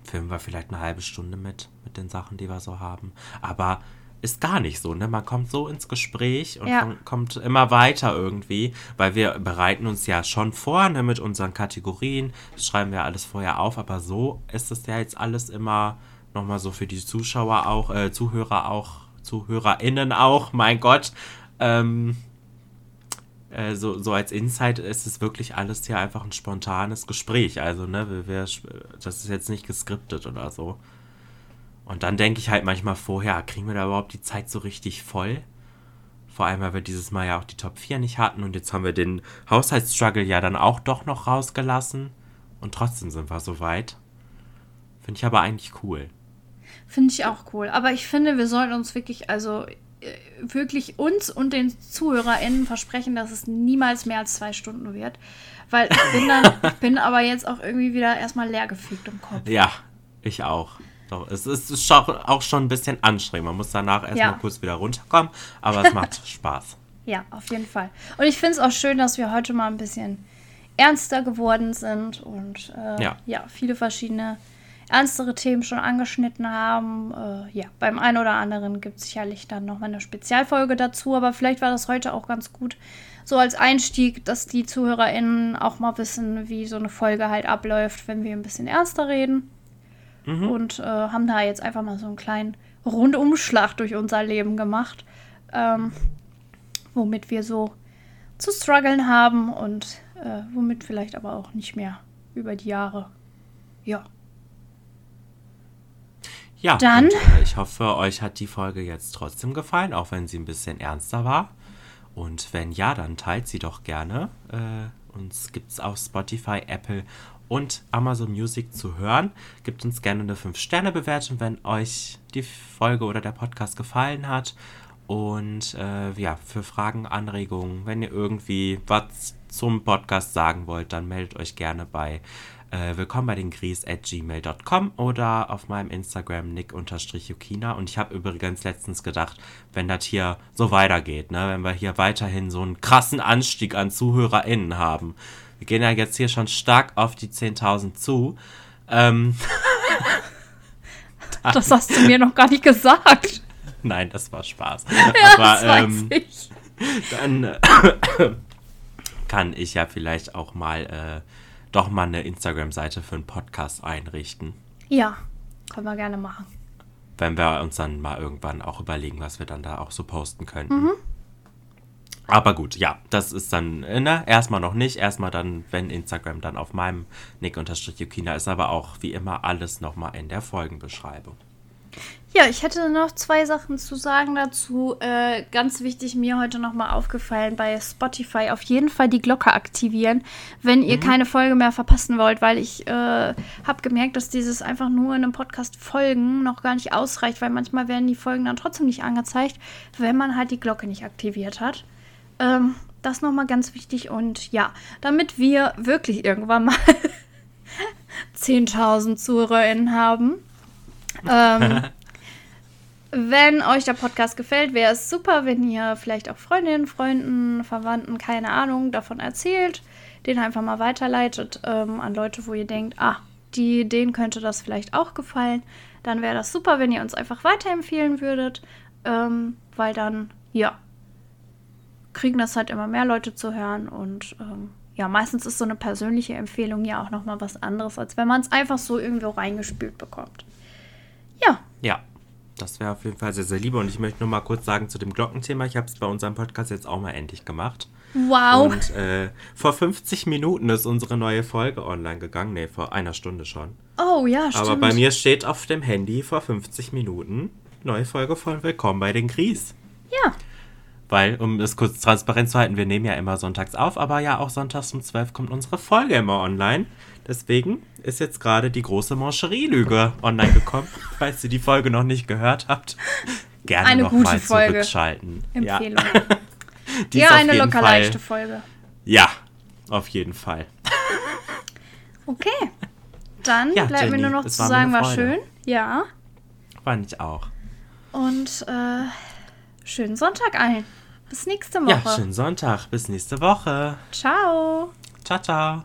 filmen wir vielleicht eine halbe Stunde mit, mit den Sachen, die wir so haben. Aber ist gar nicht so, ne? Man kommt so ins Gespräch und Ja. man kommt immer weiter irgendwie, weil wir bereiten uns ja schon vor, ne, mit unseren Kategorien, das schreiben wir alles vorher auf, aber so ist es ja jetzt alles immer nochmal so für die Zuschauer auch, äh, Zuhörer auch, ZuhörerInnen auch, mein Gott, ähm, äh, so, so als Insight ist es wirklich alles hier einfach ein spontanes Gespräch. Also, ne, wir, wir, das ist jetzt nicht geskriptet oder so. Und dann denke ich halt manchmal vorher, kriegen wir da überhaupt die Zeit so richtig voll? Vor allem, weil wir dieses Mal ja auch die Top 4 nicht hatten und jetzt haben wir den Haushaltsstruggle ja dann auch doch noch rausgelassen. Und trotzdem sind wir so weit. Finde ich aber eigentlich cool. Finde ich auch cool. Aber ich finde, wir sollten uns wirklich, also wirklich uns und den ZuhörerInnen versprechen, dass es niemals mehr als zwei Stunden wird. Weil ich bin dann, bin aber jetzt auch irgendwie wieder erstmal leergefegt im Kopf. Ja, ich auch. Doch, es ist, es ist auch schon ein bisschen anstrengend. Man muss danach erstmal Ja. kurz wieder runterkommen, aber es macht Spaß. Ja, auf jeden Fall. Und ich finde es auch schön, dass wir heute mal ein bisschen ernster geworden sind und äh, Ja. ja. viele verschiedene ernstere Themen schon angeschnitten haben. Äh, ja, beim einen oder anderen gibt es sicherlich dann nochmal eine Spezialfolge dazu, aber vielleicht war das heute auch ganz gut, so als Einstieg, dass die ZuhörerInnen auch mal wissen, wie so eine Folge halt abläuft, wenn wir ein bisschen ernster reden. Und äh, haben da jetzt einfach mal so einen kleinen Rundumschlag durch unser Leben gemacht. Ähm, womit wir so zu strugglen haben und äh, womit vielleicht aber auch nicht mehr über die Jahre. Ja. Ja, Dann- und, äh, ich hoffe, euch hat die Folge jetzt trotzdem gefallen, auch wenn sie ein bisschen ernster war. Und wenn ja, dann teilt sie doch gerne. Äh, uns gibt es auf Spotify, Apple und Amazon Music zu hören. Gebt uns gerne eine 5-Sterne-Bewertung, wenn euch die Folge oder der Podcast gefallen hat. Und äh, ja, für Fragen, Anregungen, wenn ihr irgendwie was zum Podcast sagen wollt, dann meldet euch gerne bei äh, willkommen bei den Gries at gmail.com oder auf meinem Instagram nick-yukina. Und ich habe übrigens letztens gedacht, wenn das hier so weitergeht, ne, wenn wir hier weiterhin so einen krassen Anstieg an ZuhörerInnen haben. Wir gehen ja jetzt hier schon stark auf die 10.000 zu. Ähm, Das hast du mir noch gar nicht gesagt. nein, das war Spaß. Ja, Aber das weiß ähm, ich. dann äh, kann ich ja vielleicht auch mal äh, doch mal eine Instagram-Seite für einen Podcast einrichten. Ja, können wir gerne machen. wenn wir uns dann mal irgendwann auch überlegen, was wir dann da auch so posten könnten. Aber gut, ja, das ist dann, ne, erstmal noch nicht, erstmal dann, wenn Instagram dann auf meinem Nick-Yukina ist, aber auch wie immer alles nochmal in der Folgenbeschreibung. Ja, ich hätte noch zwei Sachen zu sagen dazu. Äh, ganz wichtig, mir heute nochmal aufgefallen, bei Spotify auf jeden Fall die Glocke aktivieren, wenn ihr keine Folge mehr verpassen wollt, weil ich äh, habe gemerkt, dass dieses einfach nur in einem Podcast folgen noch gar nicht ausreicht, weil manchmal werden die Folgen dann trotzdem nicht angezeigt, wenn man halt die Glocke nicht aktiviert hat. Ähm, das nochmal ganz wichtig und ja, damit wir wirklich irgendwann mal 10.000 ZuhörerInnen haben. Ähm, wenn euch der Podcast gefällt, wäre es super, wenn ihr vielleicht auch Freundinnen, Freunden, Verwandten, keine Ahnung, davon erzählt, den einfach mal weiterleitet ähm, an Leute, wo ihr denkt, ah, die, denen könnte das vielleicht auch gefallen. Dann wäre das super, wenn ihr uns einfach weiterempfehlen würdet, ähm, weil dann, ja, kriegen das halt immer mehr Leute zu hören und ähm, ja, meistens ist so eine persönliche Empfehlung ja auch nochmal was anderes, als wenn man es einfach so irgendwo reingespült bekommt. Ja, Ja, das wäre auf jeden Fall sehr, sehr lieb. Und ich möchte nur mal kurz sagen zu dem Glockenthema. Ich habe es bei unserem Podcast jetzt auch mal endlich gemacht. wow. Und äh, vor 50 Minuten ist unsere neue Folge online gegangen. Nee, vor einer Stunde schon. Oh ja, stimmt. Aber bei mir steht auf dem Handy vor 50 Minuten neue Folge von Willkommen bei den Gries. Ja, Weil, um es kurz transparent zu halten, wir nehmen ja immer sonntags auf, aber ja auch sonntags um 12 kommt unsere Folge immer online. Deswegen ist jetzt gerade die große Mancherie-Lüge online gekommen. Falls ihr die Folge noch nicht gehört habt, gerne Eine noch gute mal Folge. zurückschalten. Empfehlung. Ja, die Ja, eine locker Fall- leichte Folge. Ja, auf jeden Fall. Okay. Dann Ja, bleibt mir Jenny, nur noch zu mir sagen, war schön. Ja. Fand ich auch. Und äh, schönen Sonntag allen. Bis nächste Woche. Ja, schönen Sonntag. Bis nächste Woche. Ciao. Ciao, ciao.